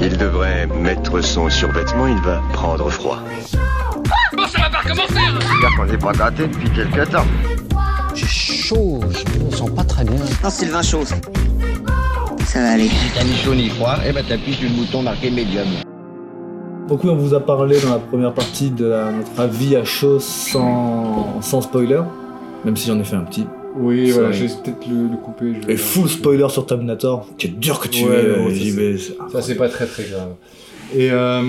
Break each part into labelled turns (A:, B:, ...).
A: Il devrait mettre son survêtement, il va prendre froid.
B: Bon, ça va pas recommencer hein.
C: C'est-à-dire qu'on n'est pas gâté depuis quelques temps.
D: J'ai chaud, je me sens pas très bien.
E: Non, c'est le vin chaud. Ça va aller.
C: Si t'as ni chaud ni froid, eh ben t'appuies sur le bouton marqué médium.
F: Donc oui, on vous a parlé dans la première partie de la- notre avis à chaud sans, sans spoiler, même si j'en ai fait un petit.
G: Oui, voilà, vais peut-être le, le couper. je
F: Et full spoiler sur Terminator, quel dur que tu
G: Ouais,
F: es,
G: non,
F: euh,
G: ça, c'est-
F: c'est
G: pas très très grave. Et, euh,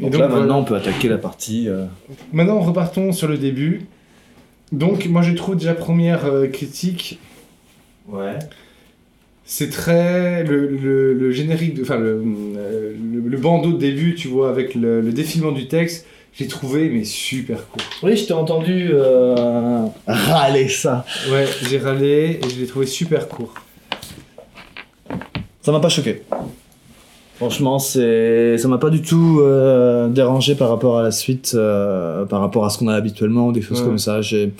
G: et
F: Donc, là, maintenant, on peut attaquer la partie. euh,
G: Maintenant, repartons sur le début. Donc, moi, je trouve déjà première euh, critique,
F: Ouais.
G: c'est très le, le- le générique, enfin le, le, bandeau de début, tu vois, avec le défilement du texte, j'ai trouvé mais super court.
F: Oui, je t'ai entendu euh, râler ça.
G: Ouais, j'ai râlé et je l'ai trouvé super court.
F: Ça m'a pas choqué. Franchement, c'est, ça m'a pas du tout euh, dérangé par rapport à la suite, euh, par rapport à ce qu'on a habituellement ou des choses
G: Ouais.
F: comme ça. J'ai...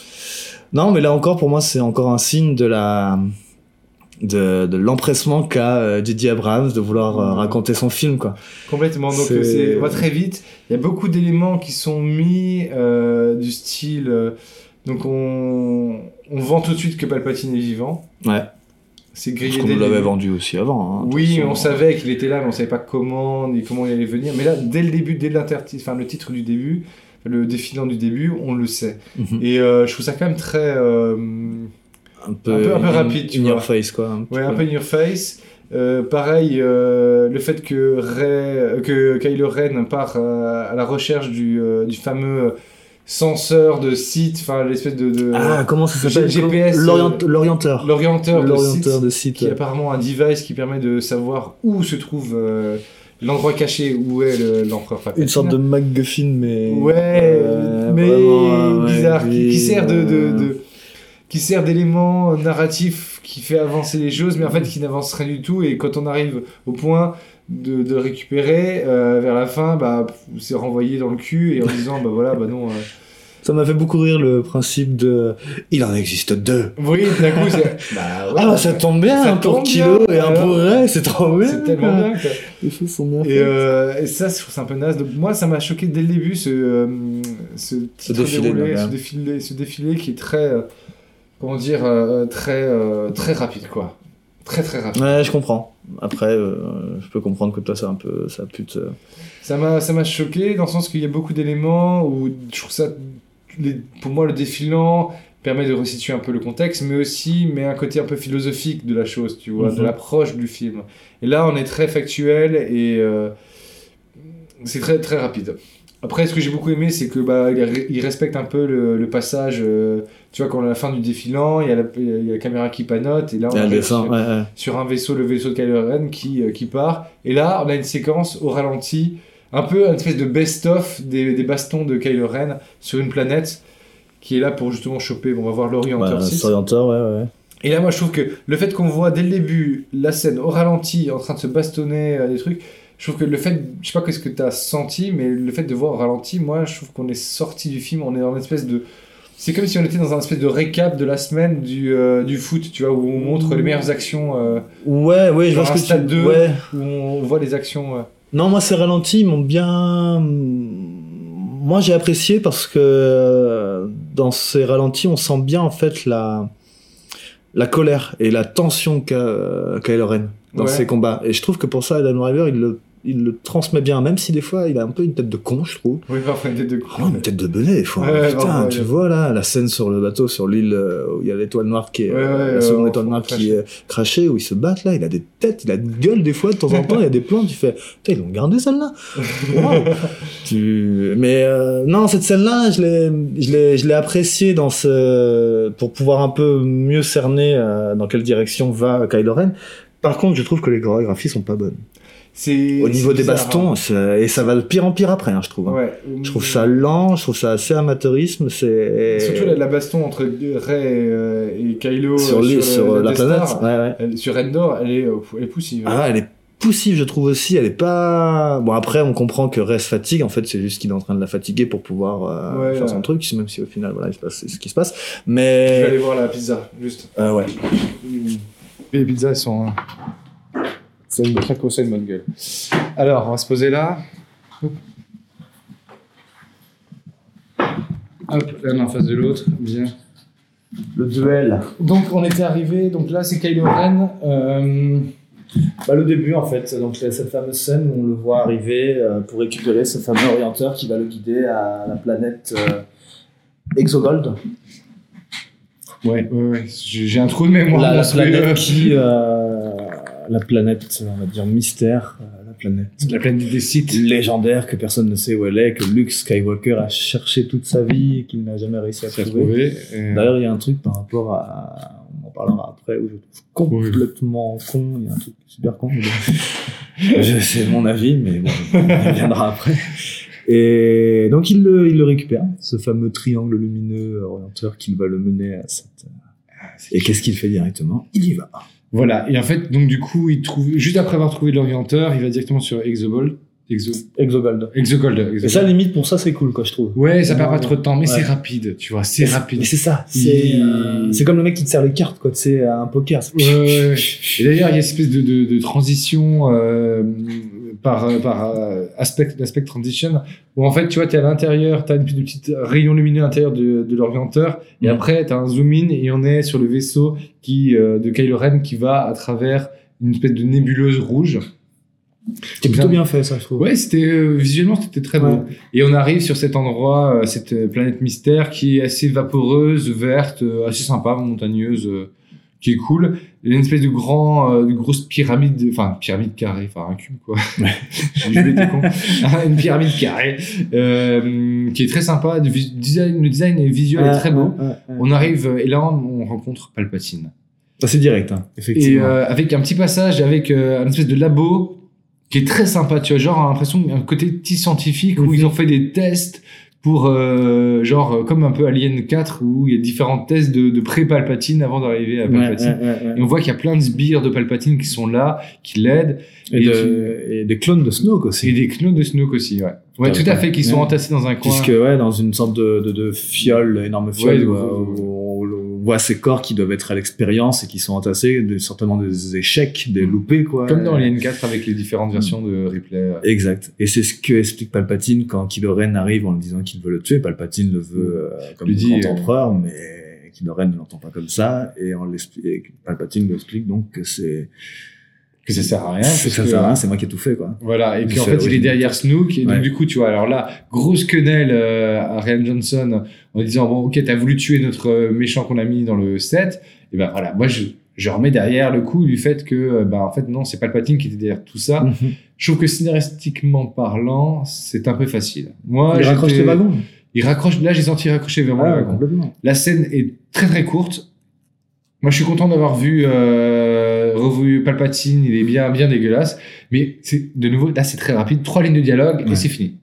F: Non, mais là encore, pour moi, c'est encore un signe de la, de, de l'empressement qu'a euh, Didier Abrams de vouloir euh,
G: Ouais.
F: raconter son film, quoi.
G: Complètement. Donc
F: C'est-
G: va très vite. Il y a beaucoup d'éléments qui sont mis euh, du style. euh, donc on, on vend tout de suite que Palpatine est vivant.
F: Ouais.
G: C'est
F: Parce
G: grillé
F: qu'on nous
G: le
F: l'avait vendu aussi avant. hein,
G: Oui, on savait qu'il était là, mais on savait pas comment ni comment il allait venir. Mais là, dès le début, dès l'intertitre, enfin le titre du début, le défilant du début, on le sait.
F: Mhm.
G: Et euh, je trouve ça quand même très,
F: Un peu,
G: un peu- un peu
F: in-
G: rapide, tu
F: in your
G: vois.
F: face, quoi. un
G: ouais, un
F: peu.
G: in your face. Euh, pareil, euh, le fait que, Rey, que Kylo Ren part euh, à la recherche du, euh, du fameux censeur de site, enfin l'espèce de, de-
F: Ah, comment ça s'appelle
G: GPS,
F: L'orient-
G: euh,
F: L'orienteur.
G: l'orienteur de
F: L'orienteur
G: site
F: de site.
G: qui est apparemment un device qui permet de savoir où se trouve euh, l'endroit caché où est le- l'empereur Palpatine.
F: Une sorte de MacGuffin, mais.
G: ouais,
F: euh,
G: mais
F: vraiment, ouais,
G: bizarre, qui, qui sert de, de,
F: euh,
G: de- qui sert d'élément narratif qui fait avancer les choses, mais en fait qui n'avance rien du tout. Et quand on arrive au point de, de le récupérer euh, vers la fin, bah c'est renvoyé dans le cul et en disant bah voilà bah non. euh,
F: Ça m'a fait beaucoup rire le principe de. Il en existe deux.
G: Oui, d'un coup c'est bah, ouais,
F: Ah, bah, ça tombe bien,
G: Ça
F: un pour Kilo
G: bien,
F: et un pour Ray, c'est trop bien.
G: c'est tellement bien. quoi.
F: Les choses sont bien
G: Et, euh, et ça, je trouve ça un peu naze. Donc, moi, ça m'a choqué dès le début, ce, ce, titre
F: défilé,
G: déroulé, ce défilé, ce défilé qui est très, comment dire, euh, très, euh, très rapide, quoi. Très, très rapide.
F: Ouais, je comprends. Après, euh, je peux comprendre que toi, c'est un peu. Ça pute.
G: Ça m'a, ça m'a choqué dans le sens qu'il y a beaucoup d'éléments où je trouve ça, les- pour moi, le défilant permet de resituer un peu le contexte, mais aussi met un côté un peu philosophique de la chose, tu vois, de
F: Mhm.
G: l'approche du film. Et là, on est très factuel et c'est très très rapide. Après, ce que j'ai beaucoup aimé, c'est que bah, il, respecte un peu le, le passage. euh, tu vois, quand à la fin du défilant, il y, a la, il y a la caméra qui panote, et là, on arrive
F: descend,
G: sur-
F: ouais,
G: sur un vaisseau, le vaisseau de Kylo Ren qui, euh, qui part. Et là, on a une séquence au ralenti, un peu une espèce de best-of des, des bastons de Kylo Ren sur une planète qui est là pour justement choper. Bon, on va voir l'orienteur
F: Bah,
G: 6.
F: c'est orienteur, ouais, ouais.
G: Et là, moi, je trouve que le fait qu'on voit dès le début la scène au ralenti en train de se bastonner euh, des trucs, je trouve que le fait, je sais pas qu'est-ce que tu as senti, mais le fait de voir au ralenti, moi, je trouve qu'on est sorti du film, on est dans une espèce de. C'est comme si on était dans un espèce de récap de la semaine du, euh, du foot, tu vois, où on montre les meilleures actions, euh,
F: Ouais, ouais, je vois ce que
G: stade
F: tu
G: 2.
F: Ouais.
G: où on voit les actions. euh.
F: Non, moi, ces ralentis, ils m'ont bien. Moi, j'ai apprécié parce que euh, dans ces ralentis, on sent bien en fait la la colère et la tension qu'a Kylo Ren dans
G: Ouais.
F: ses combats. Et je trouve que pour ça, Adam Driver, il le il le transmet bien, même si des fois, il a un peu une tête de con, je trouve.
G: Oui, parfois une tête de
F: Oh, une tête de benet, des fois.
G: Ouais,
F: Putain, tu vois là, la scène sur le bateau, sur l'île euh, où il y a l'étoile noire qui est, euh, la seconde
G: ouais,
F: étoile noire qui est crachée, où ils se battent là, il a des têtes, il a une gueule des fois, de temps en temps, il y a des plans, tu fais, putain, ils l'ont gardé celle-là. Wow. tu... Mais euh, non, cette scène-là, je l'ai, je l'ai, je l'ai appréciée dans ce, pour pouvoir un peu mieux cerner euh, dans quelle direction va Kylo Ren. Par contre, je trouve que les chorégraphies sont pas bonnes.
G: C'est
F: Au niveau des bastons, c'est- et ça va de pire en pire après, hein, je trouve.
G: hein.
F: hein.
G: Ouais.
F: Je trouve ça lent, je trouve ça assez amateurisme. C'est
G: Surtout la, la baston entre Rey euh, et Kylo
F: sur,
G: euh,
F: sur la
G: Death
F: planète.
G: Star,
F: Ouais, ouais.
G: elle- sur Endor, elle est, euh, elle est poussive.
F: Ah, elle est poussive, je trouve aussi. Elle est pas. Bon, après, on comprend que Rey se fatigue. En fait, c'est juste qu'il est en train de la fatiguer pour pouvoir euh, faire son truc, même si au final, voilà, il se passe c'est ce qui se passe.
G: Je vais aller
F: Mais
G: voir la pizza, juste.
F: euh, ouais.
G: Les pizzas, elles sont. C'est une très c'est une bonne gueule. Alors, on va se poser là. Hop. Hop, l'un en face de l'autre. Bien.
F: Le duel.
G: Donc, on était arrivé. Donc là, c'est Kylo Ren. Euh,
F: Bah, le début, en fait. Donc, il y a cette fameuse scène où on le voit arriver euh, pour récupérer ce fameux orienteur qui va le guider à la planète euh, Exogold.
G: Ouais, ouais, ouais. J'ai un trou de mémoire.
F: La, la planète qui. La planète, on va dire, mystère. euh, la planète.
G: La planète des sites.
F: légendaire que personne ne sait où elle est, que Luke Skywalker a cherché toute sa vie et qu'il n'a jamais réussi à trouver.
G: euh,
F: D'ailleurs, il y a un truc par rapport à. On en parlera après, où je trouve complètement con. Il y a un truc super con. C'est mon avis, mais bon, on y viendra après. Et donc, il le, il le récupère, ce fameux triangle lumineux orienteur qui va le mener à cette. Et qu'est-ce qu'il fait directement? Il y va.
G: Voilà. Et en fait, donc du coup, il trouve juste après avoir trouvé l'orienteur, il va directement sur Exobold. Exo...
F: Exogold.
G: Exogold.
F: Et ça, limite, pour ça, c'est cool, quoi, je trouve.
G: Ouais, ça perd pas trop de temps, mais
F: Ouais.
G: c'est rapide, tu vois, c'est rapide.
F: C'est ça. C'est euh, c'est comme le mec qui te sert les cartes, quoi. Tu sais, à un poker.
G: Ouais, ouais, ouais. Et d'ailleurs, il y a une espèce de, de, de transition euh, par, euh, par euh, aspect, transition, où en fait, tu vois, tu es à l'intérieur, tu as une petite rayon lumineux à l'intérieur de, de l'orienteur, et
F: Mhm.
G: après, tu as un zoom in, et on est sur le vaisseau qui, euh, de Kylo Ren qui va à travers une espèce de nébuleuse rouge.
F: C'est plutôt bien fait, ça, je trouve.
G: Ouais, c'était euh, visuellement c'était très beau.
F: Ouais.
G: Et on arrive sur cet endroit, euh, cette planète mystère qui est assez vaporeuse, verte, assez sympa, montagneuse, qui est cool. Il y a une espèce de grand, euh, de grosse pyramide, enfin pyramide carrée, enfin un cube quoi. J'ai une pyramide carrée euh, qui est très sympa. Le design, le design et le visuel est très beau. On arrive euh, et là on, on rencontre Palpatine.
F: C'est direct, hein,
G: Et
F: effectivement.
G: euh, avec un petit passage avec un espèce de labo qui est très sympa, tu vois, genre l'impression un côté petit scientifique où
F: Mhm.
G: ils ont fait des tests pour euh, genre euh, comme un peu Alien 4 où il y a différents tests de, de pré-Palpatine avant d'arriver à Palpatine.
F: ouais, ouais, ouais.
G: Et on voit qu'il y a plein de sbires de Palpatine qui sont là, qui l'aident,
F: Et,
G: et
F: de- et des clones de Snoke aussi.
G: et des clones de Snoke aussi, ouais. Ouais, tout à fait, qui sont entassés dans un coin.
F: Puisque, ouais, dans une sorte de, de, de fiole, énorme fiole,
G: Ouais,
F: où, où voit ces corps qui doivent être à l'expérience et qui sont entassés, de, certainement des échecs, des loupés, quoi.
G: Comme dans Alien 4 avec les différentes versions de Ripley.
F: Exact. Et c'est ce que explique Palpatine quand Kylo Ren arrive en lui disant qu'il veut le tuer. Palpatine le veut euh, comme le
G: dit,
F: grand
G: euh,
F: empereur, mais Kylo Ren ne l'entend pas comme ça. Et, on l'explique- et Palpatine lui explique donc que c'est
G: Que ça sert à rien.
F: que
G: parce
F: ça
G: que-
F: sert à rien, c'est moi qui ai tout fait, quoi.
G: Voilà, et puis en fait, il est derrière Snook, et donc
F: Ouais.
G: du coup, tu vois, alors là, grosse quenelle euh, à Ryan Johnson en disant, bon, ok, t'as voulu tuer notre euh, méchant qu'on a mis dans le set, et ben voilà, moi, je, je remets derrière le coup du fait que, euh, ben en fait, non, c'est Palpatine qui était derrière tout ça. Je trouve que scénaristiquement parlant, c'est un peu facile. Moi,
F: il raccroche les wagons.
G: Il raccroche, là, j'ai senti raccrocher vraiment
F: Ah,
G: wagons.
F: complètement.
G: La scène est très très courte. Moi, je suis content d'avoir vu, euh, revu Palpatine. Il est bien, bien dégueulasse. Mais c'est de nouveau, là, c'est très rapide. Trois lignes de dialogue
F: Ouais.
G: et c'est fini.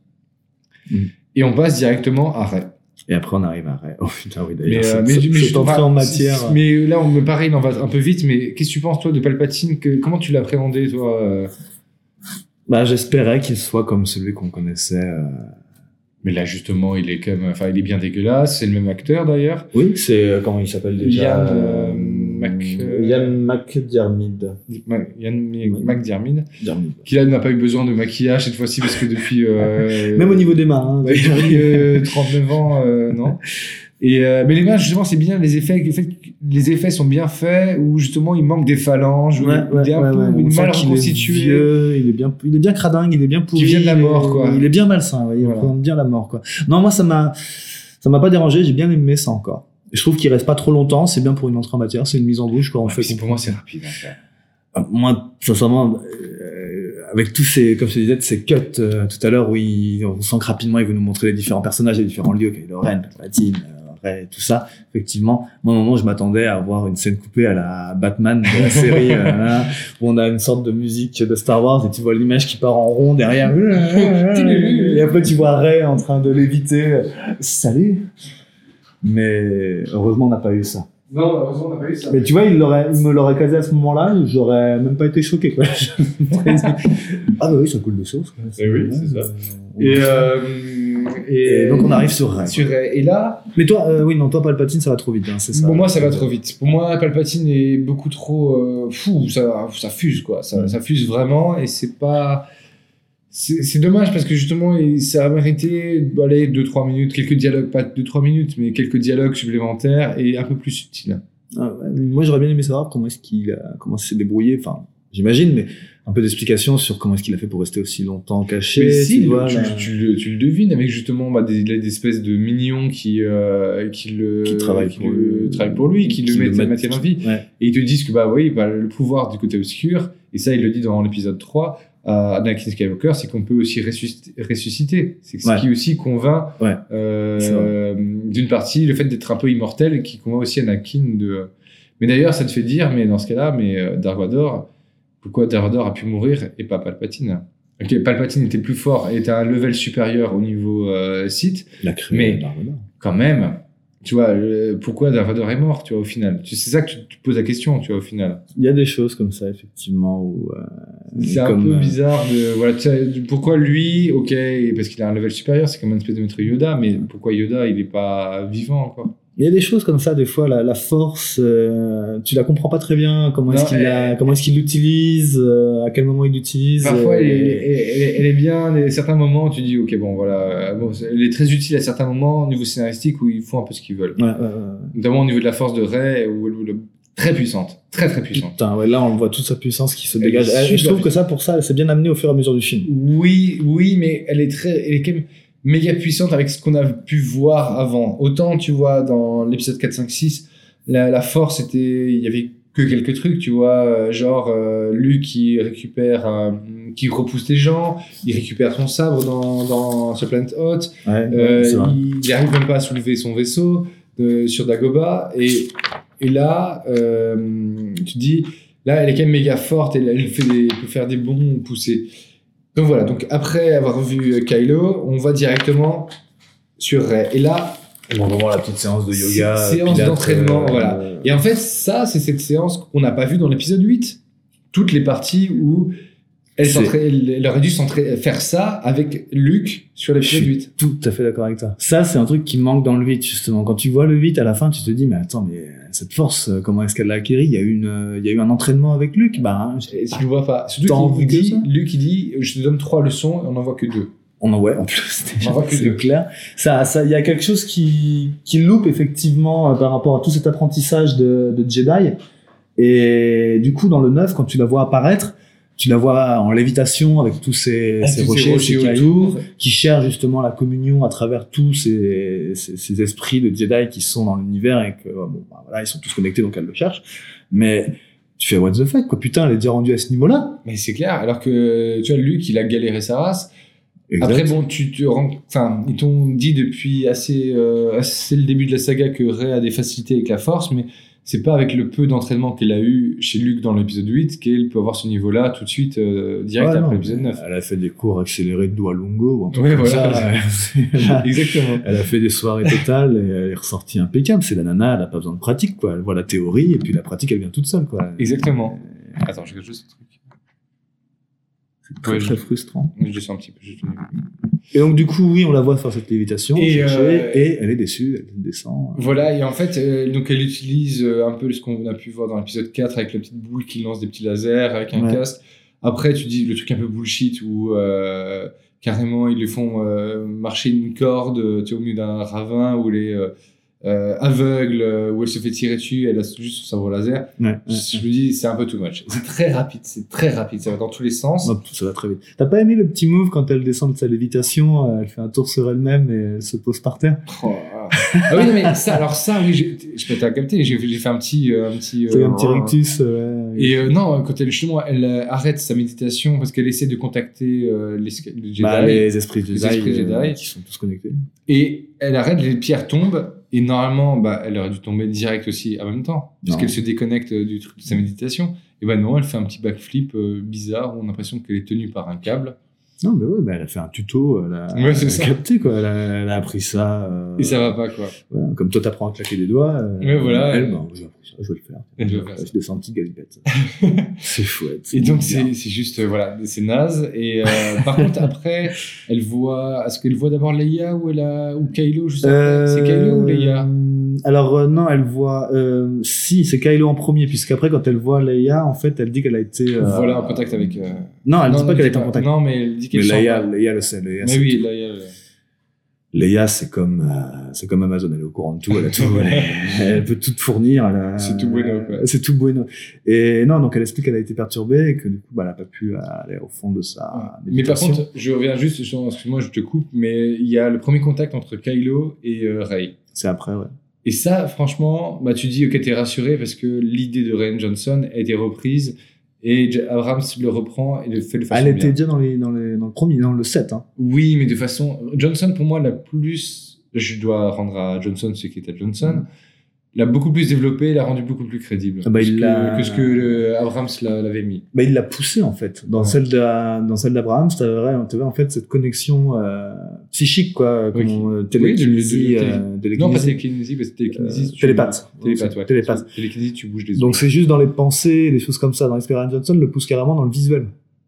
F: Mm.
G: Et on passe directement à Ray.
F: Et après, on arrive à Ray. Oh putain, oui,
G: Mais, euh, mais, mais je-
F: en matière.
G: Mais là, on me pareil, on va un peu vite. Mais qu'est-ce que tu penses toi de Palpatine? Que, Comment tu l'as appréhendé toi euh?
F: Bah, j'espérais qu'il soit comme celui qu'on connaissait. euh,
G: Mais là, justement, il est même, enfin, il est bien dégueulasse. C'est le même acteur d'ailleurs.
F: Oui, c'est euh, comment il s'appelle déjà?
G: Euh, Mac- euh,
F: Yann McDiarmid.
G: Ma- Yann McDiarmid.
F: Diarmid.
G: qui là n'a pas eu besoin de maquillage cette fois-ci parce que depuis euh,
F: Même au niveau des mains. Hein,
G: depuis euh, 39 ans euh, non et euh, mais les mains justement c'est bien les effets le fait que les effets sont bien faits où justement il manque des phalanges où
F: Ouais,
G: il
F: ouais,
G: est un
F: ouais,
G: peu
F: ouais.
G: il
F: On
G: est
F: sent
G: mal
F: vieux, il est bien, il est bien cradingue, il est bien pourri.
G: vient de la mort, quoi.
F: Il est bien malsain, il
G: Voilà.
F: représente bien la mort, quoi. Non, moi, ça m'a, ça m'a pas dérangé, j'ai bien aimé ça encore. Je trouve qu'il reste pas trop longtemps, c'est bien pour une entrée en matière, c'est une mise en bouche, quoi, on
G: Ouais,
F: fait.
G: pour moi c'est rapide en fait.
F: Ah, Moi, sincèrement, euh, avec tous ces, comme je disais, ces cuts euh, tout à l'heure où il, on sent que rapidement il veut nous montrer les différents personnages, les différents lieux, Kylo Ren, Palpatine, euh, après tout ça. Effectivement, moi, à un moment, je m'attendais à avoir une scène coupée à la Batman de la série, euh, hein, où on a une sorte de musique de Star Wars et tu vois l'image qui part en rond derrière. et après, tu vois Ray en train de l'éviter. Salut. Mais heureusement, on n'a pas eu ça.
G: Non, heureusement, on n'a pas eu ça.
F: Mais tu vois, il, l'aurait, il me l'aurait casé à ce moment-là, j'aurais même pas été choqué, quoi. ah bah oui, ça coule de sauce. quoi.
G: Eh oui, c'est ça.
F: Euh,
G: Et, euh, et,
F: Et donc on arrive sur Ray.
G: sur Ray. Et là,
F: Mais toi, euh, oui, non, toi, Palpatine, ça va trop vite, hein, c'est ça.
G: pour moi, ça va trop vite. Pour moi, Palpatine est beaucoup trop euh, fou. Ça, ça fuse, quoi. Ça, ça fuse vraiment. Et c'est pas. C'est c'est dommage parce que justement, ça a mérité allez, 2-3 minutes, quelques dialogues, pas 2-3 minutes, mais quelques dialogues supplémentaires et un peu plus subtils.
F: Ah, ouais. Moi, j'aurais bien aimé savoir comment est-ce qu'il a, comment il s'est débrouillé. Enfin, j'imagine, mais un peu d'explication sur comment est-ce qu'il a fait pour rester aussi longtemps caché.
G: Mais si,
F: tu vois,
G: tu, tu le, tu le devines avec justement bah, des, des espèces de mignons qui, euh, qui, le,
F: Qui travaillent pour
G: le-
F: lui.
G: travaillent pour lui, qui,
F: Qui
G: le
F: le
G: mettent, en vie.
F: Ouais.
G: Et ils te disent que bah oui, bah, le pouvoir du côté obscur, et ça il le dit dans l'épisode 3, à Anakin Skywalker, c'est qu'on peut aussi ressusciter. C'est ce
F: Ouais.
G: qui aussi convainc
F: Ouais.
G: euh, d'une partie le fait d'être un peu immortel qui convainc aussi Anakin de... Mais d'ailleurs ça te fait dire, mais dans ce cas-là, mais euh, Dark Vador, pourquoi Dark Vador a pu mourir et pas Palpatine? Ok, Palpatine était plus fort était à un level supérieur au niveau euh, Sith,
F: Il a créé
G: Mais- quand même, tu vois, le- pourquoi Dark Vador est mort, tu vois, au final? Tu- C'est ça que tu te poses la question, tu vois, au final.
F: Il y a des choses comme ça, effectivement, où, euh,
G: C'est un peu
F: euh,
G: bizarre de. Voilà, tu sais, pourquoi lui, ok, parce qu'il a un level supérieur, c'est comme une espèce de maître Yoda, mais pourquoi Yoda, il est pas vivant encore
F: Il y a des choses comme ça, des fois, la, la force, euh, tu la comprends pas très bien, comment est-ce qu'il
G: elle-
F: la- comment est-ce qu'il l'utilise, euh, à quel moment il l'utilise.
G: Parfois,
F: euh,
G: elle, est- elle est- elle est bien, à certains moments, tu dis, ok, bon, voilà, bon, elle est très utile à certains moments au niveau scénaristique où ils font un peu ce qu'ils veulent.
F: Ouais.
G: Notamment au niveau de la force de Rey, où, où- où- très puissante, très très puissante.
F: Putain, ouais, là, on voit toute sa puissance qui se
G: Elle
F: dégage. je trouve que ça, pour ça, elle s'est bien amenée au fur et à mesure du film.
G: Oui, oui, mais elle est très, elle est quand même méga puissante avec ce qu'on a pu voir avant. Autant, tu vois, dans l'épisode 4, 5, 6, la, la force était, il y avait que quelques trucs, tu vois, euh, genre euh, Luke qui récupère, un- qui repousse des gens, il récupère son sabre dans, dans sur Planet Hot,
F: Ouais,
G: euh, il il arrive même pas à soulever son vaisseau de- sur Dagobah et, et là, euh, tu te dis, là, elle est quand même méga forte, elle, elle fait des, peut faire des bons poussés. Donc voilà, donc après avoir vu Kylo, on va directement sur Rey. Et là,
F: On voir la petite séance de yoga.
G: sé- séance d'entraînement,
F: euh,
G: voilà. Et en fait, ça, c'est cette séance qu'on n'a pas vue dans l'épisode 8. Toutes les parties où elle, aurait dû faire ça avec Luke sur l'épisode
F: suis
G: 8.
F: tout à fait d'accord avec toi. Ça, c'est un truc qui manque dans le 8, justement. Quand tu vois le 8 à la fin, tu te dis, mais attends, mais cette force, euh, comment est-ce qu'elle l'a acquérie? Il y a eu une, il y a eu un entraînement avec Luke. Bah, hein,
G: Et tu le vois pas. Surtout qu'il dit. Luke, il dit, je te donne trois leçons et on n'en voit que deux.
F: on en voit en plus. déjà,
G: On en voit que
F: c'est
G: deux.
F: clair. Ça, ça, il y a quelque chose qui, qui loupe effectivement euh, par rapport à tout cet apprentissage de, de Jedi. Et du coup, dans le 9, quand tu la vois apparaître, tu la vois en lévitation avec tous ces,
G: Avec
F: ces rochers, ces cailloux,
G: autour.
F: qui cherchent justement la communion à travers tous ces, ces, ces esprits de Jedi qui sont dans l'univers et que, bon, bah, voilà, ils sont tous connectés donc elle le cherche. Mais tu fais what the fuck, quoi. Putain, elle est déjà rendue à ce niveau-là.
G: Mais c'est clair. Alors que, tu vois, Luke, il a galéré sa race.
F: Exact.
G: Après, bon, tu te rends, enfin, ils t'ont dit depuis assez, euh, assez le début de la saga que Rey a des facilités avec la force, mais c'est pas avec le peu d'entraînement qu'elle a eu chez Luke dans l'épisode 8 qu'elle peut avoir ce niveau-là tout de suite, euh, direct après l'épisode 9.
F: Elle a fait des cours accélérés de Duolingo ou un truc
G: Ouais,
F: comme
G: voilà.
F: ça. Elle
G: Exactement.
F: Elle a fait des soirées totales et elle est ressortie impeccable. C'est la nana, elle a pas besoin de pratique, quoi. Elle voit la théorie et puis la pratique, elle vient toute seule, quoi.
G: Exactement. Attends, juste ce truc.
F: C'est très,
G: Ouais,
F: très
G: je-
F: frustrant.
G: Je descends un petit peu. juste.
F: Et donc, du coup, oui, on la voit faire cette lévitation.
G: Et,
F: chercher,
G: euh,
F: et elle est déçue, elle descend.
G: Voilà, et en fait, euh, donc elle utilise euh, un peu ce qu'on a pu voir dans l'épisode 4 avec la petite boule qui lance des petits lasers avec un
F: Ouais.
G: casque. Après, tu dis le truc un peu bullshit où euh, carrément ils lui font marcher une corde tu au milieu d'un ravin où est euh, aveugle, euh, où elle se fait tirer dessus, elle a juste son sabre laser.
F: Ouais, ouais.
G: Je me dis, c'est un peu too much. C'est très rapide, c'est très rapide, ça va dans tous les sens.
F: Hop, ça va très vite. T'as pas aimé le petit move quand elle descend de sa lévitation, euh, elle fait un tour sur elle-même et elle se pose par terre?
G: Oh, ah. ah oui, non, mais ça, alors ça, oui, je peux t'as capté, j'ai fait un petit. euh, un petit, euh,
F: un petit rictus. ouais.
G: Et euh, non, quand elle justement elle arrête sa méditation parce qu'elle essaie de contacter les, les Jedi
F: Bah, les esprits Jedi,
G: Les esprits Jedi.
F: qui sont tous connectés.
G: et elle arrête, les pierres tombent et normalement bah elle aurait dû tomber direct aussi en même temps puisqu'elle se déconnecte euh, du truc de sa méditation. Et ben non, elle fait un petit backflip euh, bizarre où on a l'impression qu'elle est tenue par un câble.
F: Non, mais ouais, bah, elle a fait un tuto, elle a,
G: Ouais,
F: elle a capté, quoi. Elle a, elle a appris ça. euh,
G: Et ça va pas, quoi.
F: voilà. Comme toi, t'apprends à claquer des doigts. euh,
G: Ouais, voilà.
F: Elle, bah, j'ai appris ça, je vais le faire.
G: Elle doit faire ça.
F: Je petite galipette. c'est chouette.
G: Et donc, c'est juste, euh, voilà, c'est naze. Et euh, par contre, après, elle voit. Est-ce qu'elle voit d'abord Leia ou, elle a, ou Kylo juste après C'est Kylo ou Leia?
F: Alors euh, non, elle voit. euh, si, c'est Kylo en premier, puisqu'après, quand elle voit Leia, en fait, elle dit qu'elle a été. euh,
G: Voilà, en contact avec. euh,
F: Non, elle
G: non,
F: dit pas qu'elle est en contact.
G: Non, mais elle dit qu'elle
F: mais
G: sent
F: Leia. Leia le sait. Leia,
G: Mais
F: c'est
G: oui,
F: tout.
G: Leia.
F: Leia, c'est comme, euh, c'est comme Amazon, elle est au courant de tout, elle a tout, elle, est- elle peut tout te fournir. elle a-
G: C'est tout bueno, quoi.
F: C'est tout bueno. Et non, donc elle explique qu'elle a été perturbée et que du coup, bah, elle a pas pu aller au fond de sa.
G: Mais par contre, je reviens juste sur. Excuse-moi, je te coupe, mais il y a le premier contact entre Kylo et euh, Rey.
F: c'est après, ouais.
G: Et ça, franchement, bah, tu dis, ok, t'es rassuré parce que l'idée de Ryan Johnson a été reprise et Abrams le reprend et le fait de façon
F: Elle
G: bien.
F: était déjà dans, les, dans, les, dans le premier, dans le 7. Hein.
G: Oui, mais de façon. Johnson, pour moi, l'a plus. Je dois rendre à Johnson ce qui était Johnson. L'a beaucoup plus développé, l'a rendu beaucoup plus crédible
F: Ah bah,
G: que,
F: il
G: que, que ce que le Abrams l'a- l'avait mis.
F: Bah, il l'a poussé en fait. Dans
G: Ouais.
F: celle de, dans celle d'Abraham, t'avais t'avais en fait cette connexion euh, psychique quoi,
G: Oui.
F: euh,
G: Oui,
F: télékinésie,
G: de-
F: euh,
G: Non, pas
F: télékinésie.
G: parce que télékinésie.
F: Euh,
G: tu-
F: télépathe.
G: Télépathe, ouais.
F: Télépathe.
G: Télékinésie, tu bouges les
F: Donc c'est juste dans les pensées, des choses comme ça. Dans Ryan Johnson le pousse carrément dans le visuel.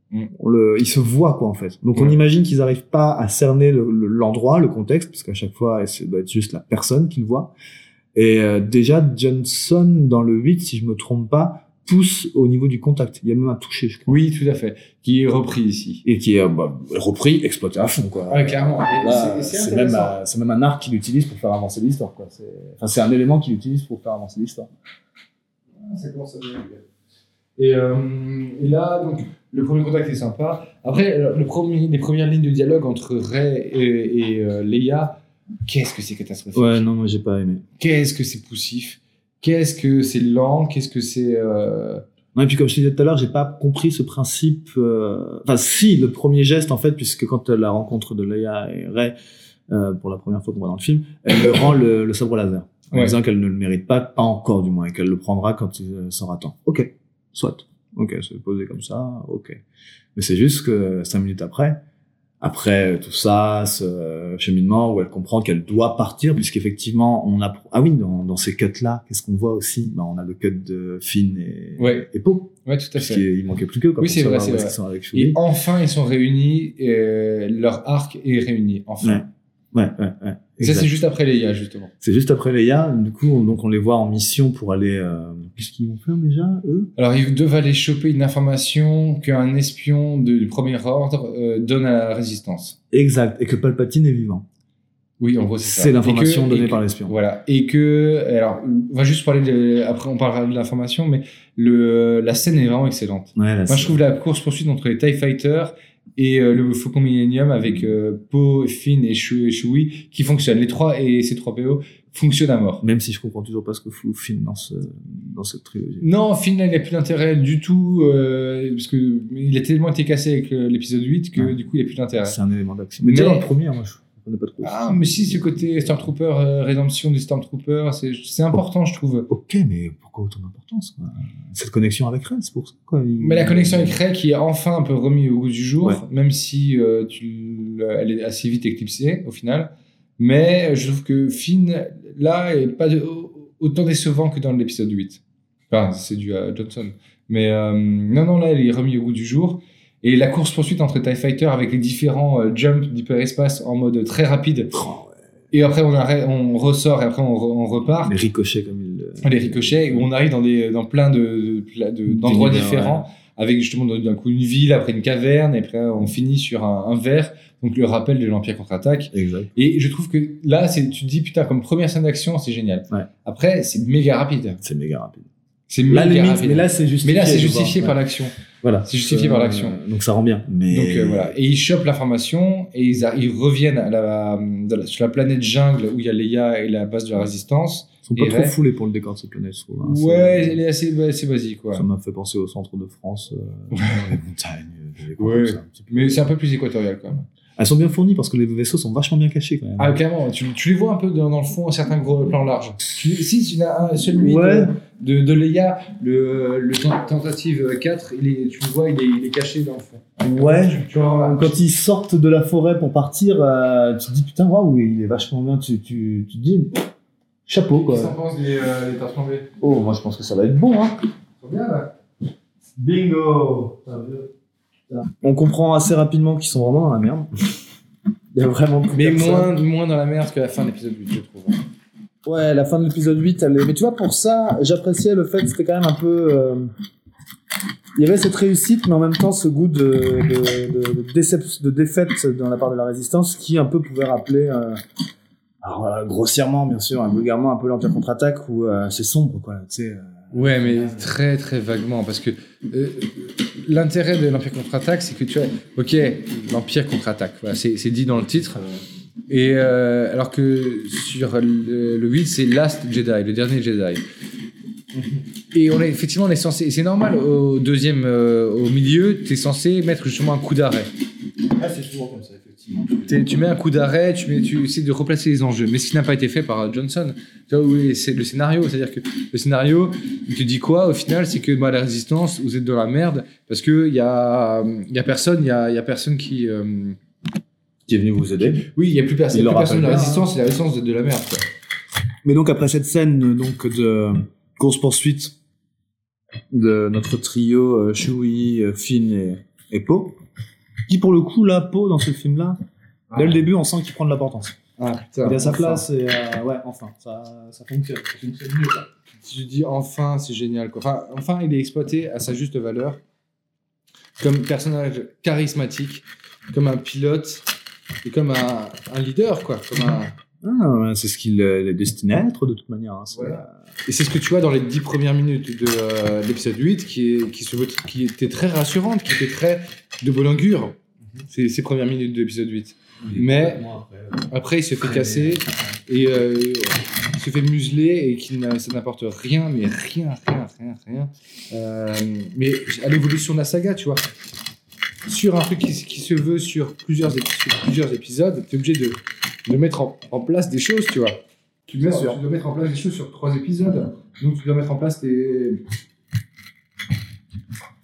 G: Mm.
F: On le, il se voit quoi en fait. Donc on imagine qu'ils n'arrivent pas à cerner le- le- l'endroit, le, contexte, parce qu'à chaque fois ça doit être juste la personne qui le voit. Et euh, déjà Johnson dans le 8, si je me trompe pas, pousse au niveau du contact. Il y a même un toucher, je crois.
G: Oui, tout à fait. Qui est repris ici.
F: Et qui est bah, repris, exploité à fond quoi.
G: Ouais, clairement. C'est- c'est
F: c'est même, c'est même un arc qu'il utilise pour faire avancer l'histoire. quoi. C'est enfin, c'est un élément qu'il utilise pour faire avancer l'histoire.
G: Ça commence à devenir bien. Et, euh, et là, donc, le premier contact est sympa. Après, le premier, les premières lignes de dialogue entre Ray et, et, euh, Leia, qu'est-ce que c'est catastrophique
F: non, moi j'ai pas aimé.
G: Qu'est-ce que c'est poussif Qu'est-ce que c'est lent Qu'est-ce que c'est... euh,
F: Non, et puis comme je te disais tout à l'heure, j'ai pas compris ce principe. euh, Enfin, si le premier geste en fait, puisque quand euh, la rencontre de Leia et Rey euh, pour la première fois qu'on voit dans le film, elle lui rend le, le sabre laser en
G: Ouais.
F: disant qu'elle ne le mérite pas, pas encore du moins, et qu'elle le prendra quand il euh, sera temps. Ok, soit. Ok, c'est posé comme ça. Ok. Mais c'est juste que cinq minutes après, après tout ça, ce cheminement où elle comprend qu'elle doit partir, puisqu'effectivement, on a, ah oui, dans, dans ces cuts-là, qu'est-ce qu'on voit aussi? Ben, on a le cut de Finn et,
G: Ouais.
F: et Poe.
G: Ouais, tout à fait.
F: qu'il manquait plus que quoi.
G: Oui, c'est vrai, c'est vrai.
F: avec
G: Et enfin, ils sont réunis. et leur arc est réuni. Enfin.
F: Ouais, ouais,
G: ça, c'est juste après Leia, justement.
F: C'est juste après Leia. Du coup, on, donc on les voit en mission pour aller. Euh... Qu'est-ce qu'ils vont faire déjà, eux?
G: Alors, ils doivent aller choper une information qu'un espion de- du premier ordre euh, donne à la résistance.
F: Exact. Et que Palpatine est vivant.
G: Oui, en gros, c'est ça.
F: C'est l'information donnée par l'espion.
G: Voilà. Et que, alors, on va juste parler de, après on parlera de l'information, mais le, la scène est vraiment excellente.
F: Ouais, là,
G: Moi, je trouve la course-poursuite entre les TIE Fighters et euh, le Faucon Millennium avec euh, Poe, Finn et Chewie qui fonctionnent. Les trois et ces trois PO fonctionnent à mort.
F: Même si je comprends toujours pas ce que fout Finn dans, ce, dans cette trilogie.
G: Non, Finn, là, il n'a plus d'intérêt du tout, euh, parce que il a tellement été cassé avec euh, l'épisode 8 que
F: Ouais.
G: du coup, il n'a plus d'intérêt.
F: C'est un élément d'action. Mais déjà
G: Mais-
F: dans le premier, moi, je comprenais pas trop.
G: Ah, mais si, ce côté Stormtrooper, euh, rédemption du Stormtrooper, c'est c'est important, je trouve.
F: Ok, mais pourquoi autant d'importance quoi? Cette connexion avec Rey, c'est pour ça quoi. Il-
G: Mais la connexion avec Rey qui est enfin un peu remis au goût du jour,
F: Ouais.
G: même si euh, tu, elle est assez vite éclipsée au final. Mais je trouve que Finn, là, est pas de- autant décevant que dans l'épisode 8. Enfin, c'est dû à Johnson. Mais euh, non, non, là, elle est remis au goût du jour. Et la course-poursuite entre TIE Fighter avec les différents euh, jumps d'hyperespace en mode très rapide.
F: Oh, ouais.
G: Et après, on, arrête, on ressort et après, on, re- on repart.
F: Les ricochets comme il. le-
G: les ricochets, où on arrive dans, des, dans plein de, de- d'endroits différents, avec justement d'un coup une ville, après une caverne, et après on finit sur un, un verre, donc le rappel de l'Empire contre-attaque.
F: Exact.
G: Et je trouve que là, tu te dis, putain, comme première scène d'action, c'est génial.
F: Ouais.
G: Après, c'est méga rapide.
F: C'est méga rapide.
G: C'est méga
F: limite,
G: rapide.
F: mais là, c'est justifié.
G: Mais là, c'est justifié par l'action.
F: Voilà.
G: C'est justifié par l'action.
F: Donc ça rend bien. Mais
G: Donc euh, voilà. Et ils chopent l'information et ils, a- ils reviennent à la, sur la planète jungle où il y a Leia et la base de la résistance.
F: Ils sont pas
G: Et
F: trop foulés pour le décor de cette planète, je trouve. hein. C'est-
G: Ouais, elle est assez, assez basique, quoi.
F: Ça m'a fait penser au centre de France, euh, les montagnes, euh,
G: Ouais.
F: comme ça, un petit peu.
G: Mais c'est un peu plus équatorial, quand même.
F: Elles sont bien fournies parce que les vaisseaux sont vachement bien cachés quand même.
G: Ah, clairement, tu, tu les vois un peu dans, dans le fond, certains gros plans larges. Tu, si, tu as un, celui
F: Ouais.
G: de- De, de Leia, le, le ten- tentative 4, il est, tu le vois, il est, il est caché dans le fond.
F: Ouais,
G: Tu
F: quand ils sortent de la forêt pour partir, euh, tu te dis putain, waouh, il est vachement bien. Tu, tu, tu te dis chapeau quoi.
G: Qu'est-ce penses des, euh, des
F: Oh, moi je pense que ça va être bon. Hein.
G: Bien là.
F: Bingo On comprend assez rapidement qu'ils sont vraiment dans la merde. Il y a vraiment plus
G: Mais moins, moins dans la merde que la fin de l'épisode 8, je trouve.
F: Ouais, la fin de l'épisode 8, elle est... Mais tu vois, pour ça, j'appréciais le fait que c'était quand même un peu... euh, Il y avait cette réussite, mais en même temps ce goût de, de, de, de, défaite dans la part de la résistance qui un peu pouvait rappeler... euh, Alors, euh, grossièrement, bien sûr, vulgairement, un peu l'Empire contre-attaque, où euh, c'est sombre, quoi. Tu sais,
G: Ouais, mais très très vaguement, parce que euh, l'intérêt de l'Empire contre-attaque, c'est que tu vois, ok, l'Empire contre-attaque, voilà, c'est dit dans le titre, et euh, alors que sur le, le 8, c'est Last Jedi, le dernier Jedi. Et on est effectivement, on est censé, c'est normal, au deuxième, euh, au milieu, tu es censé mettre justement un coup d'arrêt.
F: Ah, c'est souvent comme ça,
G: Tu mets un coup d'arrêt, tu, mets- tu essaies de replacer les enjeux. Mais ce qui n'a pas été fait par Johnson, oui, c'est le scénario. C'est-à-dire que le scénario, il te dit quoi au final C'est que bah, la résistance, vous êtes dans la merde parce que il y a, il y a personne, il y a, il y a personne qui. euh,
F: Qui est venu vous aider.
G: Oui, il y a plus personne.
F: Il
G: y a plus personne.
F: rappelle
G: La résistance, c'est la résistance de, de la merde. Quoi.
F: Mais donc après cette scène donc de course poursuite de notre trio euh, Chewie, euh, Finn et, et Poe, qui pour le coup là Poe dans ce film là, dès le début on sent qu'il prend de l'importance.
G: Ah, putain,
F: Il a sa
G: enfin.
F: place et euh, ouais enfin ça ça fonctionne. Ça fonctionne mieux, quoi.
G: Si je dis enfin, c'est génial. Quoi. Enfin, enfin, il est exploité à sa juste valeur comme personnage charismatique, comme un pilote et comme un, un leader, quoi. Comme un...
F: Ah, c'est ce qu'il euh, est destiné à être de toute manière. hein,
G: Voilà. Et c'est ce que tu vois dans les dix premières minutes de euh, l'épisode 8 qui, est, qui, se veut, qui était très rassurante, qui était très de bonne augure. Ces, ces premières minutes de l'épisode 8. Mais après, il se fait casser et euh, il se fait museler et qu'il ça n'apporte rien, mais rien, rien, rien, rien. Euh, mais à l'évolution de la saga, tu vois, sur un truc qui, qui se veut sur plusieurs, épi- sur plusieurs épisodes, tu es obligé de, de mettre en, en place des choses, tu vois. Tu dois,
F: sûr.
G: tu dois mettre en place des choses sur trois épisodes. Donc tu dois mettre en place tes,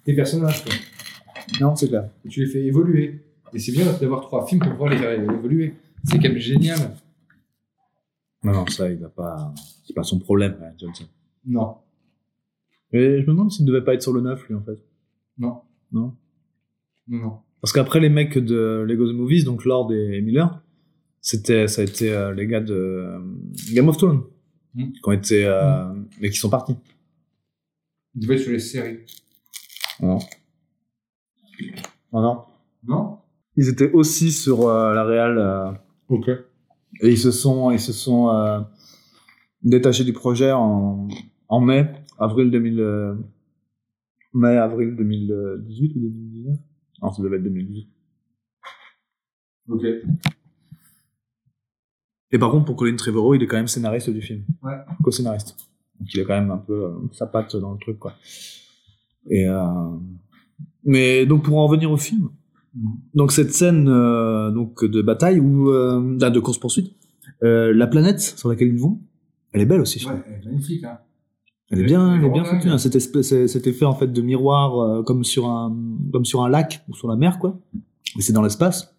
G: tes personnages, quoi.
F: Non, c'est clair.
G: Tu les fais évoluer. Et c'est bien d'avoir trois films pour pouvoir les faire évoluer. C'est quand même génial.
F: Non, non, ça il a pas, c'est pas son problème, hein, Johnson.
G: Non.
F: Mais je me demande s'il ne devait pas être sur le 9 lui en fait.
G: Non.
F: Non?
G: Non, non.
F: Parce qu'après les mecs de Lego The Movies, donc Lord et Miller, c'était, ça a été euh, les gars de euh, Game of Thrones
G: Hmm.
F: qui ont été, euh, mais qui sont partis.
G: Il devait être sur les séries.
F: Non. Non, non.
G: Non?
F: Ils étaient aussi sur euh, la Real euh,
G: Ok.
F: et ils se sont, ils se sont euh, détachés du projet en, en mai, avril 2000, euh, mai, avril 2018 ou 2019 Non, ça devait être 2018.
G: Ok.
F: Et par contre, pour Colin Trevorrow, il est quand même scénariste du film.
G: Ouais.
F: Co-scénariste. Donc il a quand même un peu euh, sa patte dans le truc, quoi. Et euh... mais donc pour en revenir au film, donc cette scène euh, donc de bataille ou euh, ah, de course poursuite, euh, la planète sur laquelle ils vont, elle est belle aussi.
G: Ouais, elle est magnifique, hein.
F: Elle est bien, elle est bien foutue. Hein, cet, effet en fait de miroir euh, comme sur un comme sur un lac ou sur la mer, quoi. Et c'est dans l'espace.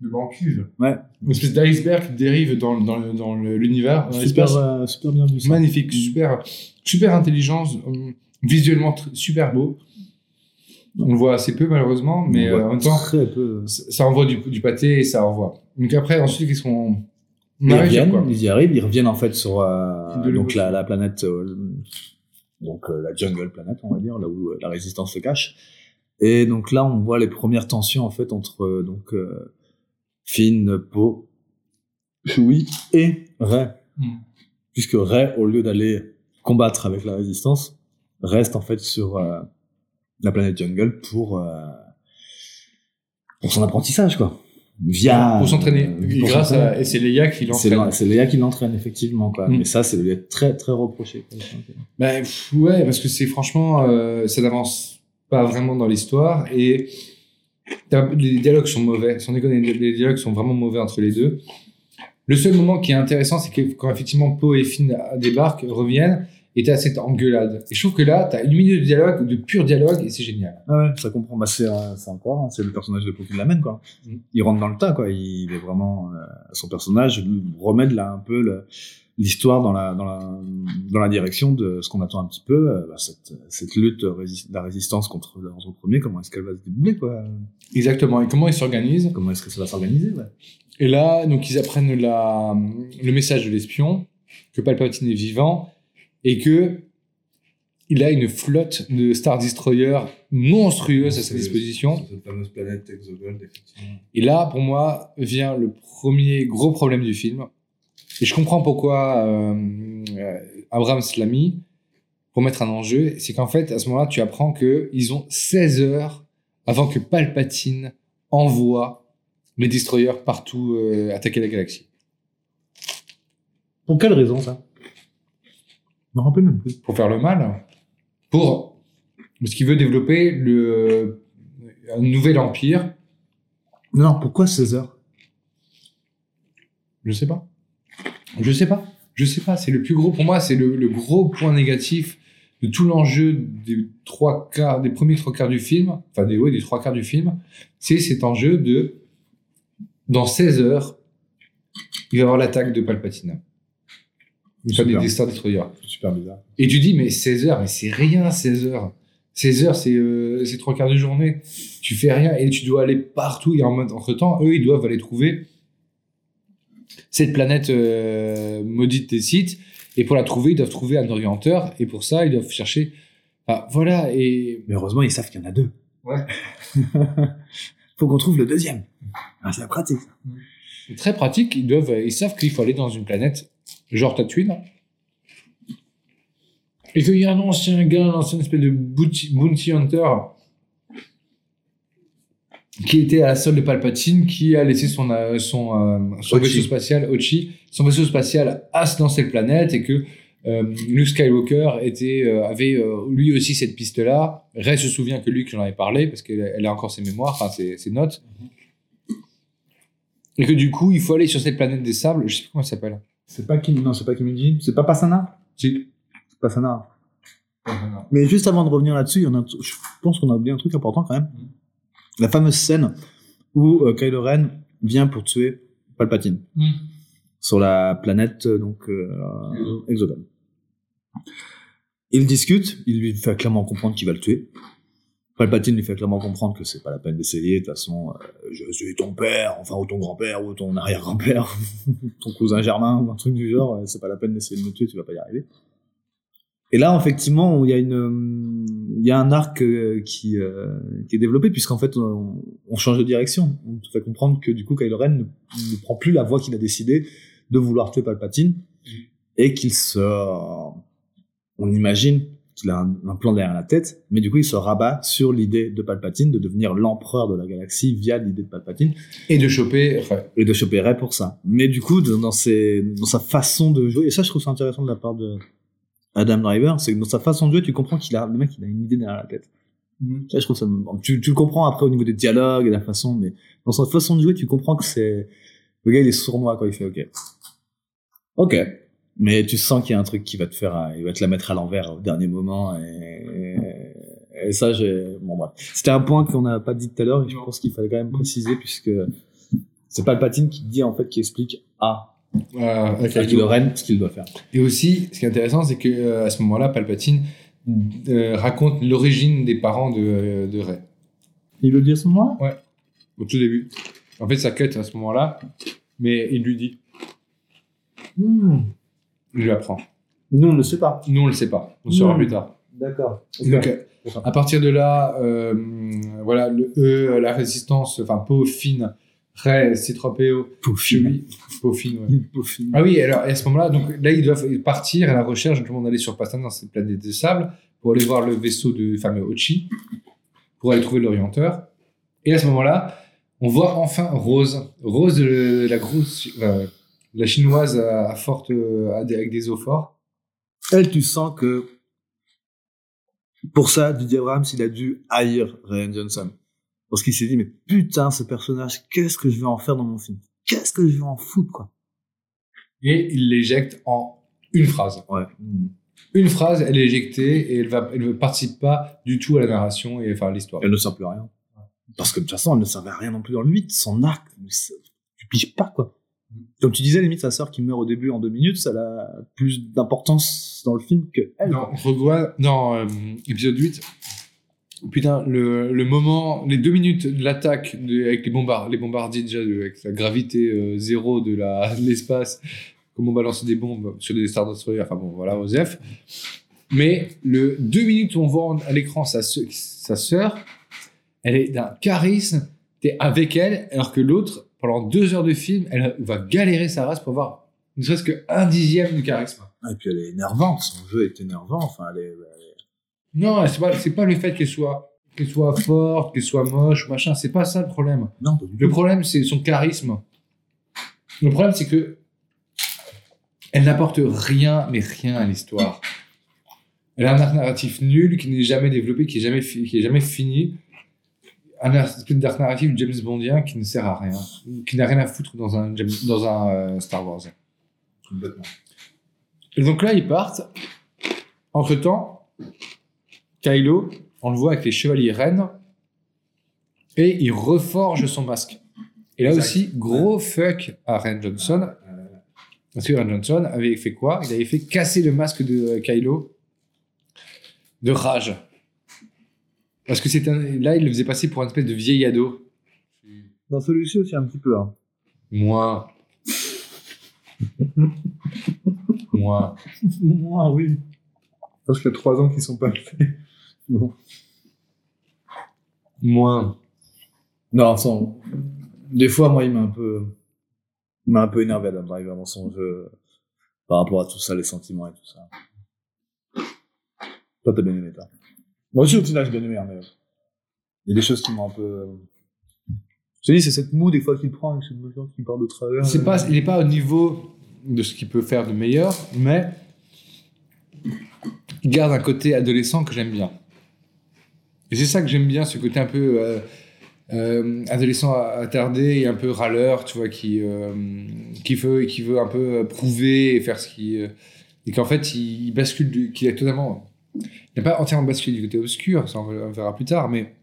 G: Le bancuge.
F: Ouais.
G: Une espèce d'iceberg qui dérive dans, dans, dans l'univers. dans
F: Super, euh, super bien vu. Ça.
G: Magnifique, super, super intelligence, hum, visuellement super beau. On le voit assez peu malheureusement, mais
F: On
G: euh, en même temps,
F: peu.
G: ça envoie du, du pâté et ça envoie. Donc après, ensuite, qu'est-ce qu'on.
F: Ils reviennent,
G: quoi
F: ils y arrivent, ils reviennent en fait sur euh, donc la, la planète, euh, donc la jungle planète, on va dire, là où la résistance se cache. Et donc là, on voit les premières tensions en fait entre donc Finn, Poe, Chewie et Rey,
G: Mm.
F: puisque Rey, au lieu d'aller combattre avec la résistance, reste en fait sur euh, la planète jungle pour euh, pour son apprentissage quoi. Via
G: Pour s'entraîner.
F: euh,
G: Et
F: pour
G: grâce
F: s'entraîner.
G: à, et c'est Leia qui l'entraîne.
F: C'est Léa qui l'entraîne, effectivement. Quoi.
G: Mm.
F: Mais ça, c'est lui très, très reproché.
G: Bah, pff, ouais, parce que c'est franchement, euh, ça n'avance pas vraiment dans l'histoire et les dialogues sont mauvais. Sans déconner, les les dialogues sont vraiment mauvais entre les deux. Le seul moment qui est intéressant, c'est que quand effectivement Poe et Finn débarquent, reviennent, et t'as cette engueulade. Et je trouve que là, t'as une minute de dialogue, de pur dialogue, et c'est génial.
F: Ah ouais, ça comprend. Bah, c'est, euh, c'est encore, hein, c'est le personnage de qui l'amène, quoi.
G: Mm.
F: Il rentre dans le tas, quoi. Il est vraiment, euh, son personnage remet de là un peu le- l'histoire dans la, dans la, dans la direction de ce qu'on attend un petit peu, euh, bah, cette, cette lutte rési- de la résistance contre l'ordre premier, comment est-ce qu'elle va se débouler, quoi?
G: Exactement. Et comment ils s'organisent?
F: Comment est-ce que ça va s'organiser, ouais?
G: Et là, donc, ils apprennent la, le message de l'espion, que Palpatine est vivant, et que il a une flotte de Star Destroyer monstrueuse à sa disposition.
F: Cette fameuse planète Exogold, effectivement.
G: Et là, pour moi, vient le premier gros problème du film. Et je comprends pourquoi euh, euh, Abrams l'a mis pour mettre un enjeu. C'est qu'en fait, à ce moment-là, tu apprends qu'ils ont 16 heures avant que Palpatine envoie les destroyers partout euh, attaquer la galaxie.
F: Pour quelle raison, ça? Je me rappelle même plus.
G: Pour faire le mal. Pour. Parce qu'il veut développer le, un nouvel empire.
F: Non, pourquoi 16 heures?
G: Je sais pas. Je sais pas. Je sais pas. C'est le plus gros. Pour moi, c'est le, le gros point négatif de tout l'enjeu des trois quarts, des premiers trois quarts du film. Enfin, des, ouais, des trois quarts du film. C'est cet enjeu de. Dans 16 heures, il va y avoir l'attaque de Palpatine. Enfin, des,
F: Super.
G: des Star Destroyers.
F: C'est super bizarre.
G: Et tu dis, mais 16 heures, mais c'est rien, 16 heures. 16 heures, c'est euh, c'est trois quarts de journée. Tu fais rien et tu dois aller partout. Et en mode, entre temps, eux, ils doivent aller trouver cette planète euh, maudite des sites. Et pour la trouver, ils doivent trouver un orienteur. Et pour ça, ils doivent chercher. Enfin, voilà. Et
F: Mais heureusement, ils savent qu'il y en a deux.
G: Ouais.
F: Faut qu'on trouve le deuxième. Ah, c'est pratique.
G: très pratique. Ils, doivent, ils savent qu'il faut aller dans une planète, genre Tatooine. Et qu'il y a un ancien gars, un ancien espèce de bounty, bounty hunter qui était à la solde de Palpatine, qui a laissé son, euh, son, euh, son vaisseau spatial, Ochi, son vaisseau spatial à se lancer planète et que euh, Luke Skywalker était, avait lui aussi cette piste-là. Ray se souvient que Luke en avait parlé parce qu'elle elle a encore ses mémoires, enfin ses, ses notes. Et que du coup, il faut aller sur cette planète des sables. Je sais plus comment elle s'appelle.
F: C'est pas Kim, non, c'est pas Kimiji. C'est pas Passana?
G: Si.
F: C'est Passana. Mais juste avant de revenir là-dessus, en a, je pense qu'on a oublié un truc important quand même. La fameuse scène où euh, Kylo Ren vient pour tuer Palpatine sur la planète euh, donc euh, Exogone. Ils discutent, il lui fait clairement comprendre qu'il va le tuer. Palpatine lui fait clairement comprendre que c'est pas la peine d'essayer, de toute façon, euh, je suis ton père, enfin, ou ton grand-père, ou ton arrière-grand-père, ton cousin germain, ou un truc du genre, euh, c'est pas la peine d'essayer de me tuer, tu vas pas y arriver. Et là, effectivement, il y a une, il y a un arc euh, qui, euh, qui est développé, puisqu'en fait, on, on change de direction. On te fait comprendre que, du coup, Kylo Ren ne, ne prend plus la voie qu'il a décidé de vouloir tuer Palpatine, et qu'il se, on imagine qu'il a un, un plan derrière la tête, mais du coup, il se rabat sur l'idée de Palpatine de devenir l'empereur de la galaxie via l'idée de Palpatine
G: Et de choper. Enfin,
F: et de choper Rey pour ça. Mais du coup, dans, ses, dans sa façon de jouer, et ça, je trouve ça intéressant de la part de Adam Driver, c'est que dans sa façon de jouer, tu comprends qu'il a, le mec, il a une idée derrière la tête. Ça, je trouve ça, tu, tu le comprends après au niveau des dialogues et de la façon, mais dans sa façon de jouer, tu comprends que c'est, le gars, il est sournois quand il fait OK. OK. Mais tu sens qu'il y a un truc qui va te faire, euh, il va te la mettre à l'envers au dernier moment et, et ça, j'ai, bon, bref. C'était un point qu'on n'a pas dit tout à l'heure et je pense qu'il fallait quand même préciser puisque c'est pas le patine qui dit, en fait, qui explique à,
G: euh. Kylo
F: Ren ce qu'il doit faire.
G: Et aussi, ce qui est intéressant, c'est que euh, à ce moment-là, Palpatine euh, raconte l'origine des parents de, de Rey
F: Il le dit à ce moment-là?
G: au tout début. En fait, ça cut à ce moment-là, mais il lui dit,
F: Hmm.
G: Il lui apprend.
F: Nous, on ne le sait pas.
G: Nous, on le sait pas. On le saura
F: Hmm.
G: plus tard.
F: D'accord.
G: Donc, euh, à partir de là, euh, voilà, le E, la résistance, enfin, Peaufine, Rey, C3PO, Chewie, Peaufine, ouais.
F: Peaufine.
G: Ah oui, alors à ce moment-là, donc là ils doivent partir à la recherche, tout le monde aller sur Pastan dans cette planète des sables pour aller voir le vaisseau du fameux Ochi, pour aller trouver l'orienteur. Et à ce moment-là, on voit enfin Rose, Rose euh, la grosse, euh, la chinoise à, forte, euh, à des- avec des os forts.
F: Elle, tu sens que pour ça, Didier Abrams, il a dû haïr Ryan Johnson. Parce qu'il s'est dit, mais putain, ce personnage, qu'est-ce que je vais en faire dans mon film? Qu'est-ce que je vais en foutre, quoi?
G: Et il l'éjecte en une phrase.
F: Ouais.
G: une phrase, elle est éjectée et elle va, elle ne participe pas du tout à la narration et enfin à l'histoire.
F: Elle ne sert plus à rien. Parce que de toute façon, elle ne servait à rien non plus dans le 8. Son arc, tu piges pas, quoi. Comme tu disais, limite, sa sœur qui meurt au début en deux minutes, ça a plus d'importance dans le film que elle.
G: Non, One, non, euh, épisode 8. Putain, le, moment, les deux minutes de l'attaque avec les, bombardiers, déjà, avec la gravité euh, zéro de l'espace, comment on balance des bombes sur des Star Destroyers, enfin bon, voilà, Osef. Mais le deux minutes où on voit à l'écran sa, sa sœur, elle est d'un charisme, t'es avec elle, alors que l'autre, pendant deux heures de film, elle va galérer sa race pour avoir ne serait-ce qu'un dixième du charisme.
F: Et puis elle est énervante, son jeu est énervant, enfin, elle est... elle est-
G: Non, c'est pas, c'est pas le fait qu'elle soit, qu'elle soit forte, qu'elle soit moche, machin. C'est pas ça le problème.
F: Non,
G: Le problème, c'est son charisme. Le problème, c'est que elle n'apporte rien, mais rien à l'histoire. Elle a un arc narratif nul qui n'est jamais développé, qui est jamais, fi- qui est jamais fini. Un espèce d'arc narratif James Bondien qui ne sert à rien, qui n'a rien à foutre dans un, James- dans un euh, Star Wars.
F: Complètement.
G: Et donc là, ils partent. Entre temps, Kylo, on le voit avec les chevaliers reines, et il reforge son masque. Et là
F: Exact.
G: aussi, gros fuck à Ren Johnson. Parce que Ren Johnson avait fait quoi? Il avait fait casser le masque de euh, Kylo de rage. Parce que c'était un- là, il le faisait passer pour un espèce de vieil ado.
F: Dans celui-ci aussi, un petit peu. Hein.
G: Moi. Moi.
F: Moi, oui.
G: Parce qu'il y a trois ans qu'ils sont pas faits. Moi.
F: Non, sans... Des fois, moi, il m'a un peu... Il m'a un peu énervé, Adam Driver, dans son jeu, par rapport à tout ça, les sentiments et tout ça. Toi, t'as bien aimé, toi? Moi aussi, au final, j'ai bien aimé, mais... Il y a des choses qui m'ont un peu... Je te dis, c'est cette moue, des fois, qu'il prend, avec cette mesure qui part de travers.
G: C'est
F: euh,
G: pas, il n'est pas au niveau de ce qu'il peut faire de meilleur, mais il garde un côté adolescent que j'aime bien. Et c'est ça que j'aime bien, ce côté un peu euh, euh, adolescent attardé et un peu râleur, tu vois, qui, euh, qui, veut, qui veut un peu prouver et faire ce qui. euh, et qu'en fait, il, il bascule, qu'il est totalement. Il n'a pas entièrement basculé du côté obscur, ça on verra- plus tard, mais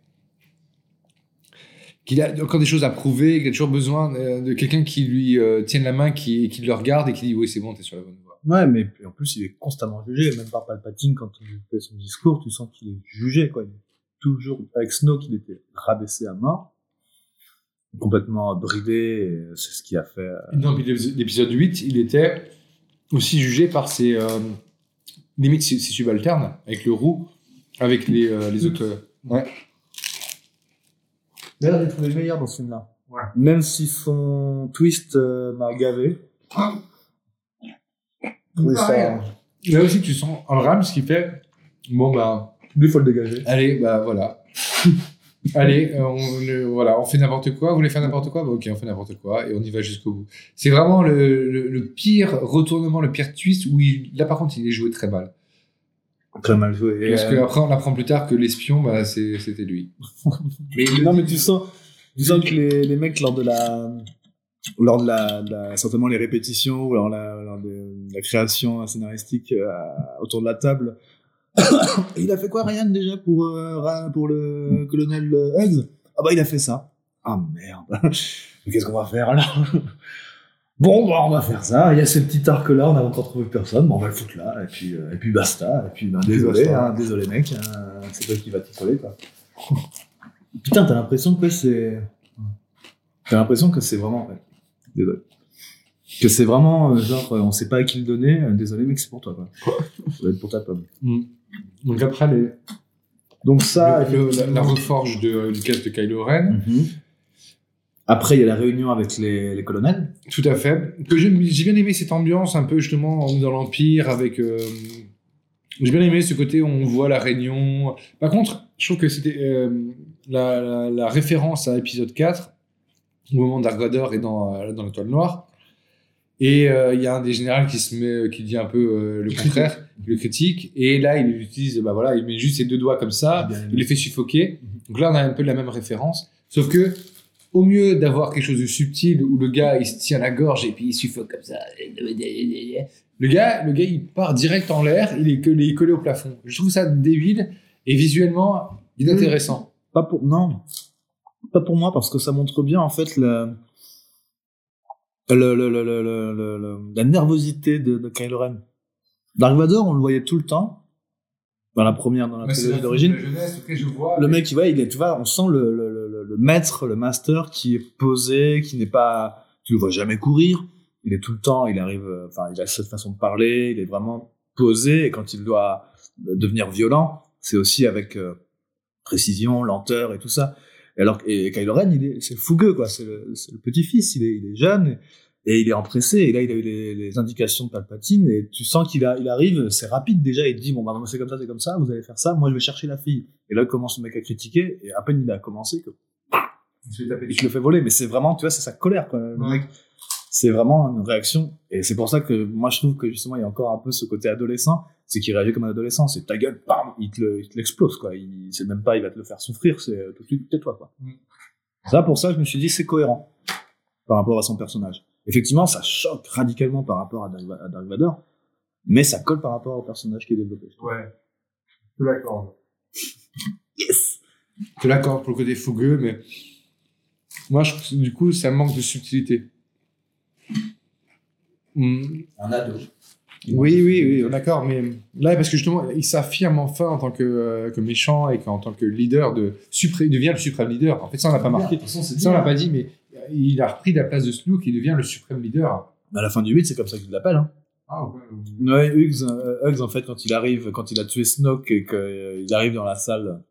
G: qu'il a encore des choses à prouver, qu'il a toujours besoin euh, de quelqu'un qui lui euh, tienne la main, qui, qui le regarde et qui dit oui c'est bon, t'es sur la bonne voie.
F: Ouais, mais en plus, il est constamment jugé, même par Palpatine, quand il fait son discours, tu sens qu'il est jugé, quoi. Il est toujours, avec Snoke, il était rabaissé à mort, complètement bridé, c'est ce qui a fait, euh,
G: Dans l'épis- l'épisode 8, il était aussi jugé par ses euh, limite ses subalternes, avec le roux, avec les, euh, les autres. euh, ouais.
F: D'ailleurs, j'ai trouvé le meilleur dans ce film-là. Même si son twist euh, m'a gavé. Oui, ça.
G: Là aussi, tu sens un rame, ce qui fait bon bah
F: Lui, faut le dégager.
G: allez bah voilà. Allez, euh, on, le- voilà, on fait n'importe quoi. Vous voulez faire n'importe quoi? Bah, Ok, on fait n'importe quoi et on y va jusqu'au bout. C'est vraiment le, le- le pire retournement, le pire twist où il, là par contre il est joué très mal.
F: Très mal joué.
G: Parce
F: euh,
G: qu'après on apprend plus tard que l'espion, bah, c'était lui.
F: mais non, mais tu sens, tu sens que les, les mecs, lors de la, lors de la, de la- certainement les répétitions, ou lors, la, lors de la création scénaristique euh, autour de la table, il a fait quoi, Ryan, déjà, pour, euh, pour le colonel euh, Hughes? Ah bah, il a fait ça. Ah merde. Mais Qu'est-ce qu'on va faire alors Bon, bah, on va faire ça. Il y a ce petit arc-là, on n'a encore trouvé personne. Bon, on va le foutre là, et puis, euh, et puis basta. Et puis, ben, désolé,
G: basta.
F: hein, désolé, mec. hein, c'est toi qui va t'y coller, quoi. Putain, t'as l'impression que c'est. T'as l'impression que c'est vraiment. ouais. Désolé. Que c'est vraiment, euh, genre, on sait pas à qui le donner. Désolé, mec, c'est pour toi, quoi. Ça doit être pour ta pomme.
G: Donc après les,
F: Donc, ça.
G: le- le- la, reforge de, du casque de Kylo Ren,
F: Mhm. Après, il y a la réunion avec les, les colonels.
G: tout à fait. Que j'ai bien aimé cette ambiance un peu justement dans l'Empire avec. euh, j'ai bien aimé ce côté où on voit la réunion. Par contre, je trouve que c'était euh, la, la- la référence à épisode 4, au moment Dark Vador est dans, euh, dans l'étoile noire. Et euh, il y a un des généraux qui se met, qui dit un peu euh, le contraire, le critique. Et là, il utilise, bah voilà, il met juste ses deux doigts comme ça,
F: bien
G: il les fait suffoquer. Donc là, on a un peu la même référence. Sauf que au mieux d'avoir quelque chose de subtil où le gars il se tient la gorge et puis il suffoque comme ça. Le gars, le gars il part direct en l'air, il est collé, il est collé au plafond. Je trouve ça débile et visuellement inintéressant.
F: Pas pour non, pas pour moi parce que ça montre bien en fait le, le, le, le, le- le- le- le- la nervosité de, de Kylo Ren. Dark Vador, on le voyait tout le temps dans la première, dans la trilogie d'origine. Le mec, tu vois, il est, tu vois, on sent le, le, le, le maître, le master qui est posé, qui n'est pas, tu le vois jamais courir. Il est tout le temps, il arrive, euh, enfin, il a cette façon de parler, il est vraiment posé. Et quand il doit euh, devenir violent, c'est aussi avec euh, précision, lenteur et tout ça. Et alors, et Kylo Ren, il est, c'est le fougueux, quoi. C'est le, c'est le petit-fils. Il est, il est jeune et il est empressé. Et là, il a eu les, les indications de Palpatine et tu sens qu'il a, il arrive, c'est rapide déjà. Il dit, bon, bah, c'est comme ça, c'est comme ça, vous allez faire ça. Moi, je vais chercher la fille. Et là, commence le mec à critiquer, et à peine il a commencé que
G: Je
F: le fais voler. Mais c'est vraiment, tu vois, c'est sa colère, quoi. Le
G: Ouais.
F: mec, c'est vraiment une réaction. Et c'est pour ça que moi, je trouve que justement, il y a encore un peu ce côté adolescent. C'est qu'il réagit comme un adolescent. C'est ta gueule, bam, il te le- te l'explose, quoi. Il, c'est même pas, il va te le faire souffrir, c'est euh, tout de suite, tais-toi, quoi.
G: Mm.
F: Ça, pour ça, je me suis dit, c'est cohérent par rapport à son personnage. Effectivement, ça choque radicalement par rapport à Dark, Vador, mais ça colle par rapport au personnage qui est développé.
G: Ouais. Je l'accorde.
F: Yes!
G: Je l'accorde pour le côté fougueux, mais moi, je du coup, ça manque de subtilité. Hmm.
F: Un ado.
G: Oui, oui, oui, d'accord, mais là, parce que justement, il s'affirme enfin en tant que, euh, que méchant et qu'en tant que leader de suprême, il devient le suprême leader. En fait, ça, on l'a pas marqué. Ça, on l'a pas dit, mais il a repris la place de Snoke, il devient le suprême leader.
F: À la fin du 8, c'est comme ça qu'il l'appelle, hein.
G: Ah, ouais.
F: Ouais, Hughes, euh, Hughes, en fait, quand il arrive, quand il a tué Snoke et qu'il arrive dans la salle,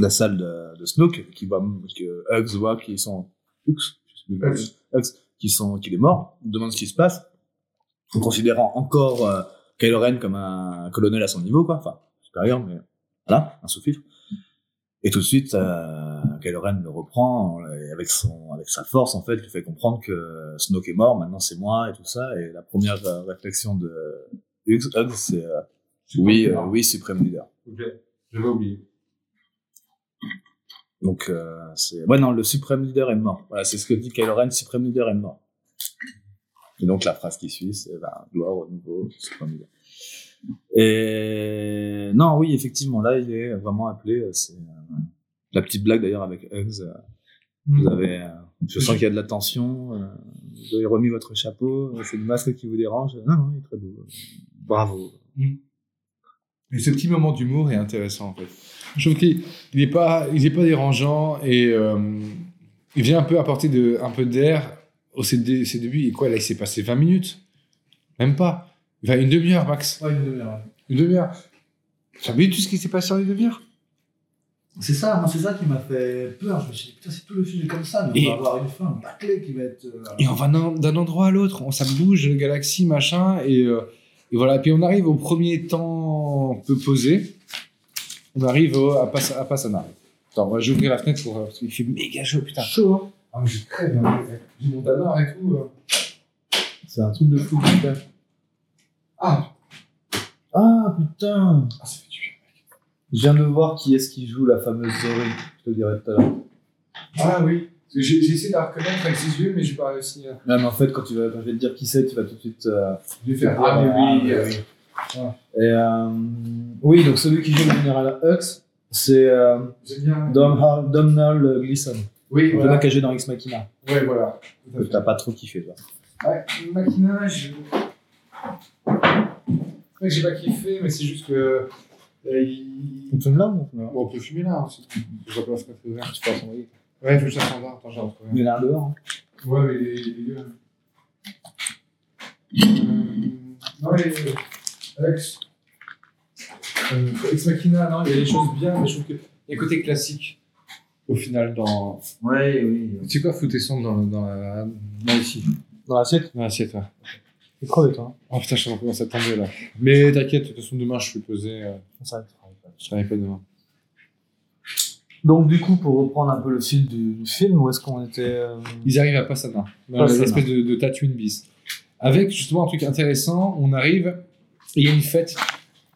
F: la salle de, de Snoke, qui voit, que Hughes voit qu'ils sont, Hughes,
G: Hughes.
F: Hughes, qui sont, qu'il est mort, il demande ce qui se passe, en considérant encore euh, Kylo Ren comme un colonel à son niveau, quoi, enfin, supérieur, mais voilà, un sous-fifre. Et tout de suite, euh, Kylo Ren le reprend, et avec son, avec sa force, en fait, lui fait comprendre que Snoke est mort, maintenant c'est moi, et tout ça, et la première euh, réflexion de Hughes, Hughes, c'est, euh, oui, euh, oui, suprême leader.
G: Ok, j'avais oublié.
F: Donc, euh, c'est, ouais, non, le suprême leader est mort. Voilà, c'est ce que dit Kylo Ren, suprême leader est mort. Et donc, la phrase qui suit, c'est, bah, gloire au nouveau. Et, non, oui, effectivement, là, il est vraiment appelé, euh, c'est, euh, la petite blague d'ailleurs avec Hughes, euh, vous avez, euh, je sens qu'il y a de la tension, vous avez remis votre chapeau, c'est le masque qui vous dérange. Non, non, il est très beau. Bravo.
G: Et ce petit moment d'humour est intéressant en fait. Je trouve qu'il il est pas, il est pas dérangeant et euh, il vient un peu apporter de, un peu d'air au ses, dé- ses débuts. Et quoi là, il s'est passé 20 minutes, même pas. Enfin, une demi-heure max.
F: Ouais, une demi-heure.
G: Une demi-heure. Tu as vu tout ce qui s'est passé en une demi-heure?
F: C'est ça, moi c'est ça qui m'a fait peur. Je me suis dit, putain, c'est tout le film est comme ça, mais
G: Et-
F: on va avoir une fin bâclée qui va être. euh,
G: Et on va d'un endroit à l'autre, on ça bouge, la galaxie, machin, et, euh, et voilà. Puis on arrive au premier temps peu posé. On arrive au- à, Pas- à Passana. Attends, moi, je vais ouvrir la fenêtre pour, euh, parce qu'il fait méga chaud, putain.
F: chaud, hein.
G: Ah, mais je crève, hein. j'ai mon tanard et tout. euh.
F: C'est un truc de fou, putain.
G: Ah,
F: Ah putain
G: ah, ça fait du bien.
F: Je viens de voir qui est-ce qui joue la fameuse Zori, je te dirai tout à l'heure.
G: Ah oui, Parce que j'ai j'ai essayé de la reconnaître avec ses yeux, mais j'ai pas réussi. à-
F: Non, mais en fait, quand, tu vas, quand je vais te dire qui c'est, tu vas tout de suite. euh,
G: Je vais faire.
F: Ah,
G: Ah, mais oui.
F: mais
G: euh,
F: Et, euh, oui, donc celui qui joue le général Hux, c'est euh,
G: J'aime bien.
F: Dom- Domhnall Gleeson.
G: Oui,
F: Le
G: voilà.
F: mec qui a joué dans X Machina.
G: Ouais, voilà.
F: Que t'as pas trop kiffé, toi.
G: Ouais, maquinage. C'est vrai que j'ai pas kiffé, mais c'est juste que. euh, il-
F: On fume là ou on
G: on peut fumer là aussi. Je vois pas ce qu'on fait ouvert.
F: Tu peux envoyer.
G: Ouais, faut que je la standard. Attends, j'ai retrouvé.
F: Il y en a un dehors. hein.
G: Ouais, mais les, les. Euh, non, les. Alex. Euh, Ex Machina, non, il y a des choses bien, mais je trouve qu'il y a un côté classique au final dans.
F: Ouais, oui.
G: Tu sais quoi, fous tes sondes dans, dans la. Dans ici?
F: Dans l'assiette?
G: Dans l'assiette, ouais.
F: C'est crevé, toi.
G: Oh putain, je train de tomber là. Mais t'inquiète, de toute façon, demain je suis posé. euh,
F: Ça,
G: je travaille pas demain.
F: Donc, du coup, pour reprendre un peu le fil du, du film, où est-ce qu'on était euh,
G: Ils arrivent à Passana, dans
F: Passana.
G: l'espèce de, de Tatooine bis. Avec justement un truc intéressant, on arrive et il y a une fête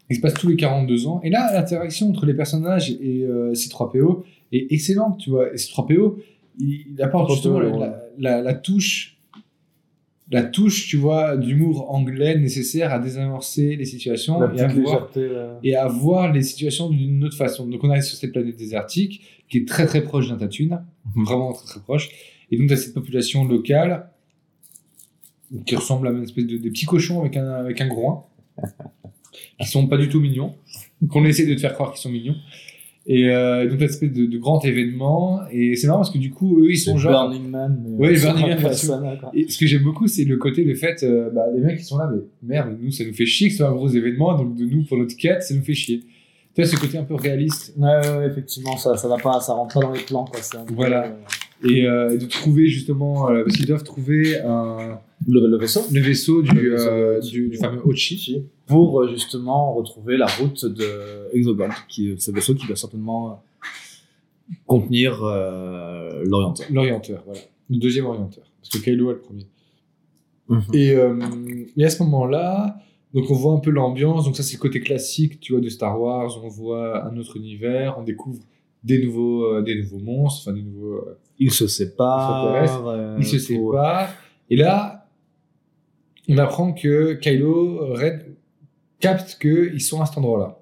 G: qui se passe tous les 42 ans. Et là, l'interaction entre les personnages et euh, C3PO est excellente, tu vois. Et C3PO, il, il apporte justement la, la, la touche, la touche, tu vois, d'humour anglais nécessaire à désamorcer les situations et à, voir,
F: légèreté.
G: et à voir les situations d'une autre façon. Donc, on arrive sur cette planète désertique qui est très très proche d'un Tatooine, vraiment très très proche. Et donc, tu as cette population locale qui ressemble à une espèce de des petits cochons avec un, avec un groin, qui sont pas du tout mignons, qu'on essaie de te faire croire qu'ils sont mignons. Et euh, donc, espèce de, de grand événement. Et c'est marrant parce que du coup, eux, ils sont genre.
F: Burning Man. mais
G: Ouais,
F: c'est
G: Burning Man,
F: peu.
G: Et ce que j'aime beaucoup, c'est le côté, le fait, euh, bah, les mecs, ils sont là, mais merde, nous, ça nous fait chier que ce soit un gros événement, donc de nous, pour notre quête, ça nous fait chier. Tu vois, ce côté un peu réaliste.
F: Ouais, ouais, ouais, effectivement, ça, ça va pas, ça rentre pas dans les plans, quoi. c'est un peu,
G: Voilà.
F: euh,
G: Et euh, de trouver justement, euh, parce qu'ils doivent trouver un,
F: Le, le vaisseau.
G: le vaisseau du,
F: Le vaisseau
G: euh, du, du fameux Ochi.
F: Pour euh, justement retrouver la route de Exogold, qui est ce vaisseau qui va certainement contenir euh, l'orienteur.
G: L'orienteur, voilà. Le deuxième orienteur. Parce que Kylo est le premier. Et, euh, et à ce moment-là, donc on voit un peu l'ambiance. Donc ça, c'est le côté classique, tu vois, de Star Wars. On voit un autre univers, on découvre des nouveaux, euh, des nouveaux monstres, enfin des nouveaux. euh,
F: Il se sépare.
G: Extraterrestre.
F: euh,
G: ils se séparent. Et là, on apprend que Kylo Ren capte qu'ils sont à cet endroit-là.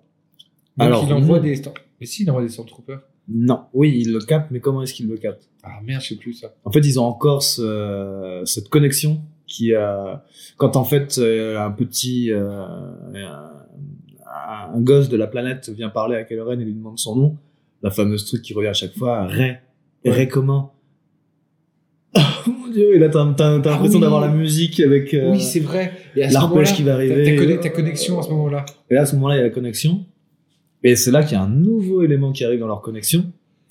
G: Donc
F: Alors,
G: il envoie
F: non.
G: des. Mais si, il envoie des Stormtroopers.
F: Non, oui, il le capte, mais comment est-ce qu'il le capte?
G: Ah merde, je sais plus ça.
F: En fait, ils ont encore ce- cette connexion qui a quand en fait euh, un petit euh, un, un gosse de la planète vient parler à Kylo Ren et lui demande son nom, la fameuse truc qui revient à chaque fois, Ray. Ray comment? Mon dieu, et là t'as t'as- t'as
G: Ah
F: l'impression
G: oui.
F: d'avoir la musique avec euh,
G: oui, c'est vrai. Et à ce
F: l'arpège qui va arriver.
G: T'as conne- ta connexion à ce moment-là.
F: Et là, à ce moment-là, il y a la connexion. Et c'est là qu'il y a un nouveau élément qui arrive dans leur connexion.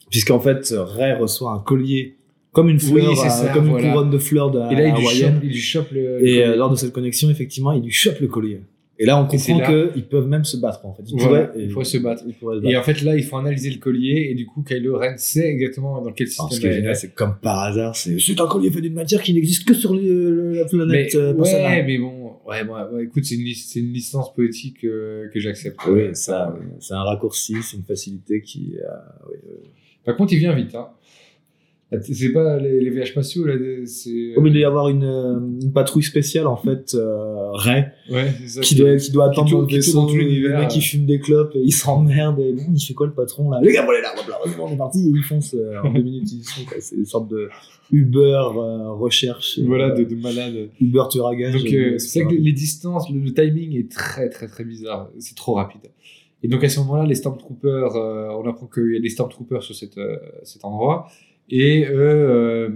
F: Puisqu'en fait, Ray reçoit un collier comme une fleur, euh,
G: ça,
F: comme
G: voilà.
F: une couronne de fleurs de
G: Et là, il lui, chope, il lui chope le.
F: Et
G: le-
F: euh, lors de cette connexion, effectivement, il lui chope le collier. Et là, on comprend qu'ils peuvent même se battre, en fait. Ils
G: Voilà,
F: pourraient,
G: ils pourraient se battre.
F: Ils
G: Et en fait, là, il faut analyser le collier. Et du coup, Kylo Ren sait exactement dans quel
F: ce
G: système
F: génial, c'est comme par hasard, c'est un collier fait d'une matière qui n'existe que sur le- la
G: Mais,
F: planète euh,
G: ouais, mais bon, ouais, bon, ouais, écoute, c'est une, c'est une licence poétique euh, que j'accepte.
F: Oui, ça, c'est un raccourci, c'est une facilité qui. euh, oui, euh,
G: Par contre, il vient vite. Hein. T- C'est pas les, les VH spatiaux, là, c'est.
F: Comme il doit y avoir une, euh, une patrouille spéciale, en fait, euh, Ray,
G: Ouais, ça.
F: qui doit, qui doit attendre le vaisseau,
G: dans tout l'univers.
F: le mec qui fume des clopes et il s'emmerde et bon, il fait quoi le patron là? Les gars, voilà, là, on est parti et ils foncent euh, en deux minutes, ils sont, quoi. C'est une sorte de Uber euh, recherche,
G: Voilà, de, de malade.
F: Uber tueur.
G: Donc, c'est vrai que les distances, le, le timing est très, très, très bizarre. C'est trop rapide. Et donc, à ce moment-là, les Stormtroopers, on apprend qu'il y a des Stormtroopers sur cette, cet endroit. Et eux, euh,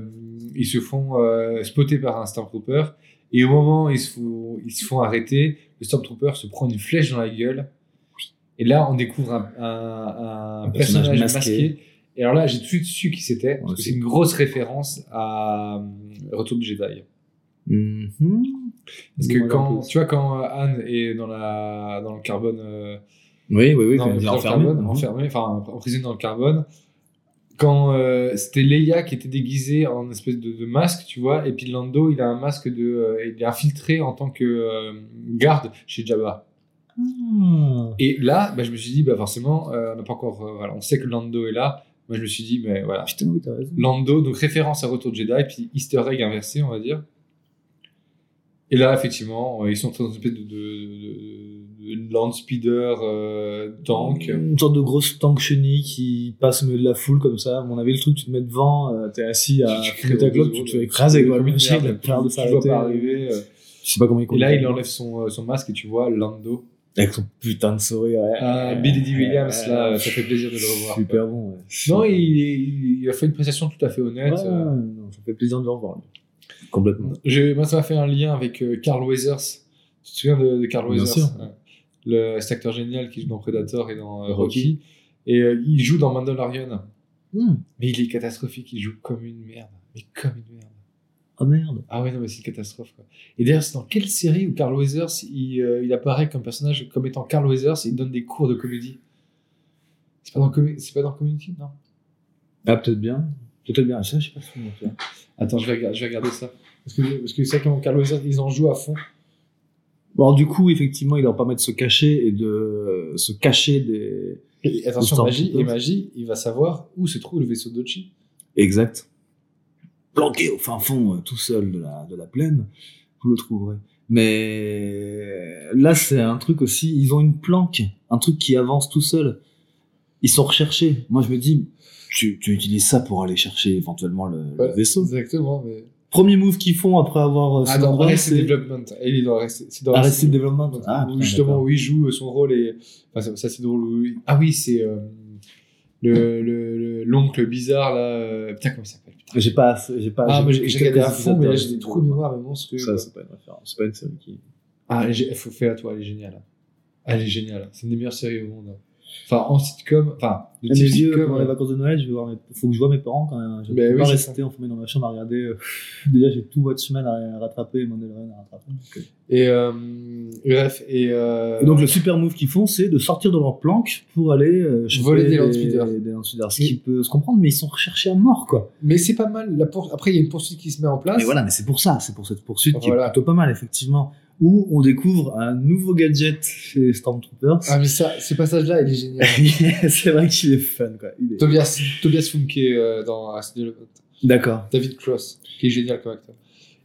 G: ils se font euh, spotter par un Stormtrooper. Et au moment où ils se font, ils se font arrêter, le Stormtrooper se prend une flèche dans la gueule. Et là, on découvre un, un- un
F: Un personnage
G: personnage,
F: masqué.
G: masqué. Et alors là, j'ai tout de suite su qui c'était. Parce que c'est une grosse référence à euh, Retour de Jedi.
F: Mhm.
G: Parce que quand, tu vois, quand Anne est dans, la, dans le carbone,
F: Oui, oui, oui,
G: dans,
F: quand il est
G: dans le
F: enfermé.
G: carbone,
F: Mhm.
G: enfermé, enfin, emprisonné dans le carbone, quand euh, c'était Leia qui était déguisée en espèce de, de masque, tu vois, et puis Lando, il a un masque de. euh, il est infiltré en tant que euh, garde chez Jabba.
F: Ah.
G: Et là, bah, je me suis dit, bah, forcément, on n'a pas encore. voilà, on sait que Lando est là. Moi, je me suis dit, mais voilà.
F: Putain, oui.
G: Lando, donc référence à Retour de Jedi, puis Easter egg inversé, on va dire. Et là, effectivement, ils sont dans une espèce de, de, de, de land speeder euh, tank.
F: Une sorte de grosse tank chenille qui passe au milieu de la foule comme ça. À mon avis, le truc, tu te mets devant, euh, t'es assis à fumer ta clope, tu te fais écraser quoi.
G: Comme
F: Le
G: une
F: chien, il a peur de
G: tu vois
F: s'arrêter.
G: pas arriver. euh.
F: Je sais pas comment il
G: Et là, il enlève son, euh, son masque et tu vois Lando.
F: Avec son putain de sourire. ouais.
G: Ah, Billy D. Williams, là, ça fait plaisir de le revoir.
F: Super bon.
G: Non, il, il, il a fait une prestation tout à fait honnête. Euh.
F: non, ça fait plaisir de le revoir. Complètement.
G: Moi, ça m'a fait un lien avec Carl Weathers. Tu te souviens de, de Carl
F: Bien
G: Weathers?
F: sûr.
G: Le, cet acteur génial qui joue dans Predator et dans euh,
F: Rocky.
G: Et euh, il joue dans Mandalorian.
F: Hmm.
G: Mais il est catastrophique, il joue comme une merde. Mais comme une merde.
F: Oh merde.
G: Ah ouais, non, mais c'est une catastrophe. Quoi. Et d'ailleurs, c'est dans quelle série où Carl Weathers, il, euh, il apparaît comme personnage, comme étant Carl Weathers et il donne des cours de comédie? C'est pas dans, c'est pas dans Community Non?
F: Ah, peut-être bien. Peut-être bien. Ça, je sais pas si.
G: Attends, je vais, regarder, je vais regarder ça. Parce que, parce que c'est comme Carl Weathers, ils en jouent à fond.
F: Bon, alors, du coup, effectivement, il leur permet de se cacher et de euh, se cacher des.
G: Et attention, magie, et magie, il va savoir où se trouve le vaisseau d'Ochi.
F: Exact. planqué au fin fond, euh, tout seul de la, de la plaine, vous le trouverez. Mais là, c'est un truc aussi, ils ont une planque, un truc qui avance tout seul. Ils sont recherchés. Moi, je me dis, tu, tu utilises ça pour aller chercher éventuellement le, le vaisseau.
G: Exactement. Mais...
F: Premier move qu'ils font après avoir euh,
G: Ah, dans Arrested
F: c'est
G: Development. Il est dans Arrested, c'est dans
F: Arrested Development. Ah,
G: où
F: putain,
G: justement, où il joue son rôle et. Enfin, ça, c'est drôle. il- Ah oui, c'est. euh, le, le, le- l'oncle bizarre là. euh, Putain, comment il s'appelle putain.
F: J'ai pas, j'ai pas.
G: Ah, j'ai, regardé à fond, mais là, j'ai des trous de mémoire, mais.
F: Ça, c'est pas une référence. C'est pas une série qui.
G: Ah, elle est gé- faut faire à toi, elle est géniale. Elle est géniale. C'est une des meilleures séries au monde. Enfin, en sitcom, enfin, de type sitcom,
F: pendant
G: ouais.
F: les vacances de Noël, je vais voir mes... faut que je vois mes parents quand même. Je
G: Ben oui,
F: pas
G: c'est
F: rester enfermé dans ma chambre à regarder. euh, Déjà, j'ai tout Watchmen à rattraper et Mandalorian à rattraper. donc.
G: Et, euh, bref, et, euh,
F: Et donc, le super move qu'ils font, c'est de sortir de leur planque pour aller
G: Voler des landspeeders.
F: Des landspeeders. Ce qui peut se comprendre, mais ils sont recherchés à mort, quoi.
G: mais c'est pas mal. La pour- Après, il y a une poursuite qui se met en place.
F: Mais voilà, mais c'est pour ça, c'est pour cette poursuite qui est plutôt pas mal, effectivement. Où on découvre un nouveau gadget chez Stormtroopers.
G: Ah, mais ça, ce passage-là, il est génial.
F: c'est vrai qu'il est fun, quoi. Il est-
G: Tobias, Tobias Funke euh, dans Arrested Development.
F: D'accord.
G: David Cross, qui est génial comme acteur.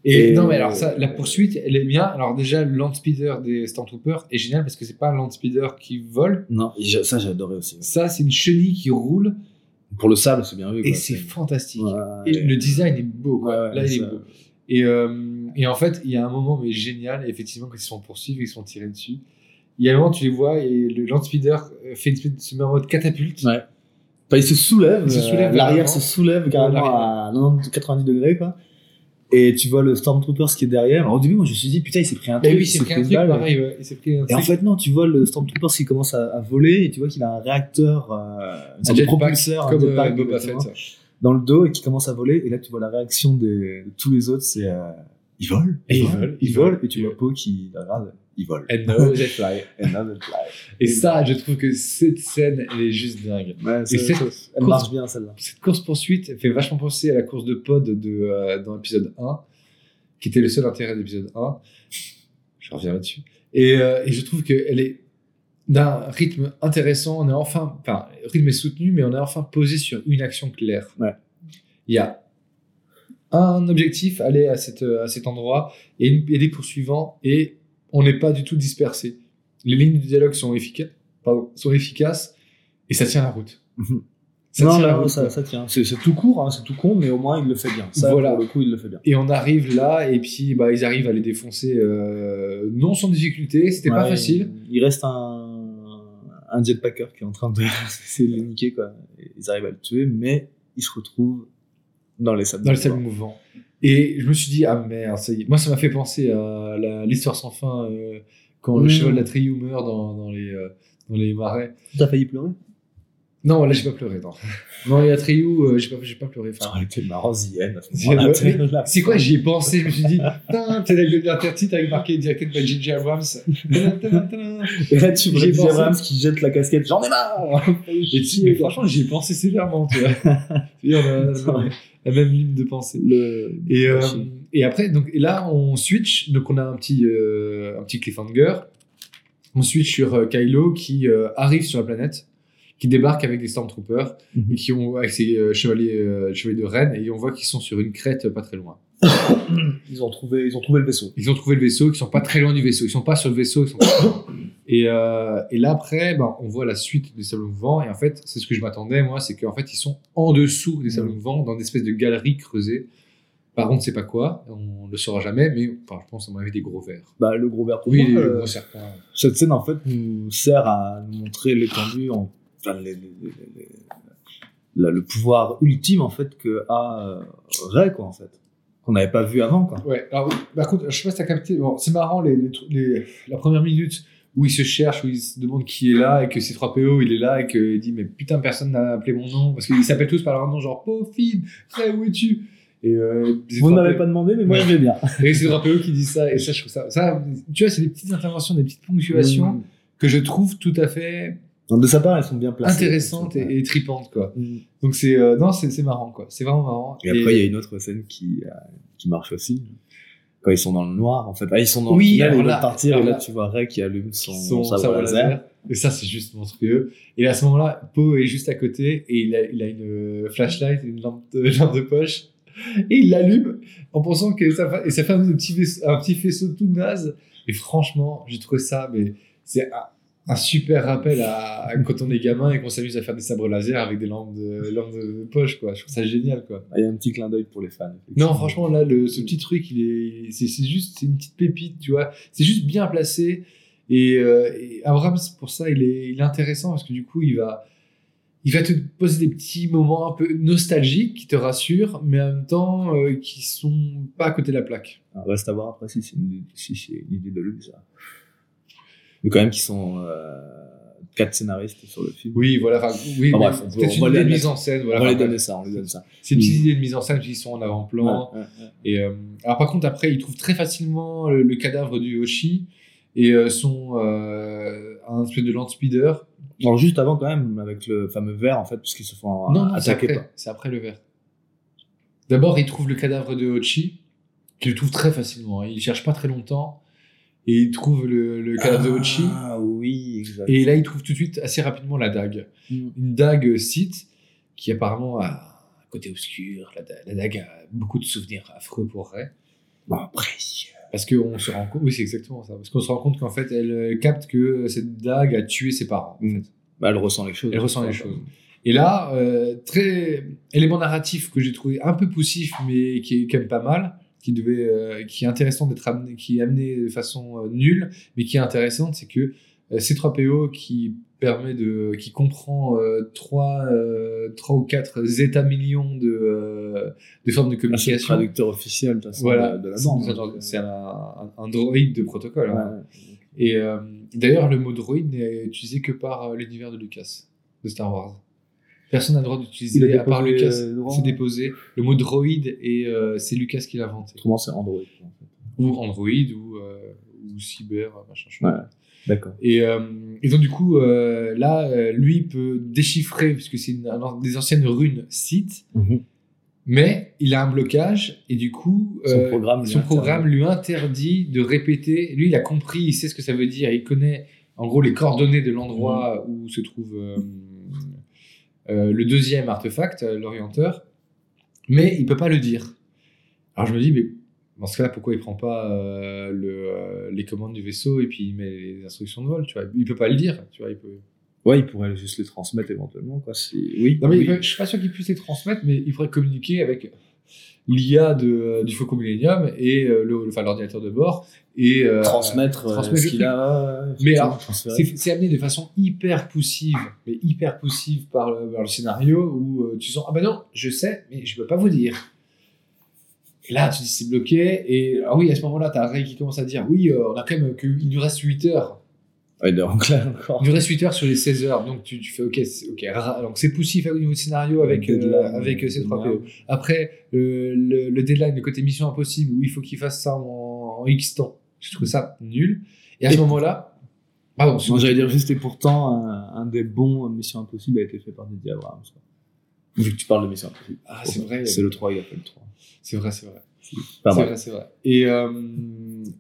G: Et,
F: Et-
G: non, mais alors, ça, la poursuite, elle est bien. Alors, déjà, le landspeeder des Stormtroopers est génial parce que c'est pas un landspeeder qui vole.
F: Non, ça, j'ai adoré aussi.
G: Ça, c'est une chenille qui roule
F: Pour le sable, c'est bien vu.
G: et c'est fantastique.
F: Ouais,
G: Et le design est beau, quoi.
F: Ouais,
G: Là, il est beau. Et, euh, et en fait, il y a un moment mais génial, effectivement, quand ils se font poursuivre et ils se font tirer dessus. Il y a un moment, tu les vois et le landspeeder euh, fait une espèce de- mode catapulte.
F: Ouais. Enfin, il se soulève,
G: Il se
F: euh,
G: soulève vers
F: l'arrière se soulève carrément à 90, 90 degrés, quoi. Et tu vois le Stormtrooper qui est derrière. Alors, au début, moi, je me suis dit, putain, il s'est pris un
G: Et
F: truc.
G: oui,
F: il
G: c'est
F: s'est
G: pris un truc
F: balle.
G: pareil, ouais. Il s'est pris un
F: Et en fait, non, tu vois le Stormtrooper qui commence à, à voler et tu vois qu'il a un réacteur, euh, de
G: jetpack,
F: propulseur, un
G: comme euh,
F: jetpack,
G: Boba Fett.
F: Dans le dos et qui commence à voler. Et là, tu vois la réaction de tous les autres, c'est, euh, ils volent, ils
G: ils
F: volent,
G: volent,
F: ils volent. Et tu vois Poe qui regarde, ils volent.
G: And now they fly.
F: And now they fly.
G: Et ça, je trouve que cette scène, elle est juste dingue.
F: Ouais,
G: Et
F: c'est-
G: cette
F: elle
G: course-
F: marche bien, celle-là.
G: Cette course-poursuite elle fait vachement penser à la course de pod de, euh, dans l'épisode 1, qui était le seul intérêt de l'épisode 1. Je reviens là-dessus. Et, euh, et je trouve qu'elle est d'un rythme intéressant. On est enfin, enfin, le rythme est soutenu, mais on est enfin posé sur une action claire.
F: Ouais.
G: Il y a un objectif, aller à, cette, à cet endroit, et, une- et des poursuivants, et on n'est pas du tout dispersé. Les lignes de dialogue sont efficaces, pardon, sont efficaces, et ça tient la route.
F: Mhm.
G: Ça
F: non,
G: tient la
F: là,
G: route,
F: ça, tient. C'est tout court, hein, c'est tout con, mais au moins il le fait bien. Ça,
G: Voilà.
F: pour le coup, il le fait bien.
G: Et on arrive là, et puis bah, ils arrivent à les défoncer euh, non sans difficulté. C'était pas
F: Ouais,
G: facile.
F: Il, il reste un, un jetpacker qui est en train de essayer de les niquer, quoi. Ils arrivent à le tuer, mais il se retrouve dans les sables.
G: Dans le
F: mouvants.
G: mouvant. Et je me suis dit, ah merde, ça y est. Moi, ça m'a fait penser à la- l'histoire sans fin euh, quand le cheval d'Atriou meurt dans, dans, les, euh, dans les marais.
F: T'as failli pleurer?
G: Non, là, j'ai pas pleuré. Non, non les Atriou, euh, j'ai pas, j'ai pas pleuré.
F: Ça
G: Enfin,
F: aurait été marrant, Zien.
G: c'est quoi, j'y ai pensé. Je me suis dit, putain, peut-être avec le intertitre avec marqué directed by J.J. Abrams.
F: Et là, tu vois J.J. Abrams qui jette la casquette. J'en ai marre
G: Et tu- mais franchement, j'y ai pensé sévèrement. Tu vois. Et on a la, même ligne de pensée.
F: Le...
G: Et, euh, et après, donc, et là, on switch. Donc, on a un petit, euh, un petit cliffhanger. On switch sur euh, Kylo qui arrive sur la planète, qui débarque avec des Stormtroopers
F: Mhm.
G: et qui ont avec ses euh, chevaliers, euh, chevaliers de reine et on voit qu'ils sont sur une crête euh, pas très loin.
F: Ils ont trouvé, ils ont trouvé le vaisseau.
G: Ils ont trouvé le vaisseau, ils sont pas très loin du vaisseau, ils sont pas sur le vaisseau, ils sont pas et, euh, et là après, ben, on voit la suite des sables mouvants et en fait, c'est ce que je m'attendais moi, c'est qu'en fait ils sont en dessous des sables
F: Mhm.
G: mouvants, dans des espèces de galeries creusées. Par contre, c'est pas quoi, on le saura jamais, mais enfin, je pense à mon avis des gros vers.
F: Bah, le gros verre pour
G: Oui,
F: moi,
G: les
F: euh,
G: gros.
F: Cette scène, en fait, nous sert à nous montrer l'étendue, en... enfin, les- les- les- les- la- le pouvoir ultime, en fait, que a euh, Rey, quoi, en fait. Qu'on n'avait pas vu avant, quoi.
G: Ouais, alors, par contre, je sais pas si t'as capté, bon, c'est marrant, les, les, tru- les- la première minute où il se cherche, où il se demande qui est là, et que c'est 3PO, il est là, et qu'il dit, mais putain, personne n'a appelé mon nom, parce qu'ils s'appellent tous par leur nom, genre, Pofine, Ray, où es-tu? Et euh,
F: Vous
G: 3PO
F: n'avez pas demandé, mais moi, je vais bien.
G: Et c'est 3PO qui dit ça, et ça, je trouve ça, ça, tu vois, c'est des petites interventions, des petites ponctuations que je trouve tout à fait
F: Donc, de sa part, elles sont bien placées.
G: intéressantes et, et tripantes, quoi.
F: Mm.
G: Donc c'est, euh, non, c'est marrant, quoi. C'est vraiment marrant.
F: Et après, il y a une autre scène qui, euh, qui marche aussi. Quand ils sont dans le noir, en fait. Ah, ils sont dans
G: Oui,
F: le tunnel, ils veulent partir, et là,
G: là-
F: tu vois Ray qui allume son,
G: son
F: sabre laser.
G: Et ça, c'est juste monstrueux. Et à ce moment-là, Poe est juste à côté et il a, il a une euh, flashlight, une lampe de, lampe de poche. Et il l'allume en pensant que ça, et ça fait un petit, vaisseau, un petit faisceau tout naze. Et franchement, j'ai trouvé ça, mais c'est un, super rappel à, à quand on est gamin et qu'on s'amuse à faire des sabres laser avec des lampes de, lampes de poche, quoi. Je trouve ça génial, quoi.
F: Ah, Il y a un petit clin d'œil pour les fans.
G: Non, franchement, là, le, ce petit truc, il est, c'est, c'est juste, c'est une petite pépite, tu vois. C'est juste bien placé. Et, euh, et Abrams, pour ça, il est, il est intéressant parce que du coup, il va, il va te poser des petits moments un peu nostalgiques qui te rassurent, mais en même temps, euh, qui sont pas à côté de la plaque.
F: Alors, reste à voir après si c'est une, si c'est une idée de lui, ça. Mais quand même qu'ils sont euh, quatre scénaristes sur le film.
G: Oui, voilà. Enfin, oui,
F: Ah, bref, on peut-
G: une
F: les
G: idée de mise en scène. Voilà,
F: on va les
G: Enfin,
F: donner ça, on lui donne ça.
G: C'est une petite
F: Mm.
G: idée de mise en scène qui sont en avant-plan.
F: Ouais, ouais, ouais.
G: Et euh, alors par contre après il trouve très facilement le, le cadavre du Hoshi et euh, son euh, un espèce de land speeder.
F: Alors juste avant quand même, avec le fameux verre en fait, puisqu'ils se font
G: non, non
F: attaquer
G: c'est après le verre. D'abord il trouve le cadavre de Hoshi qu'il trouve très facilement. hein. Il cherche pas très longtemps et il trouve le, le cadavre de Hoshi
F: Ah oui, exact.
G: et là il trouve tout de suite assez rapidement la dague.
F: Mm.
G: Une dague Sith qui apparemment a un côté obscur. La, da- la dague a beaucoup de souvenirs affreux pour Rey.
F: Bon, précieux.
G: Parce qu'on se rend compte, oui, c'est exactement ça. Parce qu'on se rend compte qu'en fait, elle euh, capte que cette dague a tué ses parents. en
F: Mm.
G: fait.
F: Bah, elle ressent les choses.
G: Elle ressent les choses. Et là, euh, très élément narratif que j'ai trouvé un peu poussif, mais qui est quand même pas mal, qui devait, euh, qui est intéressant d'être amené, qui est amené de façon euh, nulle, mais qui est intéressante, c'est que euh, C3PO qui permet de, qui comprend euh, trois, trois ou quatre états millions de, de formes de
F: Ah, c'est le
G: communication.
F: traducteur officiel de,
G: Voilà,
F: de, la
G: C'est-
F: bande.
G: c'est un- c'est un, un, droïde de protocole. hein.
F: Ouais.
G: Et d'ailleurs, le mot droïde n'est utilisé que par l'univers de Lucas, de Star Wars. Personne n'a le droit
F: Il
G: d'utiliser, à part Lucas,
F: euh,
G: c'est déposé. Le mot droïde, et euh, c'est Lucas qui l'a inventé.
F: Autrement, c'est Android. en fait.
G: Ou Android, ou, euh, ou Cyber, machin.
F: Ouais. D'accord.
G: Et, euh, et donc, du coup, là, lui peut déchiffrer, puisque c'est des anciennes runes Sith, mais il a un blocage, et du coup,
F: Son programme lui interdit.
G: programme lui interdit de répéter. Lui, il a compris, il sait ce que ça veut dire, il connaît en gros les coordonnées de l'endroit où se trouve euh, euh, le deuxième artefact, euh, l'orienteur, mais il peut pas le dire. Alors je me dis, mais dans ce cas-là, pourquoi il prend pas euh, le, euh, les commandes du vaisseau et puis il met les instructions de vol, tu vois? Il peut pas le dire, tu vois, il peut.
F: Ouais, il pourrait juste les transmettre éventuellement, quoi. Si... Oui.
G: Non, mais
F: oui.
G: peut- je suis pas sûr qu'il puisse les transmettre, mais il pourrait communiquer avec l'IA de, du Faucon Millennium et euh, le, enfin, l'ordinateur de bord et euh,
F: transmettre, euh,
G: transmettre
F: ce qu'il a.
G: Mais alors. C'est amené de façon hyper poussive, mais hyper poussive par le, par le scénario où tu sens ah ben non, je sais, mais je peux pas vous dire. Et là, tu dis c'est bloqué et ah oui à ce moment-là, t'as Ray qui commence à dire oui, on a quand même que il nous reste 8 heures.
F: Ouais, donc là encore.
G: Il reste 8 heures sur les 16 heures, donc tu, tu fais ok, ok. Donc c'est poussif au niveau du scénario avec euh,
F: Deadline,
G: avec euh, ces 3
F: merde.
G: PO. Après le, le, le deadline, le côté mission impossible où il faut qu'il fasse ça en, en X temps. Je trouve ça nul. Et à ce moment-là, pardon,
F: Non, j'allais dire juste, et pourtant, un, un des bons Mission Impossible a été fait par Didier Abrams. Vu que tu parles de Mission Impossible.
G: Ah, c'est vrai.
F: C'est le 3, il a fait le 3.
G: C'est vrai, c'est vrai.
F: Pas
G: c'est
F: mal.
G: vrai, c'est vrai. Et, euh,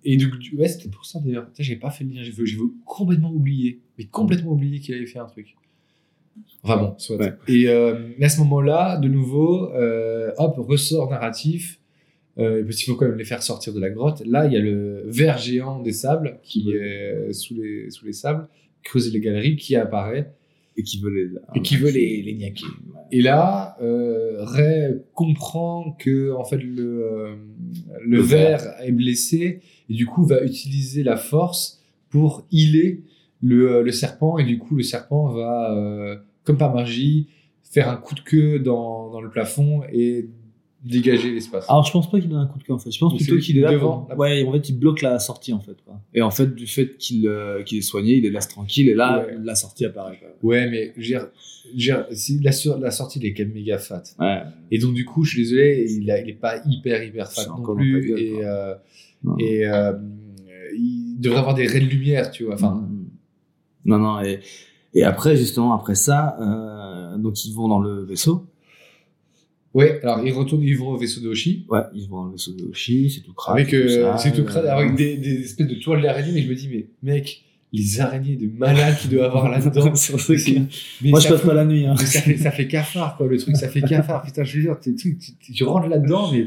G: et du, du- ouais, c'était pour ça d'ailleurs. J'ai pas fait le lien, j'ai j'ai complètement oublié. Mais complètement oublié qu'il avait fait un truc. Enfin bon, soit.
F: Ouais.
G: Et euh, à ce moment-là, de nouveau, euh, hop, ressort narratif. Euh, parce qu'il faut quand même les faire sortir de la grotte. Là, il y a le ver géant des sables qui est sous les, sous les sables, creuser les galeries, qui apparaît
F: Et qui veut les.
G: et qui veut les, les niaquer. Et là, euh, Ray comprend que en fait le euh, le,
F: Le
G: ver est blessé et du coup va utiliser la force pour healer le, euh, le serpent et du coup le serpent va euh, comme par magie faire un coup de queue dans, dans le plafond et dégager l'espace.
F: Alors, je pense pas qu'il donne un coup de queue en fait. Je pense plutôt qu'il est là.
G: devant,
F: pour-
G: là.
F: Ouais, en fait, il bloque la sortie en fait. Quoi. Et en fait, du fait qu'il euh, qu'il est soigné, il les laisse tranquille. Et là,
G: Ouais.
F: la sortie apparaît. Quoi.
G: Ouais, mais je veux dire, je veux dire, si la, sur- la sortie il est quand même méga fat.
F: Ouais.
G: Et donc, du coup, je suis désolé, il, a, il est pas hyper, hyper fat non
F: encore
G: plus.
F: gueule,
G: et euh, et euh, il devrait avoir des raies de lumière, tu vois. Enfin,
F: Mm. Non, non. Et, et après, justement, après ça, euh, donc ils vont dans le vaisseau.
G: Ouais, alors ils retournent, ils vont au vaisseau de Hoshi.
F: Ouais, ils vont le vaisseau de Hoshi, c'est tout crade.
G: Avec, euh, c'est tout crade,
F: euh,
G: avec des, des espèces de toiles d'araignée, mais je me dis, mais mec, les araignées de malade qu'il doit avoir là-dedans.
F: Moi, je passe pas la nuit. Hein.
G: ça fait, ça fait cafard, quoi, le truc, ça fait cafard. Putain, je veux dire, tu, tu- tu rentres là-dedans, mais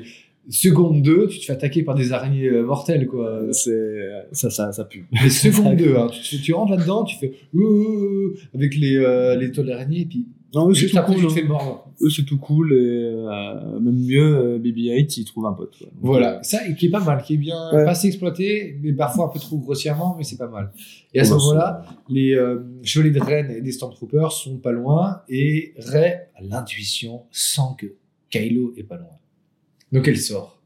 G: seconde 2, tu te fais attaquer par des araignées euh, mortelles, quoi.
F: Ça, ça, ça pue.
G: Mais seconde 2, hein, tu, tu rentres là-dedans, tu fais euh, euh, euh, avec les, euh, les toiles d'araignée, et puis
F: Non, eux, c'est tout cool. hein. c'est tout cool et euh, même mieux, euh, BB-8, il trouve un pote.
G: Voilà,
F: euh,
G: ça qui est pas mal, qui est bien,
F: Ouais.
G: pas assez exploité, mais parfois un peu trop grossièrement, mais c'est pas mal. Et à ce moment-là, les euh, chevaliers de Rennes et des Stormtroopers sont pas loin, et Rey, à l'intuition, sent que Kylo est pas loin. Donc elle sort.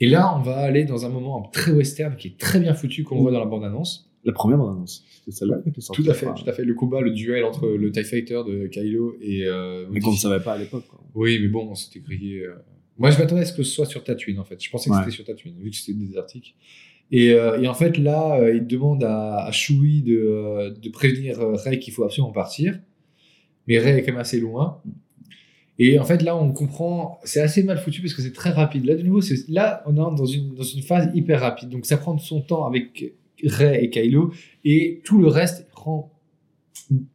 G: Et là, on va aller dans un moment très western qui est très bien foutu, qu'on voit dans la bande-annonce.
F: La première bande-annonce, c'était celle-là qui était sortie.
G: Tout à fait, tout à fait. Le combat, le duel entre le TIE Fighter de Kylo et... euh,
F: Mais qu'on ne savait pas à l'époque.
G: Oui, mais bon, c'était grillé. euh. Moi, je m'attendais à ce que ce soit sur Tatooine, en fait. Je pensais que
F: Ouais.
G: c'était sur Tatooine, vu que c'était désertique. Et, euh, et en fait, là, euh, il demande à, à Chewie de, de prévenir Rey qu'il faut absolument partir. Mais Rey est quand même assez loin. Et en fait, là, on comprend, c'est assez mal foutu parce que c'est très rapide. Là, de nouveau, c'est- là, on est dans une, dans une phase hyper rapide. Donc, ça prend son temps avec Rey et Kylo. Et tout le reste prend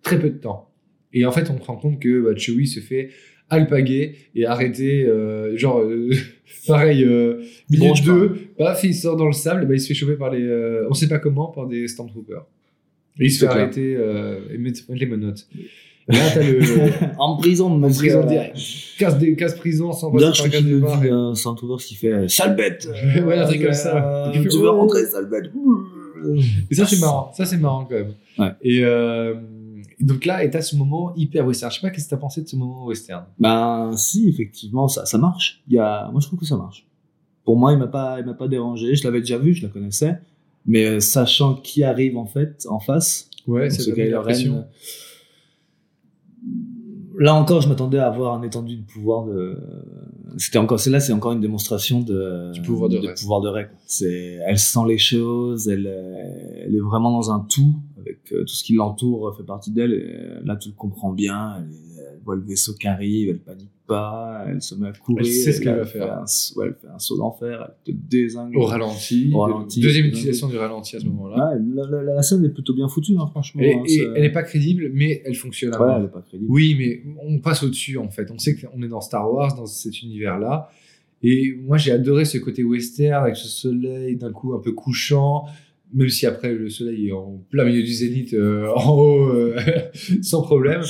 G: très peu de temps. Et en fait, on se rend compte que bah, Chewie se fait alpaguer et arrêter, euh, genre, euh, pareil, euh, milieu de deux, paf, il sort dans le sable, et bah, il se fait choper par les, euh, on sait pas comment, par des Stormtroopers. Et il se fait
F: clair.
G: arrêter et mettre, les menottes. Et là, t'as le,
F: en prison,
G: en prison direct. Casse, des, casse prison sans passer par
F: le
G: départ.
F: un Santouvers qui fait sale bête.
G: Ouais, un truc comme ça.
F: Tu veux rentrer, sale bête.
G: Et ça, c'est marrant. Ça, c'est marrant quand même.
F: Ouais.
G: Et euh, donc là, et t'as ce moment hyper western. Je sais pas qu'est-ce que t'as pensé de ce moment western?
F: Ben, si, effectivement, ça, ça marche. Il y a, moi, je trouve que ça marche. Pour moi, il m'a pas, il m'a pas dérangé. Je l'avais déjà vu, je la connaissais. Mais euh, sachant qui arrive, en fait, en face,
G: Ouais, c'est
F: ce Là encore, je m'attendais à avoir un étendu de pouvoir de. C'était encore, c'est là, c'est encore une démonstration de
G: Du pouvoir de Rey.
F: pouvoir de. C'est, elle sent les choses, elle, euh, elle est vraiment dans un tout avec euh, tout ce qui l'entoure fait partie d'elle. Et euh, là, tu le comprends bien. Elle, elle voit le vaisseau qui arrive, elle panique pas, elle se met à courir.
G: Elle sait ce qu'elle va
F: fait
G: faire.
F: un saut- ouais, elle fait un saut d'enfer, elle te désingue.
G: Au ralenti.
F: Au ralenti.
G: Deuxième utilisation du ralenti à ce moment-là.
F: Ouais, la, la- la scène est plutôt bien foutue, hein, franchement.
G: Et,
F: hein,
G: et elle n'est pas crédible, mais elle fonctionne
F: Ouais, elle est pas crédible.
G: Oui, mais on passe au-dessus en fait. On sait qu'on est dans Star Wars, dans cet univers-là. Et moi, j'ai adoré ce côté western avec ce soleil d'un coup un peu couchant, même si après le soleil est en plein milieu du zénith, euh, en haut, euh, sans problème.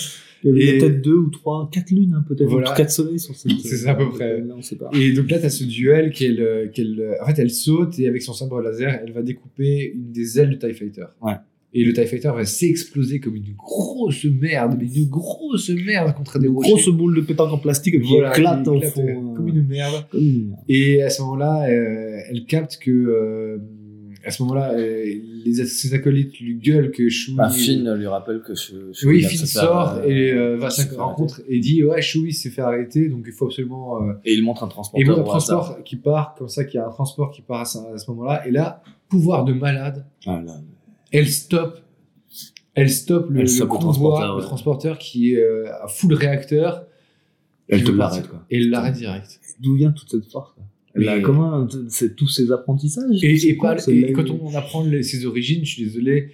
F: Il y avait peut-être deux ou trois, quatre lunes, hein, peut-être,
G: Voilà.
F: quatre soleils sur cette.
G: C'est ça, à peu près.
F: Là, on sait pas.
G: Et donc là, tu as ce duel qu'elle, euh, qu'elle, euh, en fait, elle saute et avec son sabre laser, elle va découper une des ailes du TIE Fighter.
F: Ouais.
G: Et le TIE Fighter va s'exploser comme une grosse merde, mais une grosse merde contre des
F: Une
G: rochers.
F: grosse boule de pétanque en plastique qui
G: Voilà,
F: éclate
G: éclate,
F: fond.
G: euh,
F: euh,
G: Comme une merde.
F: comme une merde.
G: Et à ce moment-là, euh, elle capte que, euh, à ce moment-là, euh, les, ses acolytes lui gueulent que Chewie.
F: Bah, Finn lui rappelle que je
G: Oui, Finn sort
F: euh,
G: et euh, va à
F: faire
G: rencontre et dit Ouais, Chewie s'est fait arrêter, donc il faut absolument. euh,
F: Et il montre un
G: et
F: transporteur.
G: il a un
F: hasard.
G: transport qui part, comme ça, qu'il y a un transport qui part à ce, moment-là. Et là, pouvoir de malade,
F: Ah, là,
G: elle stoppe. Elle stoppe le,
F: Elle
G: le
F: stoppe le
G: convoi,
F: transporteur,
G: le transporteur qui est euh, à full réacteur.
F: Elle te l'arrête, quoi.
G: Et elle l'arrête direct.
F: D'où vient toute cette force quoi
G: Mais-
F: comment C'est tous ces apprentissages
G: Et,
F: c'est
G: et,
F: quoi,
G: pas-
F: c'est
G: et
F: la-
G: quand on apprend les- ses origines, je suis désolé,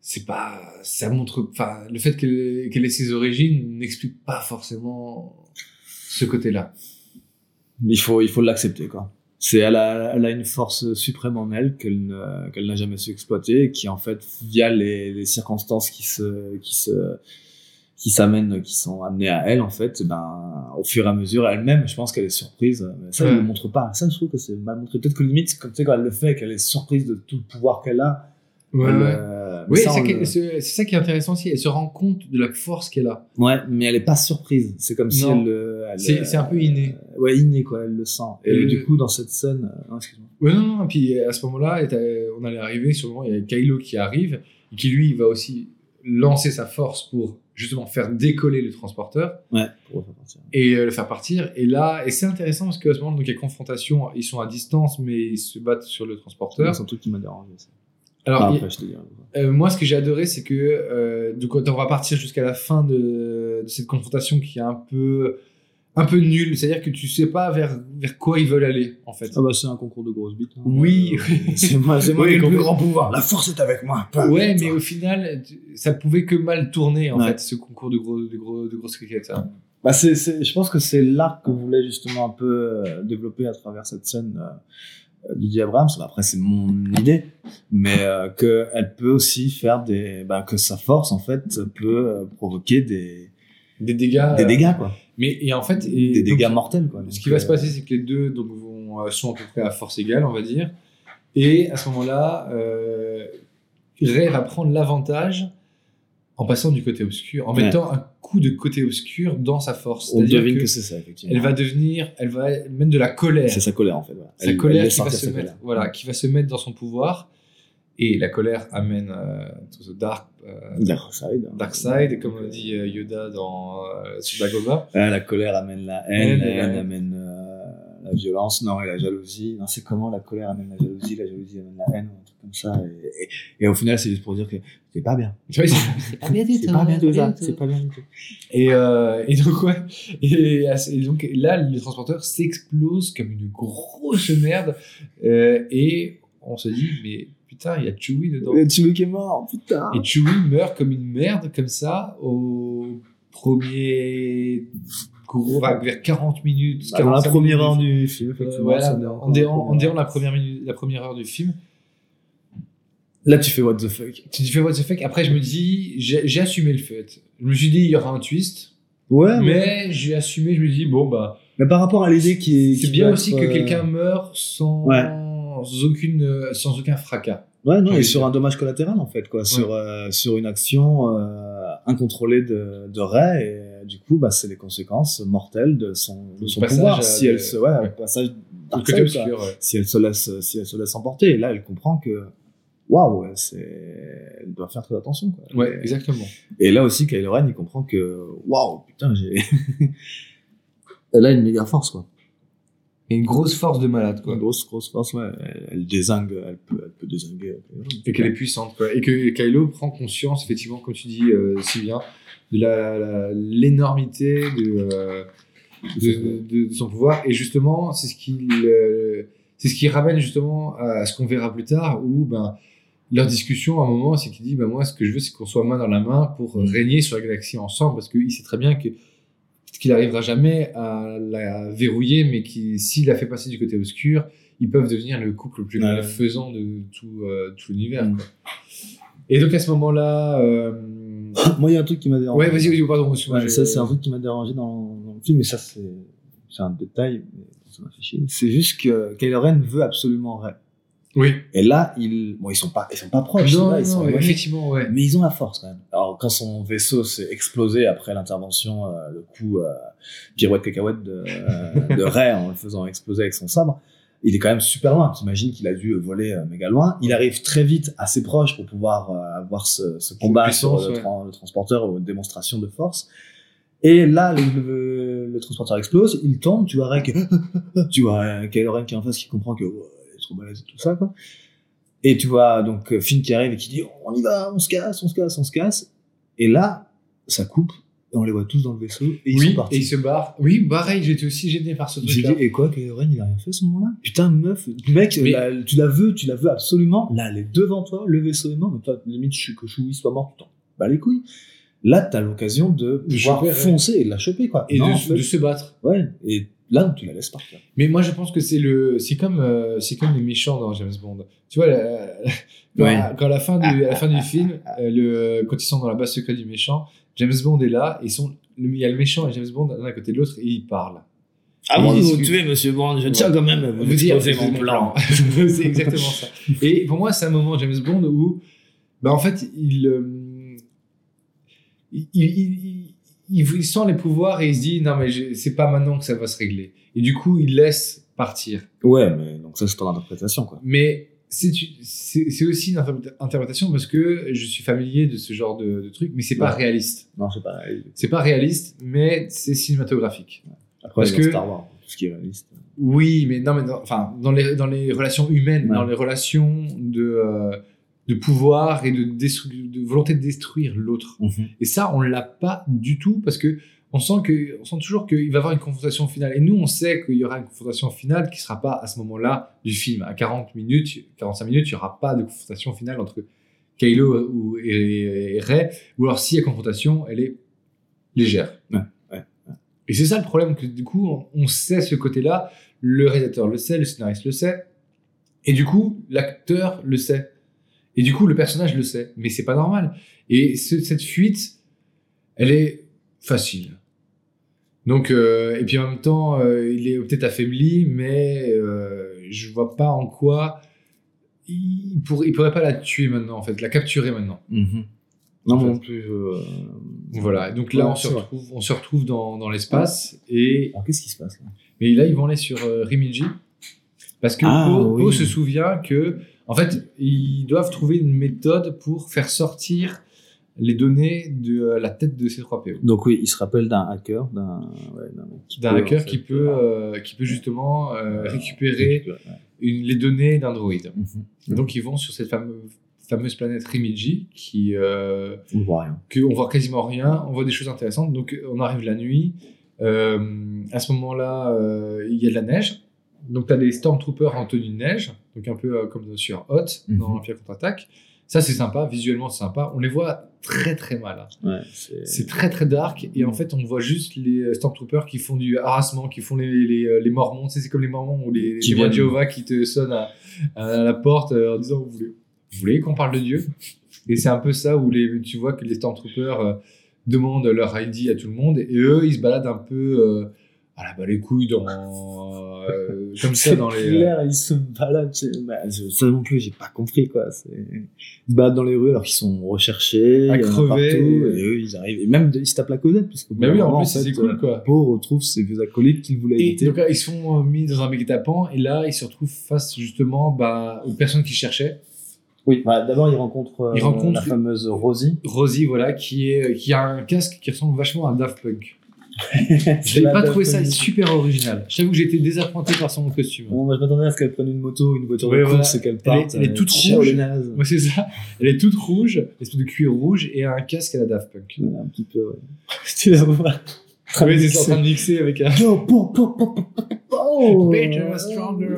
G: c'est pas, ça montre, enfin, le fait qu'elle qu'elle ait ses origines n'explique pas forcément ce côté-là.
F: Il faut, il faut l'accepter, quoi. C'est, elle a, elle a une force suprême en elle qu'elle n'a jamais su exploiter et qui, en fait, via les, les circonstances qui se, qui se, qui s'amènent, qui sont amenées à elle, en fait, ben, au fur et à mesure, elle-même, je pense qu'elle est surprise. Mais ça, elle ne le montre pas. Ça, je trouve que c'est mal montré. Peut-être que limite, comme tu sais, quand elle le fait, qu'elle est surprise de tout le pouvoir qu'elle a.
G: Ouais,
F: elle,
G: ouais.
F: euh,
G: Oui, c'est ça qui est intéressant aussi. Elle se rend compte de la force qu'elle a.
F: Ouais, mais elle est pas surprise. C'est comme si elle, euh, elle,
G: C'est-
F: euh,
G: un peu inné.
F: Ouais, inné, quoi. Elle le sent. Et
G: Et
F: du coup, dans cette scène, euh, non, excuse-moi.
G: Ouais, non, non. Et puis à ce moment-là, on allait arriver sur le moment, il y a Kylo qui arrive et qui lui va aussi lancer sa force pour justement faire décoller le transporteur
F: Ouais, pour
G: et euh, le faire partir. Et là, et c'est intéressant parce qu'à ce moment, donc il y a confrontation. Ils sont à distance, mais ils se battent sur le transporteur.
F: C'est un truc qui m'a dérangé. ça.
G: Alors,
F: après, je te.
G: Euh, moi, ce que j'ai adoré, c'est que euh, donc, on va partir jusqu'à la fin de, de cette confrontation qui est un peu un peu nul. C'est-à-dire que tu sais pas vers, vers quoi ils veulent aller, en fait.
F: Ah bah c'est un concours de grosses bites. hein.
G: Oui,
F: Euh, c'est moi, c'est moi
G: Oui,
F: qui ai le plus grand pouvoir. La force est avec moi.
G: Ouais, mais au final, ça pouvait que mal tourner, en
F: Ouais.
G: fait, ce concours de, gros, de, gros, de grosses cricket. hein.
F: Bah c'est, c'est, je pense que c'est l'arc que voulait justement un peu euh, développer à travers cette scène euh, euh, Didier Abrams. Après c'est mon idée, mais euh, que elle peut aussi faire des, bah, que sa force en fait peut euh, provoquer des,
G: Des dégâts.
F: des
G: euh,
F: dégâts quoi,
G: Mais, et en fait, et
F: des
G: donc,
F: dégâts mortels quoi.
G: Ce
F: Donc,
G: qui va
F: euh,
G: se passer, c'est que les deux donc, vont, euh, sont à peu près à force égale, on va dire. Et à ce moment-là, euh, Ray va prendre l'avantage en passant du côté obscur, en
F: Ouais.
G: mettant un coup de côté obscur dans sa force.
F: On devine
G: que
F: que c'est ça effectivement.
G: elle va devenir, elle va mettre de la colère.
F: C'est sa colère en fait. Voilà.
G: sa
F: Elle-
G: colère
F: elle laisse
G: qui va
F: sortir
G: se
F: sa
G: mettre,
F: colère.
G: voilà, qui va se mettre dans son pouvoir. Et la colère amène euh, to the dark, euh,
F: Dark side. hein.
G: dark side, comme on dit euh, Yoda dans euh.
F: Ah, la colère amène la haine, la haine amène euh, la violence, non, et la jalousie. Non, c'est comment la colère amène la jalousie, la jalousie amène la haine, ou un truc comme ça. Et, et, et au final, c'est juste pour dire que c'est pas bien.
G: Tu vois, c'est-
F: pas bien du
G: C'est pas bien tout ça,
F: C'est pas bien du tout.
G: Et, euh, et donc, ouais. Et, et donc, là, le transporteur s'explose comme une grosse merde. Euh, et on se dit, mais putain, il y a Chewie dedans.
F: Et Chewie qui est mort, putain.
G: Et Chewie meurt comme une merde, comme ça, au premier gros, vers 40 minutes.
F: Bah, dans la
G: 45
F: première
G: minutes.
F: heure du film,
G: Euh, voilà, en déant, la première minute, la première heure du film.
F: Là, tu fais what the fuck.
G: Tu fais what the fuck. Après, je me dis, j'ai assumé le fait. Je me suis dit, il y aura un twist.
F: Ouais, mais,
G: Mais j'ai assumé, je me dis, bon, bah,
F: mais par rapport à l'idée qui est.
G: C'est bien aussi que
F: euh,
G: quelqu'un meure sans,
F: Ouais.
G: Aucune, euh, sans aucun fracas.
F: Ouais, non, et sur un dommage collatéral, en fait, quoi. Sur, euh, sur une action euh, incontrôlée de, de Ray, et euh, du coup, bah, c'est les conséquences mortelles de son, de pouvoir.
G: à
F: Si elle se, ouais,
G: ouais.
F: le passage
G: obscur, ouais.
F: si elle se laisse, si elle se laisse emporter. Et là, elle comprend que, waouh, c'est, elle doit faire très attention, quoi.
G: Ouais,
F: Et-
G: exactement.
F: Et là aussi, Kylo Ren, il comprend que, waouh, putain, j'ai, elle a une méga force, quoi.
G: Et une grosse force de malade, quoi.
F: Une grosse, grosse force, ouais. Elle, elle désingue, elle peut, elle peut désinguer. Kylo Ren.
G: Et qu'elle est puissante, quoi. Et que Kylo prend conscience, effectivement, comme tu dis euh, si bien, de la- la- l'énormité de, euh, de, de- de son pouvoir. Et justement, c'est ce qui, euh, c'est ce qui ramène justement à ce qu'on verra plus tard, où ben, leur discussion à un moment, c'est qu'il dit, ben, moi, ce que je veux, c'est qu'on soit main dans la main pour euh, régner sur la galaxie ensemble, parce qu'il sait très bien que qu'il n'arrivera jamais à la verrouiller, mais qui, s'il la fait passer du côté obscur, ils peuvent devenir le couple le plus
F: Ouais.
G: faisant de tout, euh, tout l'univers.
F: Mm.
G: Et donc à ce moment-là, euh...
F: Moi, il y a un truc qui m'a dérangé.
G: ouais, vas-y, vas-y, pardon. excuse-moi,
F: Ouais,
G: je-
F: ça, c'est un truc qui m'a dérangé dans, dans le film, mais ça, c'est, c'est un détail, mais ça m'a fait chier. C'est juste que Kylo Ren veut absolument Rey.
G: Oui.
F: Et là, ils, bon, ils sont pas, ils sont pas proches,
G: Non,
F: là, ils sont
G: non, effectivement, ouais.
F: mais ils ont la force quand même. Alors, quand son vaisseau s'est explosé après l'intervention, euh, le coup euh, pirouette cacahuète de, euh, de Rey en le faisant exploser avec son sabre, il est quand même super loin. T'imagines qu'il a dû voler euh, méga loin. Il arrive très vite, assez proche pour pouvoir euh, avoir ce, ce combat sur le,
G: ouais.
F: tran- le transporteur aux démonstrations de force. Et là, le, le- le transporteur explose, il tombe, tu vois qui, tu vois euh, Kylo Ren qui est en face qui comprend que trop balèze et tout ça quoi. Et tu vois donc euh, Finn qui arrive et qui dit on y va, on se casse, on se casse, on se casse. Et là, ça coupe et on les voit tous dans le vaisseau et ils
G: oui,
F: sont partis.
G: et il se barre. Oui, pareil, j'étais aussi gêné par ce truc-là.
F: dit, et quoi, Kylo il a rien fait à ce moment-là? Putain, meuf, mec,
G: Mais-
F: tu la veux, tu la veux absolument. Là, elle est devant toi, le vaisseau est mort, mais toi, limite, je- que Chewie soit mort, tu t'en bats les couilles. Là, t'as l'occasion de pouvoir
G: choper, ouais.
F: foncer et de la choper, quoi.
G: Et
F: Non,
G: de,
F: en fait,
G: de se battre.
F: Ouais, et là, tu la laisses partir.
G: Mais moi, je pense que c'est le, c'est comme, euh, c'est comme les méchants dans James Bond. Tu vois, la- quand,
F: Ouais.
G: quand à la fin du, à la fin du film, euh, le, quand ils sont dans la base secrète du méchant, James Bond est là, et ils sont, il y a le méchant et James Bond l'un à côté de l'autre, et ils parlent.
F: Avant
G: de
F: de
G: vous
F: tuer, monsieur Bond, je tiens quand même à vous
G: vous dire
F: exposer mon plan.
G: c'est exactement ça. Et pour moi, c'est un moment James Bond où, bah, en fait, il, euh, il, il, il- il- il sent les pouvoirs et il se dit non mais c'est pas maintenant que ça va se régler. Et du coup, il laisse partir.
F: Ouais, mais donc ça, c'est ton interprétation, quoi.
G: Mais c'est aussi une interpré- interprétation parce que je suis familier de ce genre de, de truc, mais c'est pas
F: Ouais.
G: réaliste.
F: Non, c'est pas réaliste.
G: C'est pas réaliste, mais c'est cinématographique.
F: Après,
G: Parce que-
F: Star Wars, tout ce qui est réaliste.
G: Oui, mais non, mais dans, enfin, dans les, dans les relations humaines,
F: Ouais.
G: dans les relations de, euh, de pouvoir et de, volonté de détruire l'autre.
F: Mhm.
G: Et ça, on l'a pas du tout parce que on sent que, on sent toujours qu'il va y avoir une confrontation finale. Et nous, on sait qu'il y aura une confrontation finale qui sera pas à ce moment-là du film. À 40 minutes, 45 minutes, il y aura pas de confrontation finale entre Kylo ou, et, et Rey. Ou alors, s'il y a confrontation, elle est légère.
F: Ouais, ouais,
G: Et c'est ça le problème, que du coup, on, on sait ce côté-là. Le réalisateur le sait, le scénariste le sait. Et du coup, l'acteur le sait. Et du coup, le personnage le sait. Mais c'est pas normal. Et ce- cette fuite, elle est facile. Donc, euh, et puis en même temps, euh, il est peut-être affaibli, mais euh, je vois pas en quoi il, pour, il pourrait pas la tuer maintenant, en fait, la capturer maintenant.
F: Non,
G: En fait.
F: non plus. euh,
G: Voilà. Et donc là, on, se retrouve, on se retrouve dans, dans l'espace. Et
F: Alors, qu'est-ce qui se passe là?
G: Mais là, ils vont aller sur Rimiji. Parce que
F: Ah, oui.
G: Se souvient que, en fait, ils doivent trouver une méthode pour faire sortir les données de la tête de C3PO.
F: Donc, oui, il se rappelle d'un hacker, d'un. Ouais, qui peut,
G: hacker
F: en fait,
G: qui peut,
F: euh,
G: qui peut justement euh, récupérer
F: ouais.
G: une- les données d'un droïde.
F: Mhm.
G: Donc, ils vont sur cette fameuse, fameuse planète Rimiji, qui, euh,
F: On ne voit rien.
G: que on voit quasiment rien, on voit des choses intéressantes. Donc on arrive la nuit. Euh, à ce moment-là, il y a de la neige. Donc tu as des Stormtroopers en tenue de neige, donc un peu euh, comme sur Hot dans
F: Mhm.
G: l'Empire contre-attaque. Ça c'est sympa, visuellement c'est sympa. On les voit très très mal. hein.
F: Ouais, c'est.
G: Très très dark et en fait on voit juste les euh, Stormtroopers qui font du harassement, qui font les, les, euh, les mormons. Tu sais, c'est comme les mormons ou les, les
F: Qui
G: de. Jéhovah qui te sonnent à, à la porte euh, en disant vous voulez, vous voulez qu'on parle de Dieu? Et c'est un peu ça où les, tu vois que les Stormtroopers euh, demandent leur ID à tout le monde et eux ils se baladent un peu euh, à la bas les couilles dans euh, comme ça dans les
F: clair, ils se baladent. bah, ça non plus, j'ai pas compris quoi. C'est- Ils se baladent dans les rues alors qu'ils sont recherchés,
G: À
F: en
G: crever.
F: partout, et eux ils arrivent. Et même ils se tapent la causette parce que.
G: Mais oui, en
F: fait,
G: c'est cool,
F: euh,
G: quoi.
F: Poe retrouve ses vieux acolytes qu'il voulait
G: Et
F: éviter.
G: donc là, ils sont euh, mis dans un guet-apens et là, ils se retrouvent face justement bah, aux personnes qui cherchaient.
F: Oui, bah, d'abord il rencontre, euh,
G: Il rencontre-
F: la fameuse Rosie.
G: Rosie, voilà, qui, est, qui a un casque qui ressemble vachement à Daft Punk. J'ai pas trouvé ça super original. Je t'avoue que j'ai été désappointé par son costume.
F: Bon, moi je m'attendais à ce qu'elle prenne une moto, une voiture
G: Ouais,
F: de
G: voilà.
F: course et qu'elle
G: Elle est-
F: parte.
G: elle est
F: euh,
G: toute
F: ciao,
G: rouge. Ouais, c'est ça. Elle est toute rouge, espèce de cuir rouge et un casque à la Daft Punk.
F: Ouais, un petit peu, ouais. vois.
G: Oui, c'est ça, en train de mixer avec un.
F: Yo, po, po, po, po, po, po.
G: Better, stronger.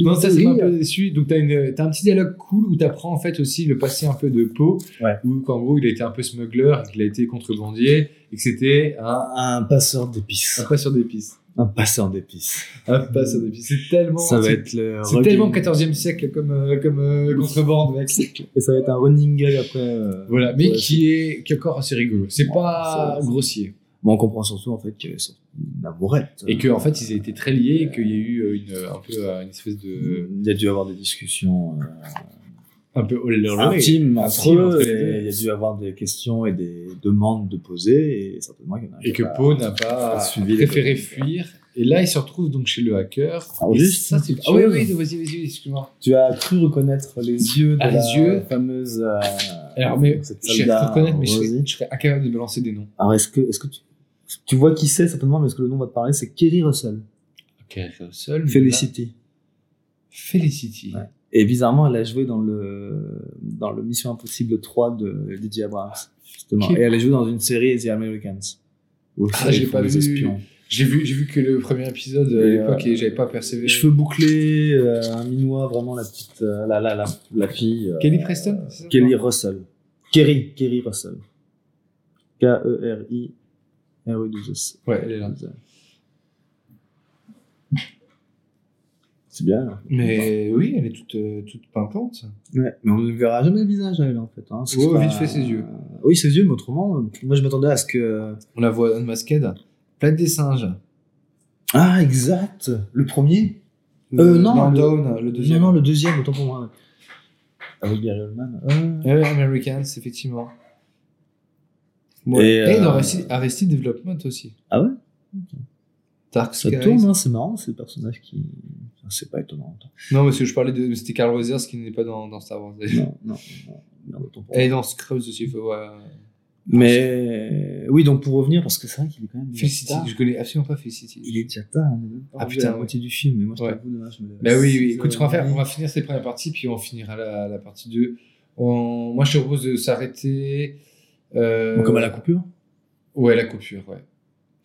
G: Non, ça, c'est un peu déçu. Donc, t'as, une, t'as un petit dialogue cool où t'apprends en fait aussi le passé un peu de Poe.
F: Ouais.
G: Où, qu'en gros, il a été un peu smuggler, qu'il a été contrebandier, et que c'était un,
F: Un, passeur d'épices.
G: un passeur d'épices.
F: Un passeur d'épices.
G: Un passeur d'épices. C'est tellement.
F: Ça va être le.
G: C'est
F: running-
G: tellement 14e siècle comme, euh, comme euh, contrebande, mec.
F: Et ça va être un running gag après. euh,
G: Voilà, mais qui est, qui est encore assez rigolo. C'est
F: Ouais,
G: pas
F: c'est-
G: grossier.
F: Bon, on comprend surtout en fait qu'il y avait surtout une amourette.
G: Et qu'en en fait, ils étaient très liés et qu'il y a eu euh, une, un peu euh, une espèce de.
F: il y a dû avoir des discussions euh,
G: Un peu
F: intimes entre eux. et il y a dû avoir des questions et des demandes de poser. Et certainement qu'il y en a
G: Et que Poe n'a pas
F: pas suivi
G: préféré fuir. Et là, il se retrouve donc chez le hacker. Et
F: juste
G: ça, Ah oui, oui, vas-y, vas-y, excuse-moi.
F: Tu as cru reconnaître les yeux de
G: Ah, les
F: la
G: yeux
F: fameuse. euh,
G: Alors, mais je reconnaître, mais je serais, je serais incapable de me lancer des noms.
F: Alors, est-ce que, est-ce que tu, tu vois qui c'est certainement, mais est-ce que le nom va te parler? C'est Kerry Russell.
G: Ok, seul. mais
F: Felicity.
G: Felicity.
F: Ouais. Et bizarrement, elle a joué dans le, dans le Mission Impossible 3 de Didier Abrams. Justement.
G: Qui-
F: Et elle a joué dans une série The Americans. Où
G: Ah, j'ai pas vu.
F: espions.
G: J'ai vu, j'ai vu que le premier épisode à
F: Et,
G: l'époque
F: euh,
G: et j'avais pas persévéré.
F: Cheveux bouclés, euh, un minois, vraiment la petite, euh, la, la, la, la fille. euh,
G: Kelly Preston
F: Kelly Russell. Kerry, Kerry Russell. E K-E-R-I. R-E-2-S.
G: Ouais, elle est là.
F: C'est bien. hein.
G: Mais oui, elle est toute, euh, toute pimpante.
F: Ouais, mais on ne verra jamais le visage à elle en fait. Hein.
G: Oh, vite fait ses yeux.
F: Oui, ses yeux, mais autrement, euh, moi je m'attendais à ce que.
G: On la voit unmasked. Planète des singes.
F: Ah, exact Le premier Euh, non, le-
G: Down, le deuxième.
F: Non, non, le deuxième, autant pour moi. Avec Gary Oldman. Euh,
G: Americans, effectivement. Ouais.
F: Et,
G: Et,
F: euh,
G: dans Arrested, Arrested Development aussi.
F: Ah ouais?
G: Dark
F: Ça
G: Skies.
F: tourne, hein, c'est marrant, ces personnages qui. Enfin, c'est pas étonnant.
G: Non, parce que je parlais de. C'était Carl Weathers qui n'est pas dans, dans Star Wars.
F: Non, non, non.
G: Est
F: moi.
G: dans Scrubs aussi. faut- Ouais.
F: Mais oui, donc pour revenir, parce que c'est vrai qu'il est quand même.
G: Felicity.
F: tard.
G: Je connais absolument pas Felicity.
F: Il est déjà tard, pas
G: Ah, putain,
F: la
G: ouais.
F: moitié du film, mais moi je
G: Ouais.
F: t'avoue, me lève.
G: Bah oui, Écoute, ce qu'on va faire, on va finir cette première partie, puis on finira la, la partie 2. On... Moi, je te propose de s'arrêter. euh.
F: Comme à la coupure
G: Ouais, la coupure, ouais.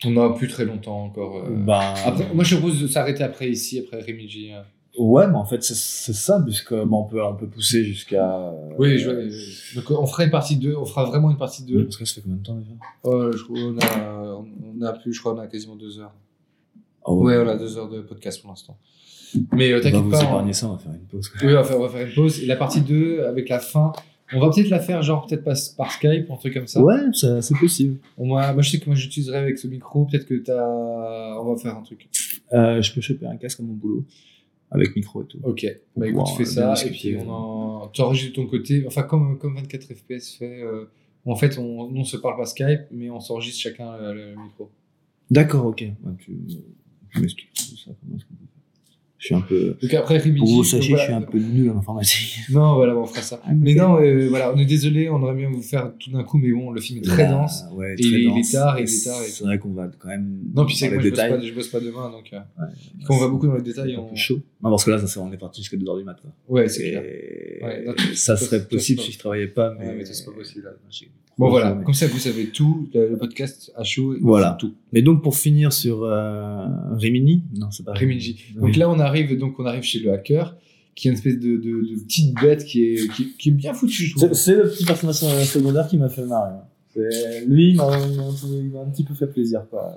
G: On n'a plus très longtemps encore. euh. Après, moi, je propose de s'arrêter après ici, après Remigi. euh.
F: Ouais, mais en fait, c'est c'est ça, puisque bon, on, peut, on peut pousser jusqu'à. euh,
G: Oui, je euh, Donc, on fera une partie 2, on fera vraiment une partie 2.
F: Parce que ça fait combien de temps déjà?
G: Oh, je crois qu'on a, on a plus, je crois, on a quasiment deux heures.
F: Oh,
G: Ouais, on a deux heures de podcast pour l'instant. Mais euh,
F: On va
G: t'inquiète
F: vous
G: pas. on-
F: épargner ça, on va faire une pause.
G: Oui, on va, faire, on va faire une pause. Et la partie 2, avec la fin, on va peut-être la faire, genre, peut-être par, par Skype ou un truc comme ça.
F: Ouais, c'est possible.
G: On va- moi, je sais que moi, j'utiliserai avec ce micro. Peut-être que t'as. On va faire un truc.
F: Euh, je peux choper un casque à mon boulot, avec micro et tout.
G: Ok. Bah, écoute, tu fais
F: euh,
G: ça. Et puis, on en... tu enregistres de ton côté. Enfin, comme, comme 24 FPS fait. euh, En fait, on, on se parle par Skype, mais on s'enregistre chacun le, le micro.
F: D'accord, ok. Ouais, tu tu m'expliques ça. comment est-ce qu'on peut faire. Je suis un peu.
G: Donc, après Remigi.
F: Pour vous
G: donc,
F: sachiez,
G: voilà.
F: je suis un peu nul en informatique.
G: Non, voilà, on fera ça. Mais non, euh, voilà, on est désolé, on aurait bien vous faire tout d'un coup, mais bon, le film est très
F: Là,
G: dense.
F: Ouais,
G: Et
F: très
G: il est- il est
F: dense.
G: tard, il est tard et
F: C'est vrai qu'on va quand même.
G: Non, puis c'est que moi, je bosse, pas, je bosse pas demain, donc. euh,
F: Ouais.
G: Quand on va beaucoup dans les détails, on.
F: chaud. Non, parce que là, ça, on est parti jusqu'à 2h du matin.
G: Ouais, c'est
F: Et
G: clair. Ouais, non,
F: ça serait possible si je travaillais pas, mais.
G: Mais c'est pas possible, là. Bon, voilà, comme ça, vous savez tout, le, podcast à chaud,
F: Voilà.
G: tout.
F: Mais donc, pour finir sur euh, Rimini? Non, c'est pas. Oui.
G: Donc là, on arrive, donc on arrive chez le hacker, qui est une espèce de, de, de petite bête qui est, qui, qui est bien foutue.
F: C'est le petit personnage secondaire qui m'a fait marrer. hein. Lui, il m'a un petit peu fait plaisir. Quoi.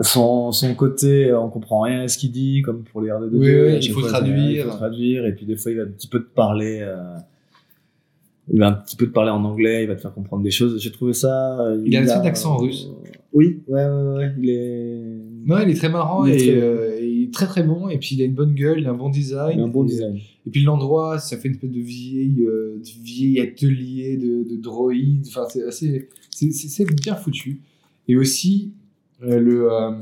F: Son, son côté, euh, on comprend rien à ce qu'il dit, comme pour les R2D2.
G: Oui, il faut
F: fois,
G: traduire.
F: Il faut traduire, et puis des fois, il va un petit peu te parler. euh, il va un petit peu te parler en anglais, il va te faire comprendre des choses. J'ai trouvé ça. euh,
G: Il a un petit d'accent russe.
F: Oui, ouais, ouais, ouais. Il est.
G: Non, il est très marrant
F: Il est
G: et
F: très
G: euh, est très très bon. Et puis il a une bonne gueule, il a un bon design.
F: Il a un bon
G: et,
F: design.
G: Et puis l'endroit, ça fait une espèce de vieil, euh, de vieil atelier de, de droïdes. Enfin, c'est assez, c'est, bien foutu. Et aussi euh, le, euh,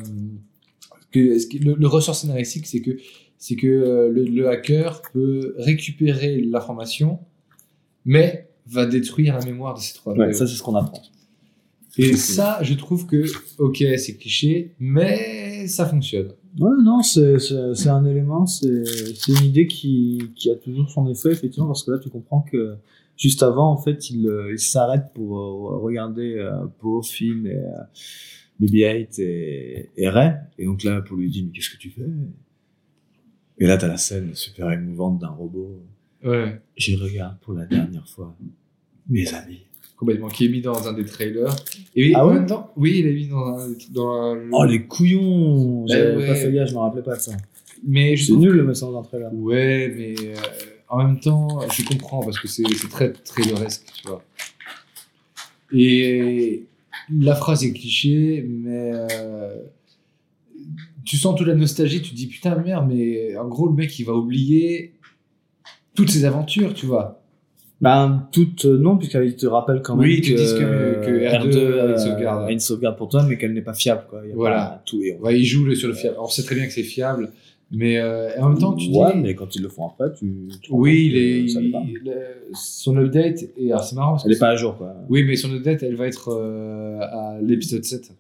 G: que, le, le ressort scénaristique, c'est que c'est que euh, le, le hacker peut récupérer l'information, mais va détruire la mémoire de ces trois.
F: Ouais, ça, c'est ce qu'on apprend.
G: Et ça, je trouve que, ok, c'est cliché, mais ça fonctionne.
F: Ouais, non, c'est un élément, c'est une idée qui, qui a toujours son effet, effectivement, parce que là, tu comprends que juste avant, en fait, il, euh, il s'arrête pour euh, regarder euh, Poe, Finn et euh, BB-8 et, et Ray. Et donc là, Poe lui dit, mais qu'est-ce que tu fais? Et là, t'as la scène super émouvante d'un robot.
G: Ouais.
F: Je regarde pour la dernière fois mes amis.
G: Complètement, qui est mis dans un des trailers. Et
F: Ah
G: en
F: ouais
G: même temps, oui, il est mis dans un. Dans un-
F: Oh, les couillons J'avais
G: ouais.
F: pas fait gaffe, je me rappelais pas de ça.
G: Mais
F: C'est nul
G: que-
F: le message d'un trailer.
G: Ouais, mais euh, en même temps, je comprends parce que c'est c'est très traileresque, tu vois. Et la phrase est cliché, mais euh, tu sens toute la nostalgie, tu te dis putain merde, mais en gros le mec il va oublier toutes ses aventures, tu vois.
F: Ben, toutes, euh, non, puisqu'il te rappelle quand même
G: Oui, ils te
F: que,
G: disent que- que R2 a une
F: euh,
G: sauvegarde.
F: a une sauvegarde pour toi, mais qu'elle n'est pas fiable, quoi. Il y a
G: Voilà.
F: pas tout et on.
G: Ouais, il joue le- sur le fiable. On sait très bien que c'est fiable, mais euh, en même temps tu
F: ouais,
G: dis.
F: mais quand ils le font après, tu. tu
G: Oui, il
F: ça pas.
G: euh, son update, et alors c'est marrant parce
F: Elle est pas à jour, quoi.
G: Oui, mais son update, elle va être euh, à l'épisode 7.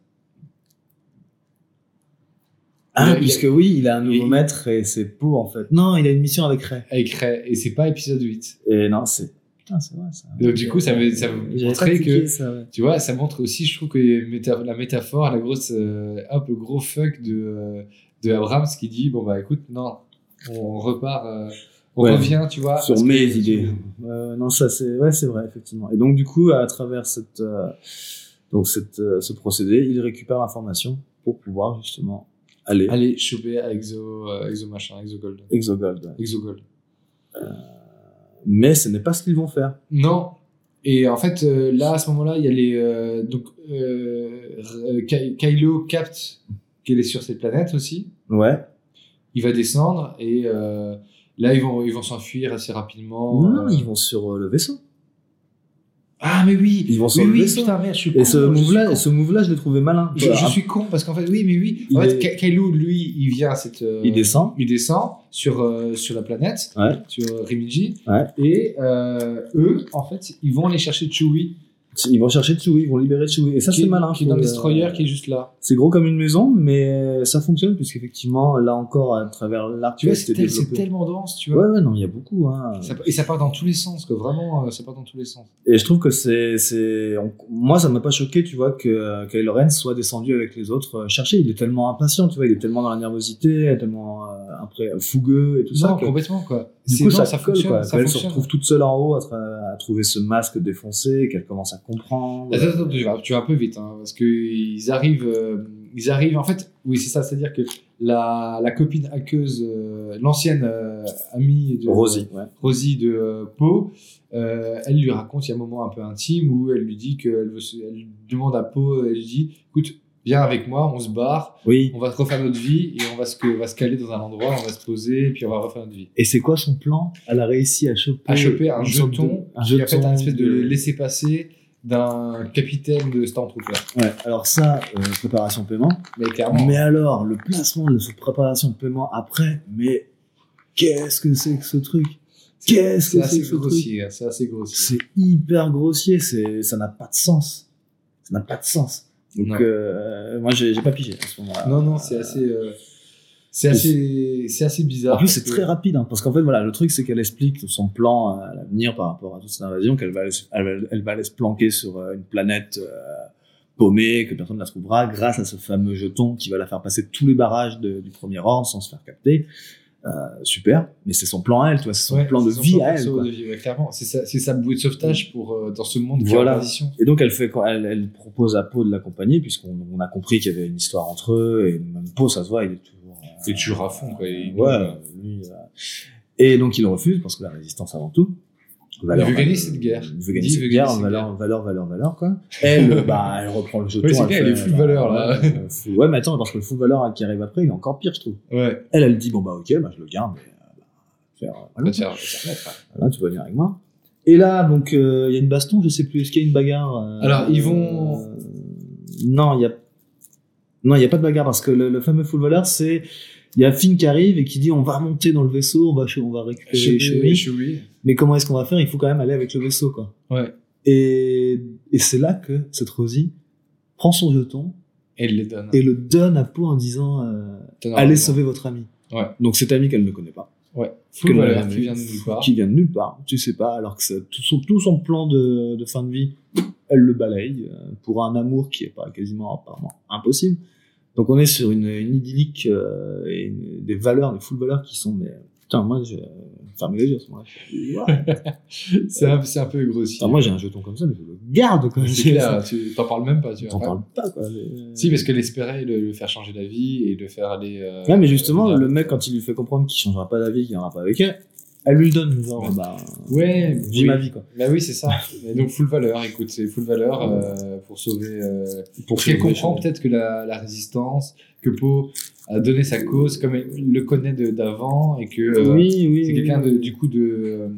F: Ah,
G: il a-
F: puisque oui, il a un nouveau maître et c'est pour, en fait. Non, il a une mission avec Ray.
G: Avec Ray, et c'est pas épisode 8.
F: Et non, c'est. Putain, c'est vrai, ça.
G: Donc, du coup, ça veut, ça
F: pas
G: que,
F: tiqué, ça, ouais.
G: tu vois, ça montre aussi, je trouve que méta- la métaphore, la grosse, euh, hop, le gros fuck de, euh, de Abrams qui dit, bon, bah, écoute, non, on repart, euh, on
F: Ouais.
G: revient, tu vois.
F: sur
G: parce que-
F: mes idées. Ouais, non, ça c'est ouais, c'est vrai effectivement. Et donc du coup, à travers cette euh, donc cette euh, ce procédé, il récupère l'information pour pouvoir justement aller
G: Allez, choper à Exo, euh, Exo machin, Exo Gold.
F: Exogold. ouais.
G: Exo Gold.
F: Mais ce n'est pas ce qu'ils vont faire.
G: Non. Et en fait, euh, là, à ce moment-là, il y a les. euh, donc, euh, Ky- Kylo capte qu'elle est sur cette planète aussi.
F: Ouais.
G: Il va descendre et là, ils vont ils vont s'enfuir assez rapidement.
F: non, ils vont sur le vaisseau.
G: Ah, mais oui
F: Ils vont
G: Oui, oui, putain, merde, je suis
F: Et
G: con,
F: ce move-là, ce move-là, je l'ai trouvé malin.
G: Je, je suis con parce qu'en fait, oui, mais oui. En
F: Il
G: fait,
F: est-
G: Kylo, lui, il vient à cette. euh,
F: Il descend.
G: Il descend sur, euh, sur la planète,
F: Ouais.
G: sur Rimiji.
F: Ouais.
G: Et euh, eux, en fait, ils vont aller chercher Chewie
F: Ils vont chercher Chewie, ils vont libérer Chewie. Et ça, c'est
G: est-
F: malin.
G: Qui est dans le
F: Euh,
G: destroyer, qui est juste là.
F: C'est gros comme une maison, mais ça fonctionne, puisqu'effectivement, là encore, à travers l'arc,
G: Tu vois, c'est tellement dense, tu vois.
F: Ouais, ouais, non, il y a beaucoup. Hein.
G: Et ça part dans tous les sens, quoi. Vraiment, euh, ça part dans tous les sens.
F: Et je trouve que c'est, moi, ça m'a pas choqué, tu vois, que euh, Kylo Ren soit descendu avec les autres euh, chercher. Il est tellement impatient, tu vois, il est tellement dans la nervosité, tellement euh, après
G: Tout
F: fougueux et tout ça.
G: ça,
F: que-
G: complètement, quoi.
F: Du
G: C'est
F: coup,
G: non,
F: ça,
G: ça
F: colle,
G: fonctionne.
F: quoi.
G: Ça
F: elle se retrouve toute seule en haut à, trouver ce masque défoncé, qu'elle commence à comprendre.
G: Attends, attends, tu vas, tu vas un peu vite, hein, parce que ils arrivent, euh, ils arrivent. En fait, oui, c'est ça, c'est-à-dire que la, la copine aqueuse, euh, l'ancienne euh, amie de
F: Rosie, ouais.
G: Rosie de euh, Poe, euh, elle lui raconte il y a un moment un peu intime où elle lui dit qu'elle elle demande à Poe, elle lui dit, écoute, viens avec moi, on se barre,
F: Oui.
G: on va refaire notre vie et on va se, on va se caler dans un endroit, on va se poser et puis on va refaire notre vie.
F: Et c'est quoi son plan? Elle a réussi à choper,
G: À choper un jeton,
F: de- un
G: qui est en fait
F: jeton
G: un espèce de,
F: de-
G: laisser-passer d'un capitaine de Stormtrooper.
F: Ouais, alors ça, euh, préparation paiement.
G: Mais clairement.
F: Mais alors, le placement de cette préparation de paiement après, mais qu'est-ce que c'est que ce truc? Qu'est-ce que c'est que ce truc
G: grossier, hein, c'est assez grossier.
F: C'est hyper grossier, c'est, ça n'a pas de sens. Ça n'a pas de sens. Donc, euh, moi, j'ai, j'ai pas pigé à ce moment-là.
G: Non, non, c'est assez, euh, c'est assez, c'est assez bizarre.
F: En plus, c'est
G: que-
F: très rapide, hein, parce qu'en fait, voilà, le truc, c'est qu'elle explique son plan à l'avenir par rapport à toute cette invasion, qu'elle va, aller se- elle, va- elle va aller se planquer sur euh, une planète euh, paumée, que personne ne la trouvera, grâce à ce fameux jeton qui va la faire passer tous les barrages de- du premier ordre sans se faire capter. Euh, super, mais c'est son plan à elle, c'est son
G: Ouais,
F: plan de
G: son
F: vie
G: plan
F: à elle.
G: perso
F: quoi.
G: de vie, ouais, clairement. C'est sa, bouée de sauvetage pour, euh, dans ce monde qui
F: Voilà.
G: est en transition.
F: Et donc elle fait elle, elle propose à Poe de l'accompagner puisqu'on on a compris qu'il y avait une histoire entre eux et même Poe ça se voit il est toujours euh,
G: Il est toujours à fond, quoi.
F: Ouais lui euh, et donc il refuse parce que la résistance avant tout
G: Veut gagner cette guerre.
F: cette
G: veut
F: guerre valeur valeur valeur valeur quoi elle bah elle reprend le jeton
G: Ouais, c'est clair, elle est full
F: bah,
G: valeur, là.
F: ouais, euh, full- ouais mais attends parce que le full valeur qui arrive après il est encore pire je trouve
G: Ouais.
F: elle elle dit bon bah ok bah je le garde mais, euh, bah, faire, voilà,
G: mettre, ouais.
F: voilà, tu vas venir avec moi et là donc euh, il y a une baston je sais plus est-ce qu'il y a une bagarre euh,
G: Alors, ils vont-
F: euh, non il y a non il y a pas de bagarre parce que le, fameux full voleur c'est il y a Finn qui arrive et qui dit on va monter dans le vaisseau on va on va récupérer
G: Chewie,
F: mais comment est-ce qu'on va faire? Il faut quand même aller avec le vaisseau quoi
G: Ouais.
F: et et c'est là que cette Rosie prend son jeton
G: Et les donne.
F: et le donne à Poe en disant euh, allez
G: raison.
F: sauver votre ami
G: Ouais.
F: donc cet ami qu'elle ne connaît pas
G: Ouais. Valeur
F: jamais
G: qui vient de nulle part.
F: qui vient de nulle part, tu sais pas, alors que c'est- tout son, tout son plan de, de fin de vie, elle le balaye euh, pour un amour qui est pas quasiment apparemment impossible. Donc on est sur une, une idyllique euh, et une- des valeurs, des full valeurs qui sont mais putain moi je fermé les yeux à ce moment-là. Je dis, What
G: C'est un, c'est un peu grossier.
F: Enfin, moi j'ai un jeton comme ça mais je le garde quoi.
G: c'est clair, tu t'en parles même pas, tu
F: T'en parles pas quoi. mais-
G: Si, parce qu'elle espérait le, le faire changer d'avis et le faire aller. euh,
F: Ouais, mais justement, le mec, quand il lui fait comprendre qu'il changera pas d'avis, qu'il viendra pas avec elle, elle lui le donne, genre,
G: Ouais.
F: bah,
G: Ouais,
F: vis
G: oui.
F: ma vie, quoi.
G: Bah oui, c'est ça. Et donc, full valeur, écoute, c'est full valeur euh, pour sauver. Euh...
F: Pour
G: qu'elle comprend peut-être que la, la résistance, que Poe a donné sa cause, comme elle le connaît d'avant, et que euh,
F: oui, oui.
G: c'est
F: oui,
G: quelqu'un du coup de euh,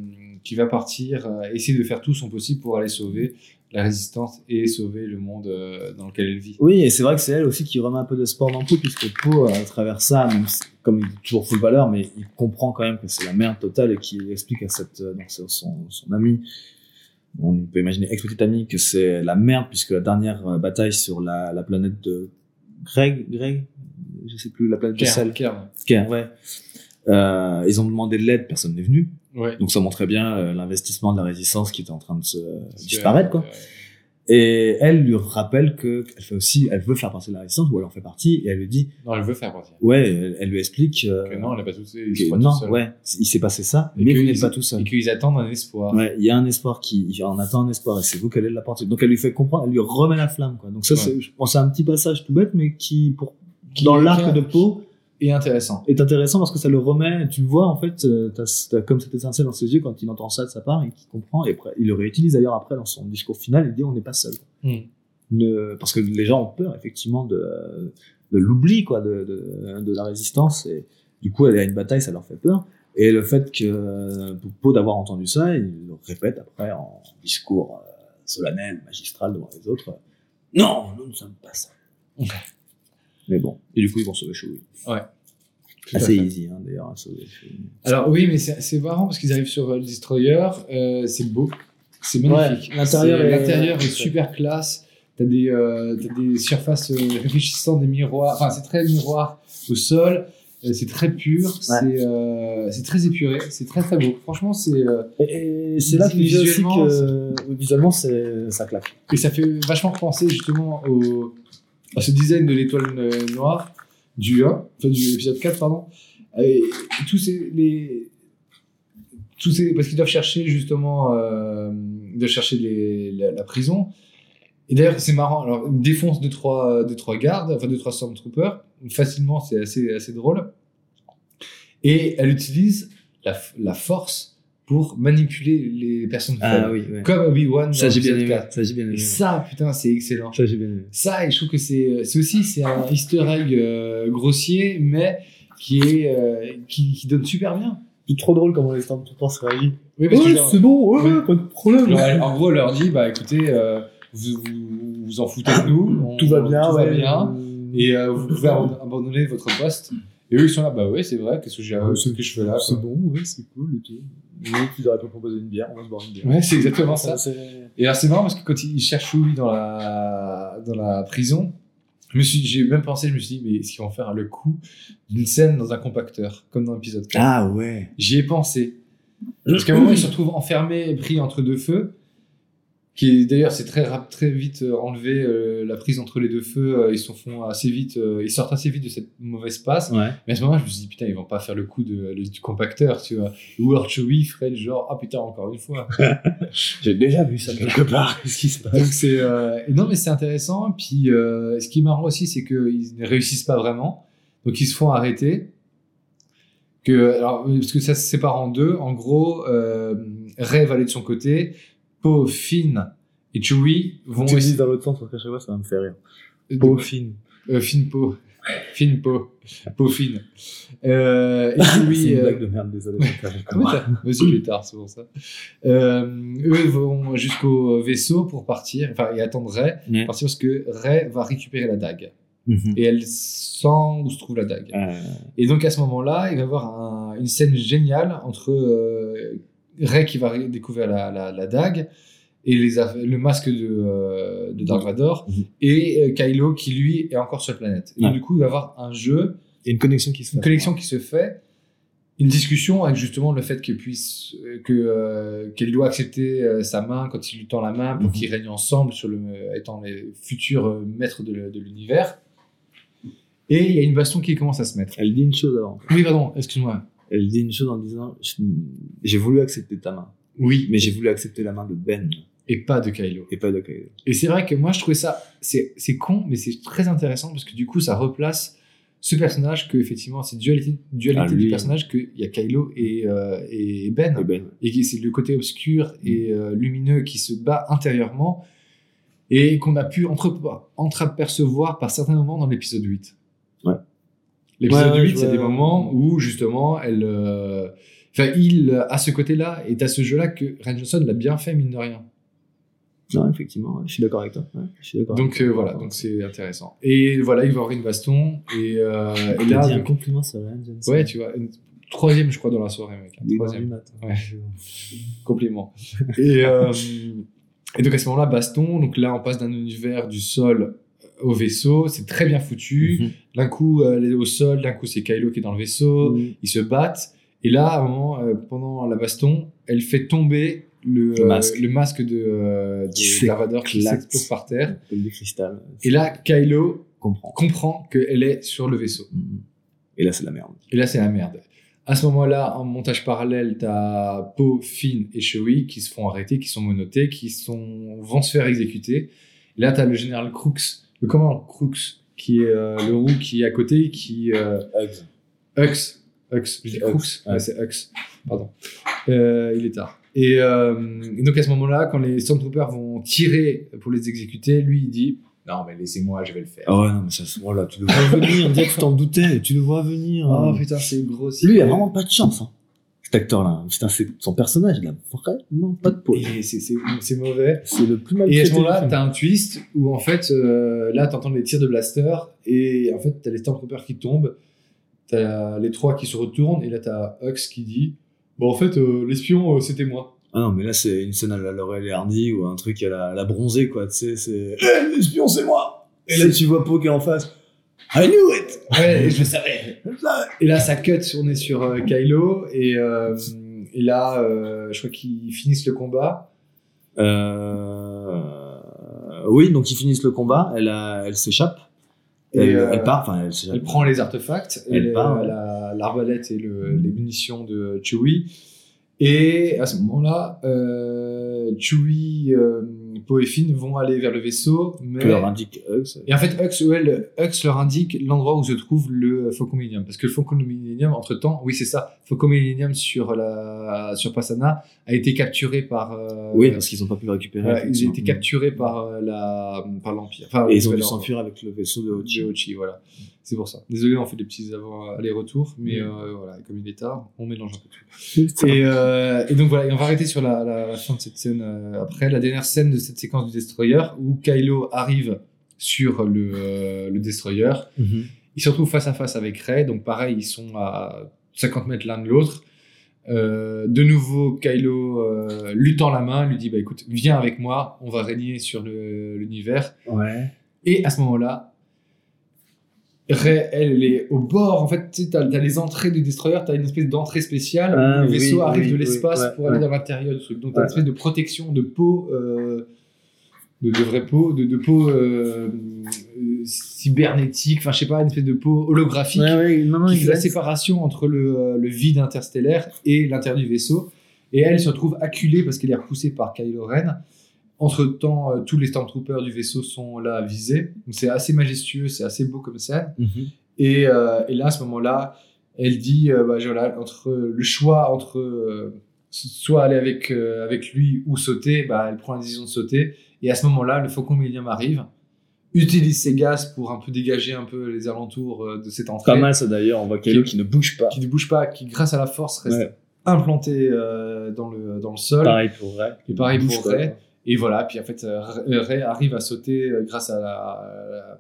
G: qui va partir, euh, essayer de faire tout son possible pour aller sauver la résistance et sauver le monde euh, dans lequel elle vit.
F: Oui, et c'est vrai que c'est elle aussi qui remet un peu d'espoir dans tout, puisque Poe, à travers ça, même comme il est toujours full valeur, mais il comprend quand même que c'est la merde totale et qu'il explique à cette, euh, donc son, son ami, on peut imaginer ex-petite amie, que c'est la merde, puisque la dernière bataille sur la, la planète de Greg, Greg, je sais plus, la planète de sel. Ouais. Euh, ils ont demandé de l'aide, personne n'est venu.
G: Ouais.
F: Donc ça montrait bien euh, l'investissement de la résistance qui était en train de se
G: que,
F: disparaître, quoi.
G: euh,
F: Et elle lui rappelle que elle fait aussi, elle veut faire partie de la résistance ou elle en fait partie et elle lui dit,
G: non, elle veut faire partie.
F: ouais, elle, elle lui explique euh,
G: Que non, elle n'a pas tout seul.
F: que non, ouais, il s'est passé ça,
G: Et
F: mais vous n'êtes pas tout seul.
G: Et qu'ils attendent un espoir.
F: Ouais, il y a un espoir qui, en attend un espoir et c'est vous qui allez l'apporter. Donc elle lui fait comprendre, elle lui remet la flamme, quoi. Donc ça,
G: Ouais.
F: c'est, je pense, c'est un petit passage tout bête, mais qui, pour,
G: Qui-
F: dans l'arc de Poe,
G: Et intéressant.
F: est intéressant parce que ça le remet, tu le vois, en fait, euh, t'as, t'as comme cette étincelle dans ses yeux quand il entend ça de sa part et qu'il comprend et après, il le réutilise d'ailleurs après dans son discours final, il dit on n'est pas seul.
G: Hmm.
F: Ne- parce que les gens ont peur effectivement de, de l'oubli quoi de, de, de la résistance et du coup aller à une bataille ça leur fait peur et le fait que pour Poe d'avoir entendu ça il le répète après en discours euh, solennel magistral devant les autres non nous ne sommes pas seuls mais bon et du coup ils vont sauver Chewie
G: Ouais. Tout
F: assez
G: fait.
F: easy hein, d'ailleurs à sauver Chewie.
G: Alors oui, mais c'est marrant parce qu'ils arrivent sur le destroyer, euh, c'est beau. C'est magnifique.
F: Ouais, l'intérieur est- ouais.
G: super classe. T'as des, euh, t'as des surfaces euh, réfléchissantes, des miroirs. Enfin, c'est très miroir au sol. Euh, C'est très pur. C'est euh, c'est très épuré. C'est très très beau. Franchement, c'est euh,
F: Et, et c'est là que aussi
G: Visuellement,
F: que visuellement, ça claque.
G: et ça fait vachement penser justement au à ce design de l'étoile euh, noire du 1, enfin du épisode 4 pardon. Et tous ces les tous ces parce qu'ils doivent chercher justement euh, de chercher la, prison. Et d'ailleurs c'est marrant. Alors ils défoncent deux trois deux trois gardes, enfin deux trois stormtroopers facilement. C'est assez assez drôle. Et elle utilise la, la force pour manipuler les personnes.
F: Ah oui, ouais.
G: Comme Obi-Wan
F: Ça j'ai bien
G: l'épisode
F: aimé.
G: 4.
F: Ça j'ai bien aimé.
G: Et ça, putain, c'est excellent.
F: Ça j'ai bien aimé.
G: Ça, et je trouve que c'est c'est aussi c'est un Easter egg euh, grossier, mais qui est euh, qui, qui donne super bien.
F: C'est trop drôle comment les Stormtroopers se réagissent.
G: Oui, que genre,
F: bon, ouais,
G: ouais,
F: pas de problème.
G: en gros, elle leur dit, bah écoutez, euh, vous, vous vous en foutez de nous, on-
F: Tout va bien,
G: tout
F: ouais.
G: va bien, et euh, vous pouvez abandonner abandonner votre poste. Et eux, ils sont là, bah ouais, c'est vrai, qu'est-ce que j'ai,
F: Ouais,
G: ce que je fais là
F: C'est bon, ouais, c'est cool et tout. Mais tu aurais pas proposé une bière, on va se boire une bière.
G: Ouais, c'est exactement ça. Et alors c'est marrant parce que quand il cherche Louis dans la dans la prison, j'ai même pensé, je me suis dit mais est-ce qu'ils vont faire le coup d'une scène dans un compacteur comme dans l'épisode 4
F: Ah ouais.
G: J'y ai pensé. Parce qu'à un moment, il se retrouve enfermé, pris entre deux feux. Qui d'ailleurs, c'est très rap- très vite euh, enlevé euh, la prise entre les deux feux. euh, ils se font assez vite, euh, ils sortent assez vite de cette mauvaise passe.
F: Ouais.
G: Mais à ce moment, je me suis dit putain, ils vont pas faire le coup de, le- du compacteur, tu vois. Ou alors Chewie ferait le genre ah putain encore une fois.
F: J'ai déjà vu ça quelque part. Qu'est-ce qui se
G: Donc
F: passe
G: c'est euh, non mais c'est intéressant. Puis euh, ce qui est marrant aussi, c'est qu'ils ne réussissent pas vraiment. Donc ils se font arrêter. Que alors parce que ça se sépare en deux. En gros, euh, Rey va aller de son côté, Poe, Finn et Chewie vont
F: Tu dis dans l'autre sens, parce qu'à chaque fois, ça va me faire rire. film.
G: euh, Poe, Poe Finn. Euh, et
F: C'est
G: Chewie,
F: une
G: euh,
F: blague de merde, désolé.
G: Ah ouais, t'as- Vas-y, plus tard, c'est pour ça. Euh, eux vont jusqu'au vaisseau pour partir, enfin, et attendre Ray,
F: Ouais.
G: partir parce que Ray va récupérer la dague.
F: Mhm.
G: Et elle sent où se trouve la dague.
F: Euh,
G: Et donc, à ce moment-là, il va y avoir un- une scène géniale entre euh, Ray qui va découvrir la, la, la dague et les le masque de, euh, de Dark Vador
F: Mhm.
G: et euh, Kylo qui, lui, est encore sur la planète. Et du coup, il va y avoir un jeu
F: a une connexion qui se fait.
G: une connexion qui se fait, une discussion avec justement le fait qu'elle puisse, euh, que euh, qu'elle doit accepter sa main quand il lui tend la main pour
F: Mhm.
G: qu'ils règnent ensemble sur le, étant les futurs maîtres de, de l'univers. Et il y a une baston qui commence à se mettre.
F: Elle dit une chose avant.
G: Oui, pardon, excuse-moi.
F: Elle dit une chose en disant J'ai voulu accepter ta main.
G: Oui,
F: Mais j'ai voulu accepter la main de Ben
G: et pas de Kylo.
F: et pas de Kylo.
G: Et c'est vrai que moi je trouvais ça, c'est c'est con, mais c'est très intéressant parce que du coup ça replace ce personnage que effectivement c'est dualité, dualité
F: Ah, lui,
G: du personnage qu'il y a Kylo et, euh, et Ben.
F: Et Ben.
G: et c'est le côté obscur et euh, lumineux qui se bat intérieurement et qu'on a pu entre, entreapercevoir par certains moments dans l'épisode 8. L'épisode
F: Ouais, ouais,
G: 8,
F: je
G: c'est des moments où justement elle. euh, Enfin, il a ce côté-là et à ce jeu-là que Ryan Johnson l'a bien fait, mine de rien.
F: Non, effectivement, je suis d'accord avec toi. Ouais, je suis
G: Donc euh, voilà, donc c'est intéressant. Et voilà, il va avoir une baston et, euh, et là,
F: un
G: donc-
F: compliment sur Ryan Johnson.
G: ouais, tu vois, une- troisième, je crois, dans la soirée, mec.
F: Dans
G: Troisième.
F: mat.
G: Ouais. compliment. Et, euh, et donc à ce moment-là, baston. Donc là, on passe d'un univers du sol au vaisseau. C'est très bien foutu.
F: Mhm.
G: D'un coup, euh, elle est au sol. D'un coup, c'est Kylo qui est dans le vaisseau.
F: Mhm.
G: Ils se battent. Et là, à un moment, euh, pendant la baston, elle fait tomber le,
F: Le
G: euh,
F: masque.
G: le masque de, euh,
F: Qui
G: de s'explose par terre. Et là, Kylo
F: comprend.
G: comprend qu'elle est sur le vaisseau.
F: Mhm. Et là, c'est la merde.
G: Et là, c'est la merde. À ce moment-là, en montage parallèle, t'as Poe, Finn et Chewie qui se font arrêter, qui sont monotés, qui sont, vont se faire exécuter. Et là, t'as le général Crooks, le commandant Crooks, qui est euh, le roux qui est à côté, qui... Euh, Hux. Hux. Je dis
F: Hux,
G: Crooks.
F: ouais.
G: Ouais, c'est Hux. Pardon. Euh, il est tard. Et, euh, et donc, à ce moment-là, quand les Stormtroopers vont tirer pour les exécuter, lui, il dit Non, mais laissez-moi, je vais le faire.
F: Ah ouais, non, mais ça se voit là, tu le vois venir. On dirait que tu t'en doutais, tu le vois venir.
G: Oh,
F: hein.
G: putain, c'est grossier.
F: Lui, il a vraiment pas de chance. Hein. Cet acteur-là, putain, c'est son personnage, il a vraiment pas de peau.
G: C'est- mauvais.
F: C'est le plus mal
G: Et à ce moment-là, t'as un twist où en fait, euh, là, t'entends les tirs de blaster et en fait, t'as les Stormtroopers qui tombent, t'as les trois qui se retournent et là, t'as Hux qui dit Bon, en fait, euh, l'espion, euh, c'était moi.
F: Ah non, mais là, c'est une scène à la Laurel et Hardy ou un truc à la, à la bronzée, quoi. Tu sais, c'est. Eh, l'espion, c'est moi Et là, tu vois Poe qui est en face. I knew it
G: Ouais, je savais. Et là, ça cut, on est sur euh, Kylo, et, euh, et là, euh, je crois qu'ils finissent le combat.
F: Euh... Oui, donc ils finissent le combat, elle, a- elle s'échappe.
G: Et,
F: Elle,
G: euh,
F: elle part, enfin, elle s'échappe.
G: Elle prend les artefacts,
F: Elle
G: les-
F: part, ouais.
G: la- l'arbalète et le- les munitions de Chewie. Et à ce moment-là, euh, Chewie, euh, Poe et Finn vont aller vers le vaisseau, mais...
F: Que leur indique Hux.
G: Et en fait, Hux, ouais, le- Hux leur indique l'endroit où se trouve le Faucon Millennium. Parce que le Faucon Millennium, entre-temps, oui, c'est ça, Faucon Millennium sur, la, sur Passana a été capturé par... euh,
F: Oui, parce qu'ils ont pas pu le récupérer.
G: voilà, ils ont
F: effectivement.
G: été capturés par euh, la par l'Empire. Enfin,
F: Et ils ont dû s'enfuir avec le vaisseau de Hochi.
G: de Hochi, voilà. C'est pour ça. Désolé, on fait des petits allers-retours, mais
F: Mm.
G: euh, voilà, comme il est tard, on mélange un peu tout. Et, euh, et donc voilà, et on va arrêter sur la, la, fin de cette scène euh, après, la dernière scène de cette séquence du Destroyer, où Kylo arrive sur le, le Destroyer,
F: Mhm.
G: il se retrouve face à face avec Rey, donc pareil, ils sont à 50 mètres l'un de l'autre. De nouveau, Kylo lui tend la main, lui dit bah écoute, viens avec moi, on va régner sur l'univers.
F: Ouais.
G: Et à ce moment-là, Elle, elle est au bord. En fait, tu as les entrées du destroyer, t'as une espèce d'entrée spéciale.
F: Ah,
G: où le
F: oui,
G: vaisseau arrive
F: oui,
G: de
F: oui,
G: l'espace
F: ouais,
G: pour aller dans l'intérieur du truc. Donc, t'as
F: Ouais,
G: une espèce de protection de peau, euh, de, de vraie peau, de, de peau euh, cybernétique, enfin, je sais pas, une espèce de peau holographique
F: Ouais, ouais, non, non,
G: qui fait la séparation entre le, euh, le vide interstellaire et l'intérieur du vaisseau. Et elle se retrouve acculée parce qu'elle est repoussée par Kylo Ren. Entre-temps, euh, tous les Stormtroopers du vaisseau sont là visés. Donc, C'est assez majestueux, c'est assez beau comme scène.
F: Mhm.
G: Et, euh, et là, à ce moment-là, elle dit, euh, bah, voilà, entre le choix entre soit aller avec, avec lui ou sauter, bah, elle prend la décision de sauter. Et à ce moment-là, le Faucon Millennium arrive, utilise ses gaz pour un peu dégager un peu les alentours de cette entrée
F: Pas mal ça d'ailleurs, on voit Kylo
G: Qui-
F: qui ne bouge pas.
G: qui ne bouge pas, qui grâce à la force reste
F: Ouais.
G: implanté euh, dans, le, dans le sol.
F: Pareil pour Ray.
G: Et pareil pour Ray. Et voilà, puis en fait, euh, Ray arrive à sauter euh, grâce à la,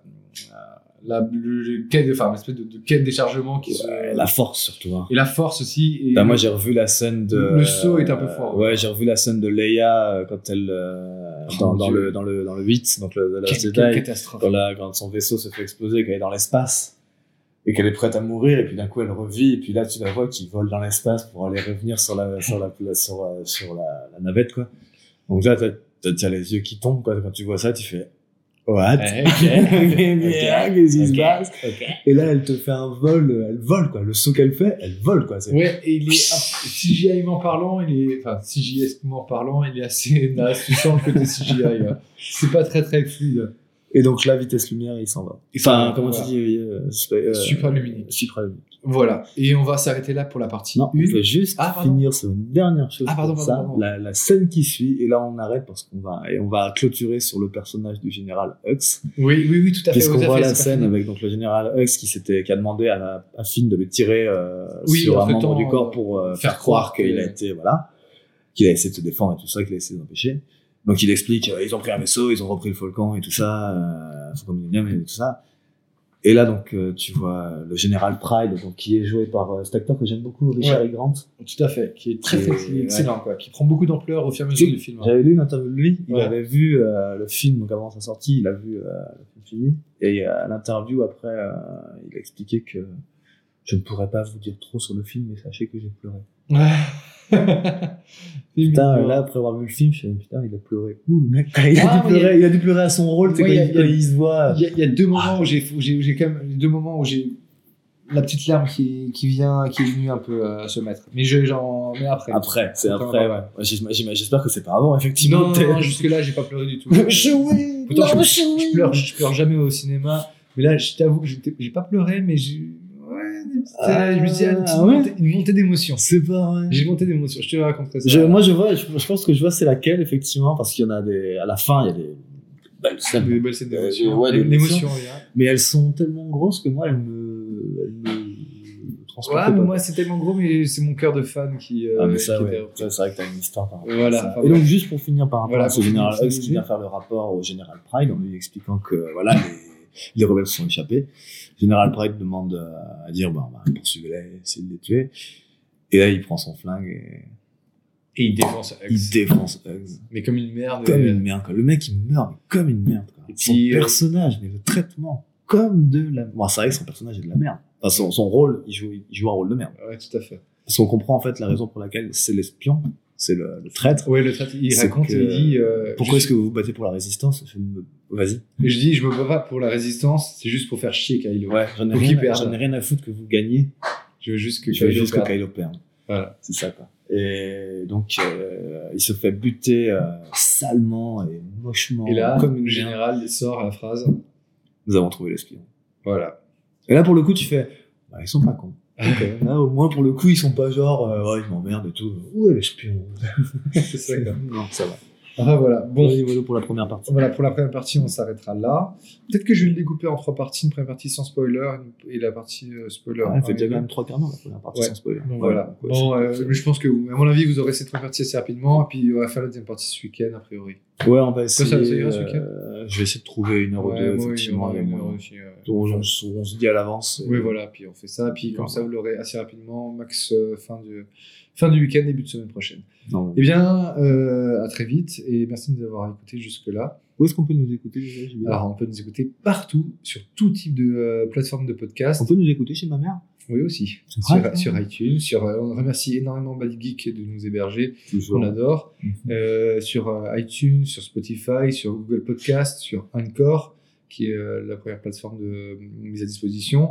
G: la, la- le, le quai de, enfin, l'espèce de, de quai de déchargement qui se-
F: Ouais, la force surtout. Hein.
G: et la force aussi. Et
F: Bah, moi j'ai revu la scène de.
G: Le saut est un peu fort.
F: Ouais, j'ai revu la scène de Leia euh, quand elle euh, dans,
G: Oh,
F: dans
G: Dieu.
F: le dans le dans le 8 donc le, le
G: quelle,
F: Last
G: quelle
F: Jedi,
G: catastrophe.
F: quand, la, quand son vaisseau se fait exploser, qu'elle est dans l'espace et qu'elle est prête à mourir et puis d'un coup elle revit et puis là tu la vois qui vole dans l'espace pour aller revenir sur la sur la, la- sur, euh, sur la, la navette quoi. Donc là t'as les yeux qui tombent quoi quand tu vois ça tu fais what?
G: Ouais,
F: Qu'est-ce qui se
G: Ok.
F: passe Et là elle te fait un vol, elle vole quoi. Le saut qu'elle fait, elle vole quoi.
G: Ouais, et il est, un- CGI-ment parlant, il est, enfin, CGI-ment parlant, il est assez naze. Tu sens le côté CGI. C'est pas très très fluide.
F: Et donc la vitesse lumière, il s'en va. Enfin, comment
G: voilà.
F: tu dis euh, super, euh,
G: Supraluminique.
F: supraluminique.
G: Voilà. Et on va s'arrêter là pour la partie
F: Non, on
G: 1.
F: peut juste
G: Ah,
F: finir sur une dernière chose
G: Ah, pardon, pardon,
F: ça,
G: pardon.
F: La, la scène qui suit, et là on arrête parce qu'on va et on va clôturer sur le personnage du général Hux,
G: Oui, oui, oui, tout à fait.
F: puisqu'on voit la scène avec donc le général Hux qui s'était qui a demandé à, à Finn de le tirer euh,
G: Oui,
F: sur un membre du corps pour euh,
G: faire
F: faire croire qu'il a été voilà, qu'il a essayé de se défendre et tout ça, qu'il a essayé d'empêcher. Donc il explique, euh, ils ont pris un vaisseau, ils ont repris le Falcon et tout ça, euh, Falcon Millennium et tout ça. Et là donc euh, tu vois le général Pride donc qui est joué par euh, cet acteur que j'aime beaucoup, Richard
G: Ouais.
F: E. Grant.
G: Tout à fait. Qui est très,
F: Qui est-
G: excellent, quoi. Qui prend beaucoup d'ampleur au fur et à mesure du film. hein.
F: J'avais lu une interview de lui, il
G: Ouais.
F: avait vu euh, le film donc avant sa sortie, il a vu euh, le film fini, et euh, à l'interview après, il a expliqué que je ne pourrais pas vous dire trop sur le film, mais sachez que j'ai pleuré. Putain, là, après avoir vu le film, je me suis dit, putain, il a pleuré. Ouh, le mec, il a,
G: Ah,
F: dû pleurer, il a dû pleurer à son rôle, tu sais,
G: Ouais,
F: quand,
G: il a-
F: il,
G: il
F: il se voit.
G: Il y, a, il y a deux moments où j'ai, où j'ai, quand même deux moments où j'ai la petite larme qui, qui vient, qui est venue un peu euh, se mettre. Mais je, j'en, mais après.
F: Après, c'est
G: Après,
F: après,
G: ouais.
F: J'espère que c'est pas avant, effectivement.
G: Non, non, non, jusque là, j'ai pas pleuré du tout.
F: Choué,
G: Pourtant,
F: non,
G: je, je pleure, je pleure jamais au cinéma. Mais là, je t'avoue que j'ai pas pleuré, mais j'ai,
F: Ah,
G: je me ah, une,
F: ouais.
G: montée, une montée d'émotion.
F: C'est pas vrai.
G: J'ai une montée d'émotion. Je te raconterai ça.
F: Je, moi, je vois, je, je pense que je vois c'est laquelle, effectivement, parce qu'il y en a des, à la fin, il y a des belles scènes.
G: des belles scènes d'émotion.
F: Euh, ouais, des
G: L'émotion, vient.
F: Mais elles sont tellement grosses que moi, elles me, elles me
G: Ouais, mais moi, c'est tellement gros, mais c'est mon cœur de fan qui. euh,
F: ah, mais ça, ouais. c'est vrai que t'as une histoire par rapport à
G: Voilà.
F: ça.
G: Enfin,
F: Et donc, juste pour finir par rapport
G: Voilà,
F: à ce
G: finir,
F: Hux qui vient faire le rapport au général Pride en lui expliquant que, voilà, les, les rebelles se sont échappés. Général Pride demande euh, à dire, bon, bah, poursuivez-les, essayez de les tuer. Et là, il prend son flingue et
G: Et il défonce Hugs.
F: Il défonce Hugs.
G: Mais comme une merde.
F: Comme
G: euh,
F: une merde, quoi. Le mec, il meurt, mais comme une merde, quoi.
G: Et
F: Son
G: puis, euh,
F: personnage, mais le traitement, comme de la... Bon, c'est vrai que son personnage est de la merde. Enfin, son, son rôle, il joue, il joue un rôle de merde.
G: Ouais, tout à fait.
F: Parce qu'on comprend, en fait, la raison pour laquelle c'est l'espion, c'est le, le traître.
G: Ouais, le traité, il raconte,
F: que-
G: il dit. euh,
F: Pourquoi
G: je-
F: est-ce que vous vous battez pour la résistance? Je me- Vas-y.
G: Je dis, je me bats pas pour la résistance, c'est juste pour faire chier Kylo.
F: Ouais, j'en ai, rien, à-
G: perde.
F: j'en ai rien à foutre que vous gagnez.
G: Je veux juste que
F: Je veux
G: Kylo
F: juste que
G: perde.
F: Kylo perde.
G: Voilà.
F: C'est ça, quoi. Et donc, euh, il se fait buter euh, salement et mochement.
G: Et là,
F: comme une
G: le
F: merde.
G: général sort la phrase.
F: Nous avons trouvé l'espion.
G: Voilà.
F: Et là, pour le coup, tu fais, bah, ils sont pas cons. Là, au moins, pour le coup, ils sont pas genre, euh, ouais, ils m'emmerdent et tout. Ouais, l'espion?
G: c'est ça, quoi.
F: Non, ça va.
G: Voilà. Bon.
F: Voilà pour la première partie.
G: Voilà, pour la première partie, on s'arrêtera là. Peut-être que je vais le découper en trois parties. Une première partie sans spoiler et la partie euh, spoiler.
F: Ouais, elle fait déjà quand même trois quarts d'heure, la première partie
G: Ouais.
F: sans spoiler.
G: Donc voilà.
F: ouais,
G: Bon, euh, je pense que, à mon avis, vous aurez cette première partie assez rapidement. Et puis, on va faire la deuxième partie ce week-end, a priori.
F: Ouais, on va essayer.
G: ça, ça ira ce week-end
F: euh, je vais essayer de trouver une heure ou deux, effectivement. avec
G: une
F: moi.
G: heure aussi.
F: Donc, on, se- on se dit à l'avance. et-
G: Oui, voilà, puis on fait ça, puis comme ça vous l'aurez assez rapidement, max euh, fin, du, fin du week-end, début de semaine prochaine.
F: Non,
G: Eh bien, euh, à très vite, et merci de nous avoir écoutés jusque-là.
F: Où est-ce qu'on peut nous écouter déjà
G: Alors, on peut nous écouter partout, sur tout type de euh, plateforme de podcast.
F: On peut nous écouter chez ma mère
G: Oui, aussi. Sur,
F: vrai,
G: sur iTunes, sur, euh, on remercie énormément Bad Geek de nous héberger,
F: Toujours.
G: qu'on adore.
F: Mhm.
G: Euh, sur euh, iTunes, sur Spotify, sur Google Podcast, sur Anchor, qui est euh, la première plateforme de mise à disposition.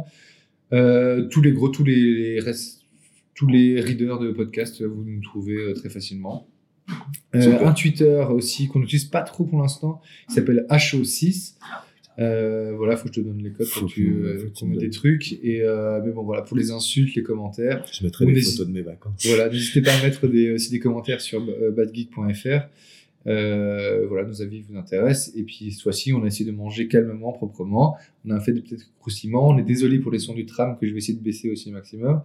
G: Euh, tous les gros, tous les, les tous les readers de podcast, vous nous trouvez très facilement. Un Twitter aussi qu'on n'utilise pas trop pour l'instant, qui s'appelle HO6. Euh, voilà, faut que je te donne les codes pour que tu euh,
F: tu me
G: des trucs. Et euh, mais bon, voilà, pour les insultes, les commentaires,
F: Je mettrai des photos de mes vacances.
G: voilà, n'hésitez pas à mettre des, aussi des commentaires sur euh, badgeek.fr. Euh, voilà, nos avis vous intéressent. Et puis, cette fois-ci, on a essayé de manger calmement, proprement. On a fait des peut-être croustillements. On est désolé pour les sons du tram que je vais essayer de baisser aussi au maximum.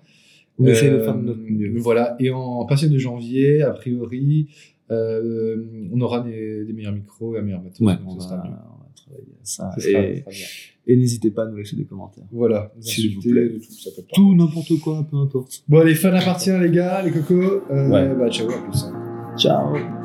F: On essaie de
G: Euh,
F: faire de notre mieux.
G: Voilà. Et en partir de janvier, a priori, euh, on aura des, des meilleurs micros et un meilleur matos.
F: Ouais, on va, travailler à ça. Et n'hésitez pas à nous laisser des commentaires.
G: Voilà.
F: S'il vous plaît.
G: tout, ça peut pas.
F: Tout, n'importe quoi, peu importe.
G: Bon, allez, fin d'appartient, les gars, les cocos. Euh,
F: Ouais.
G: Bah, ciao, à plus.
F: Ciao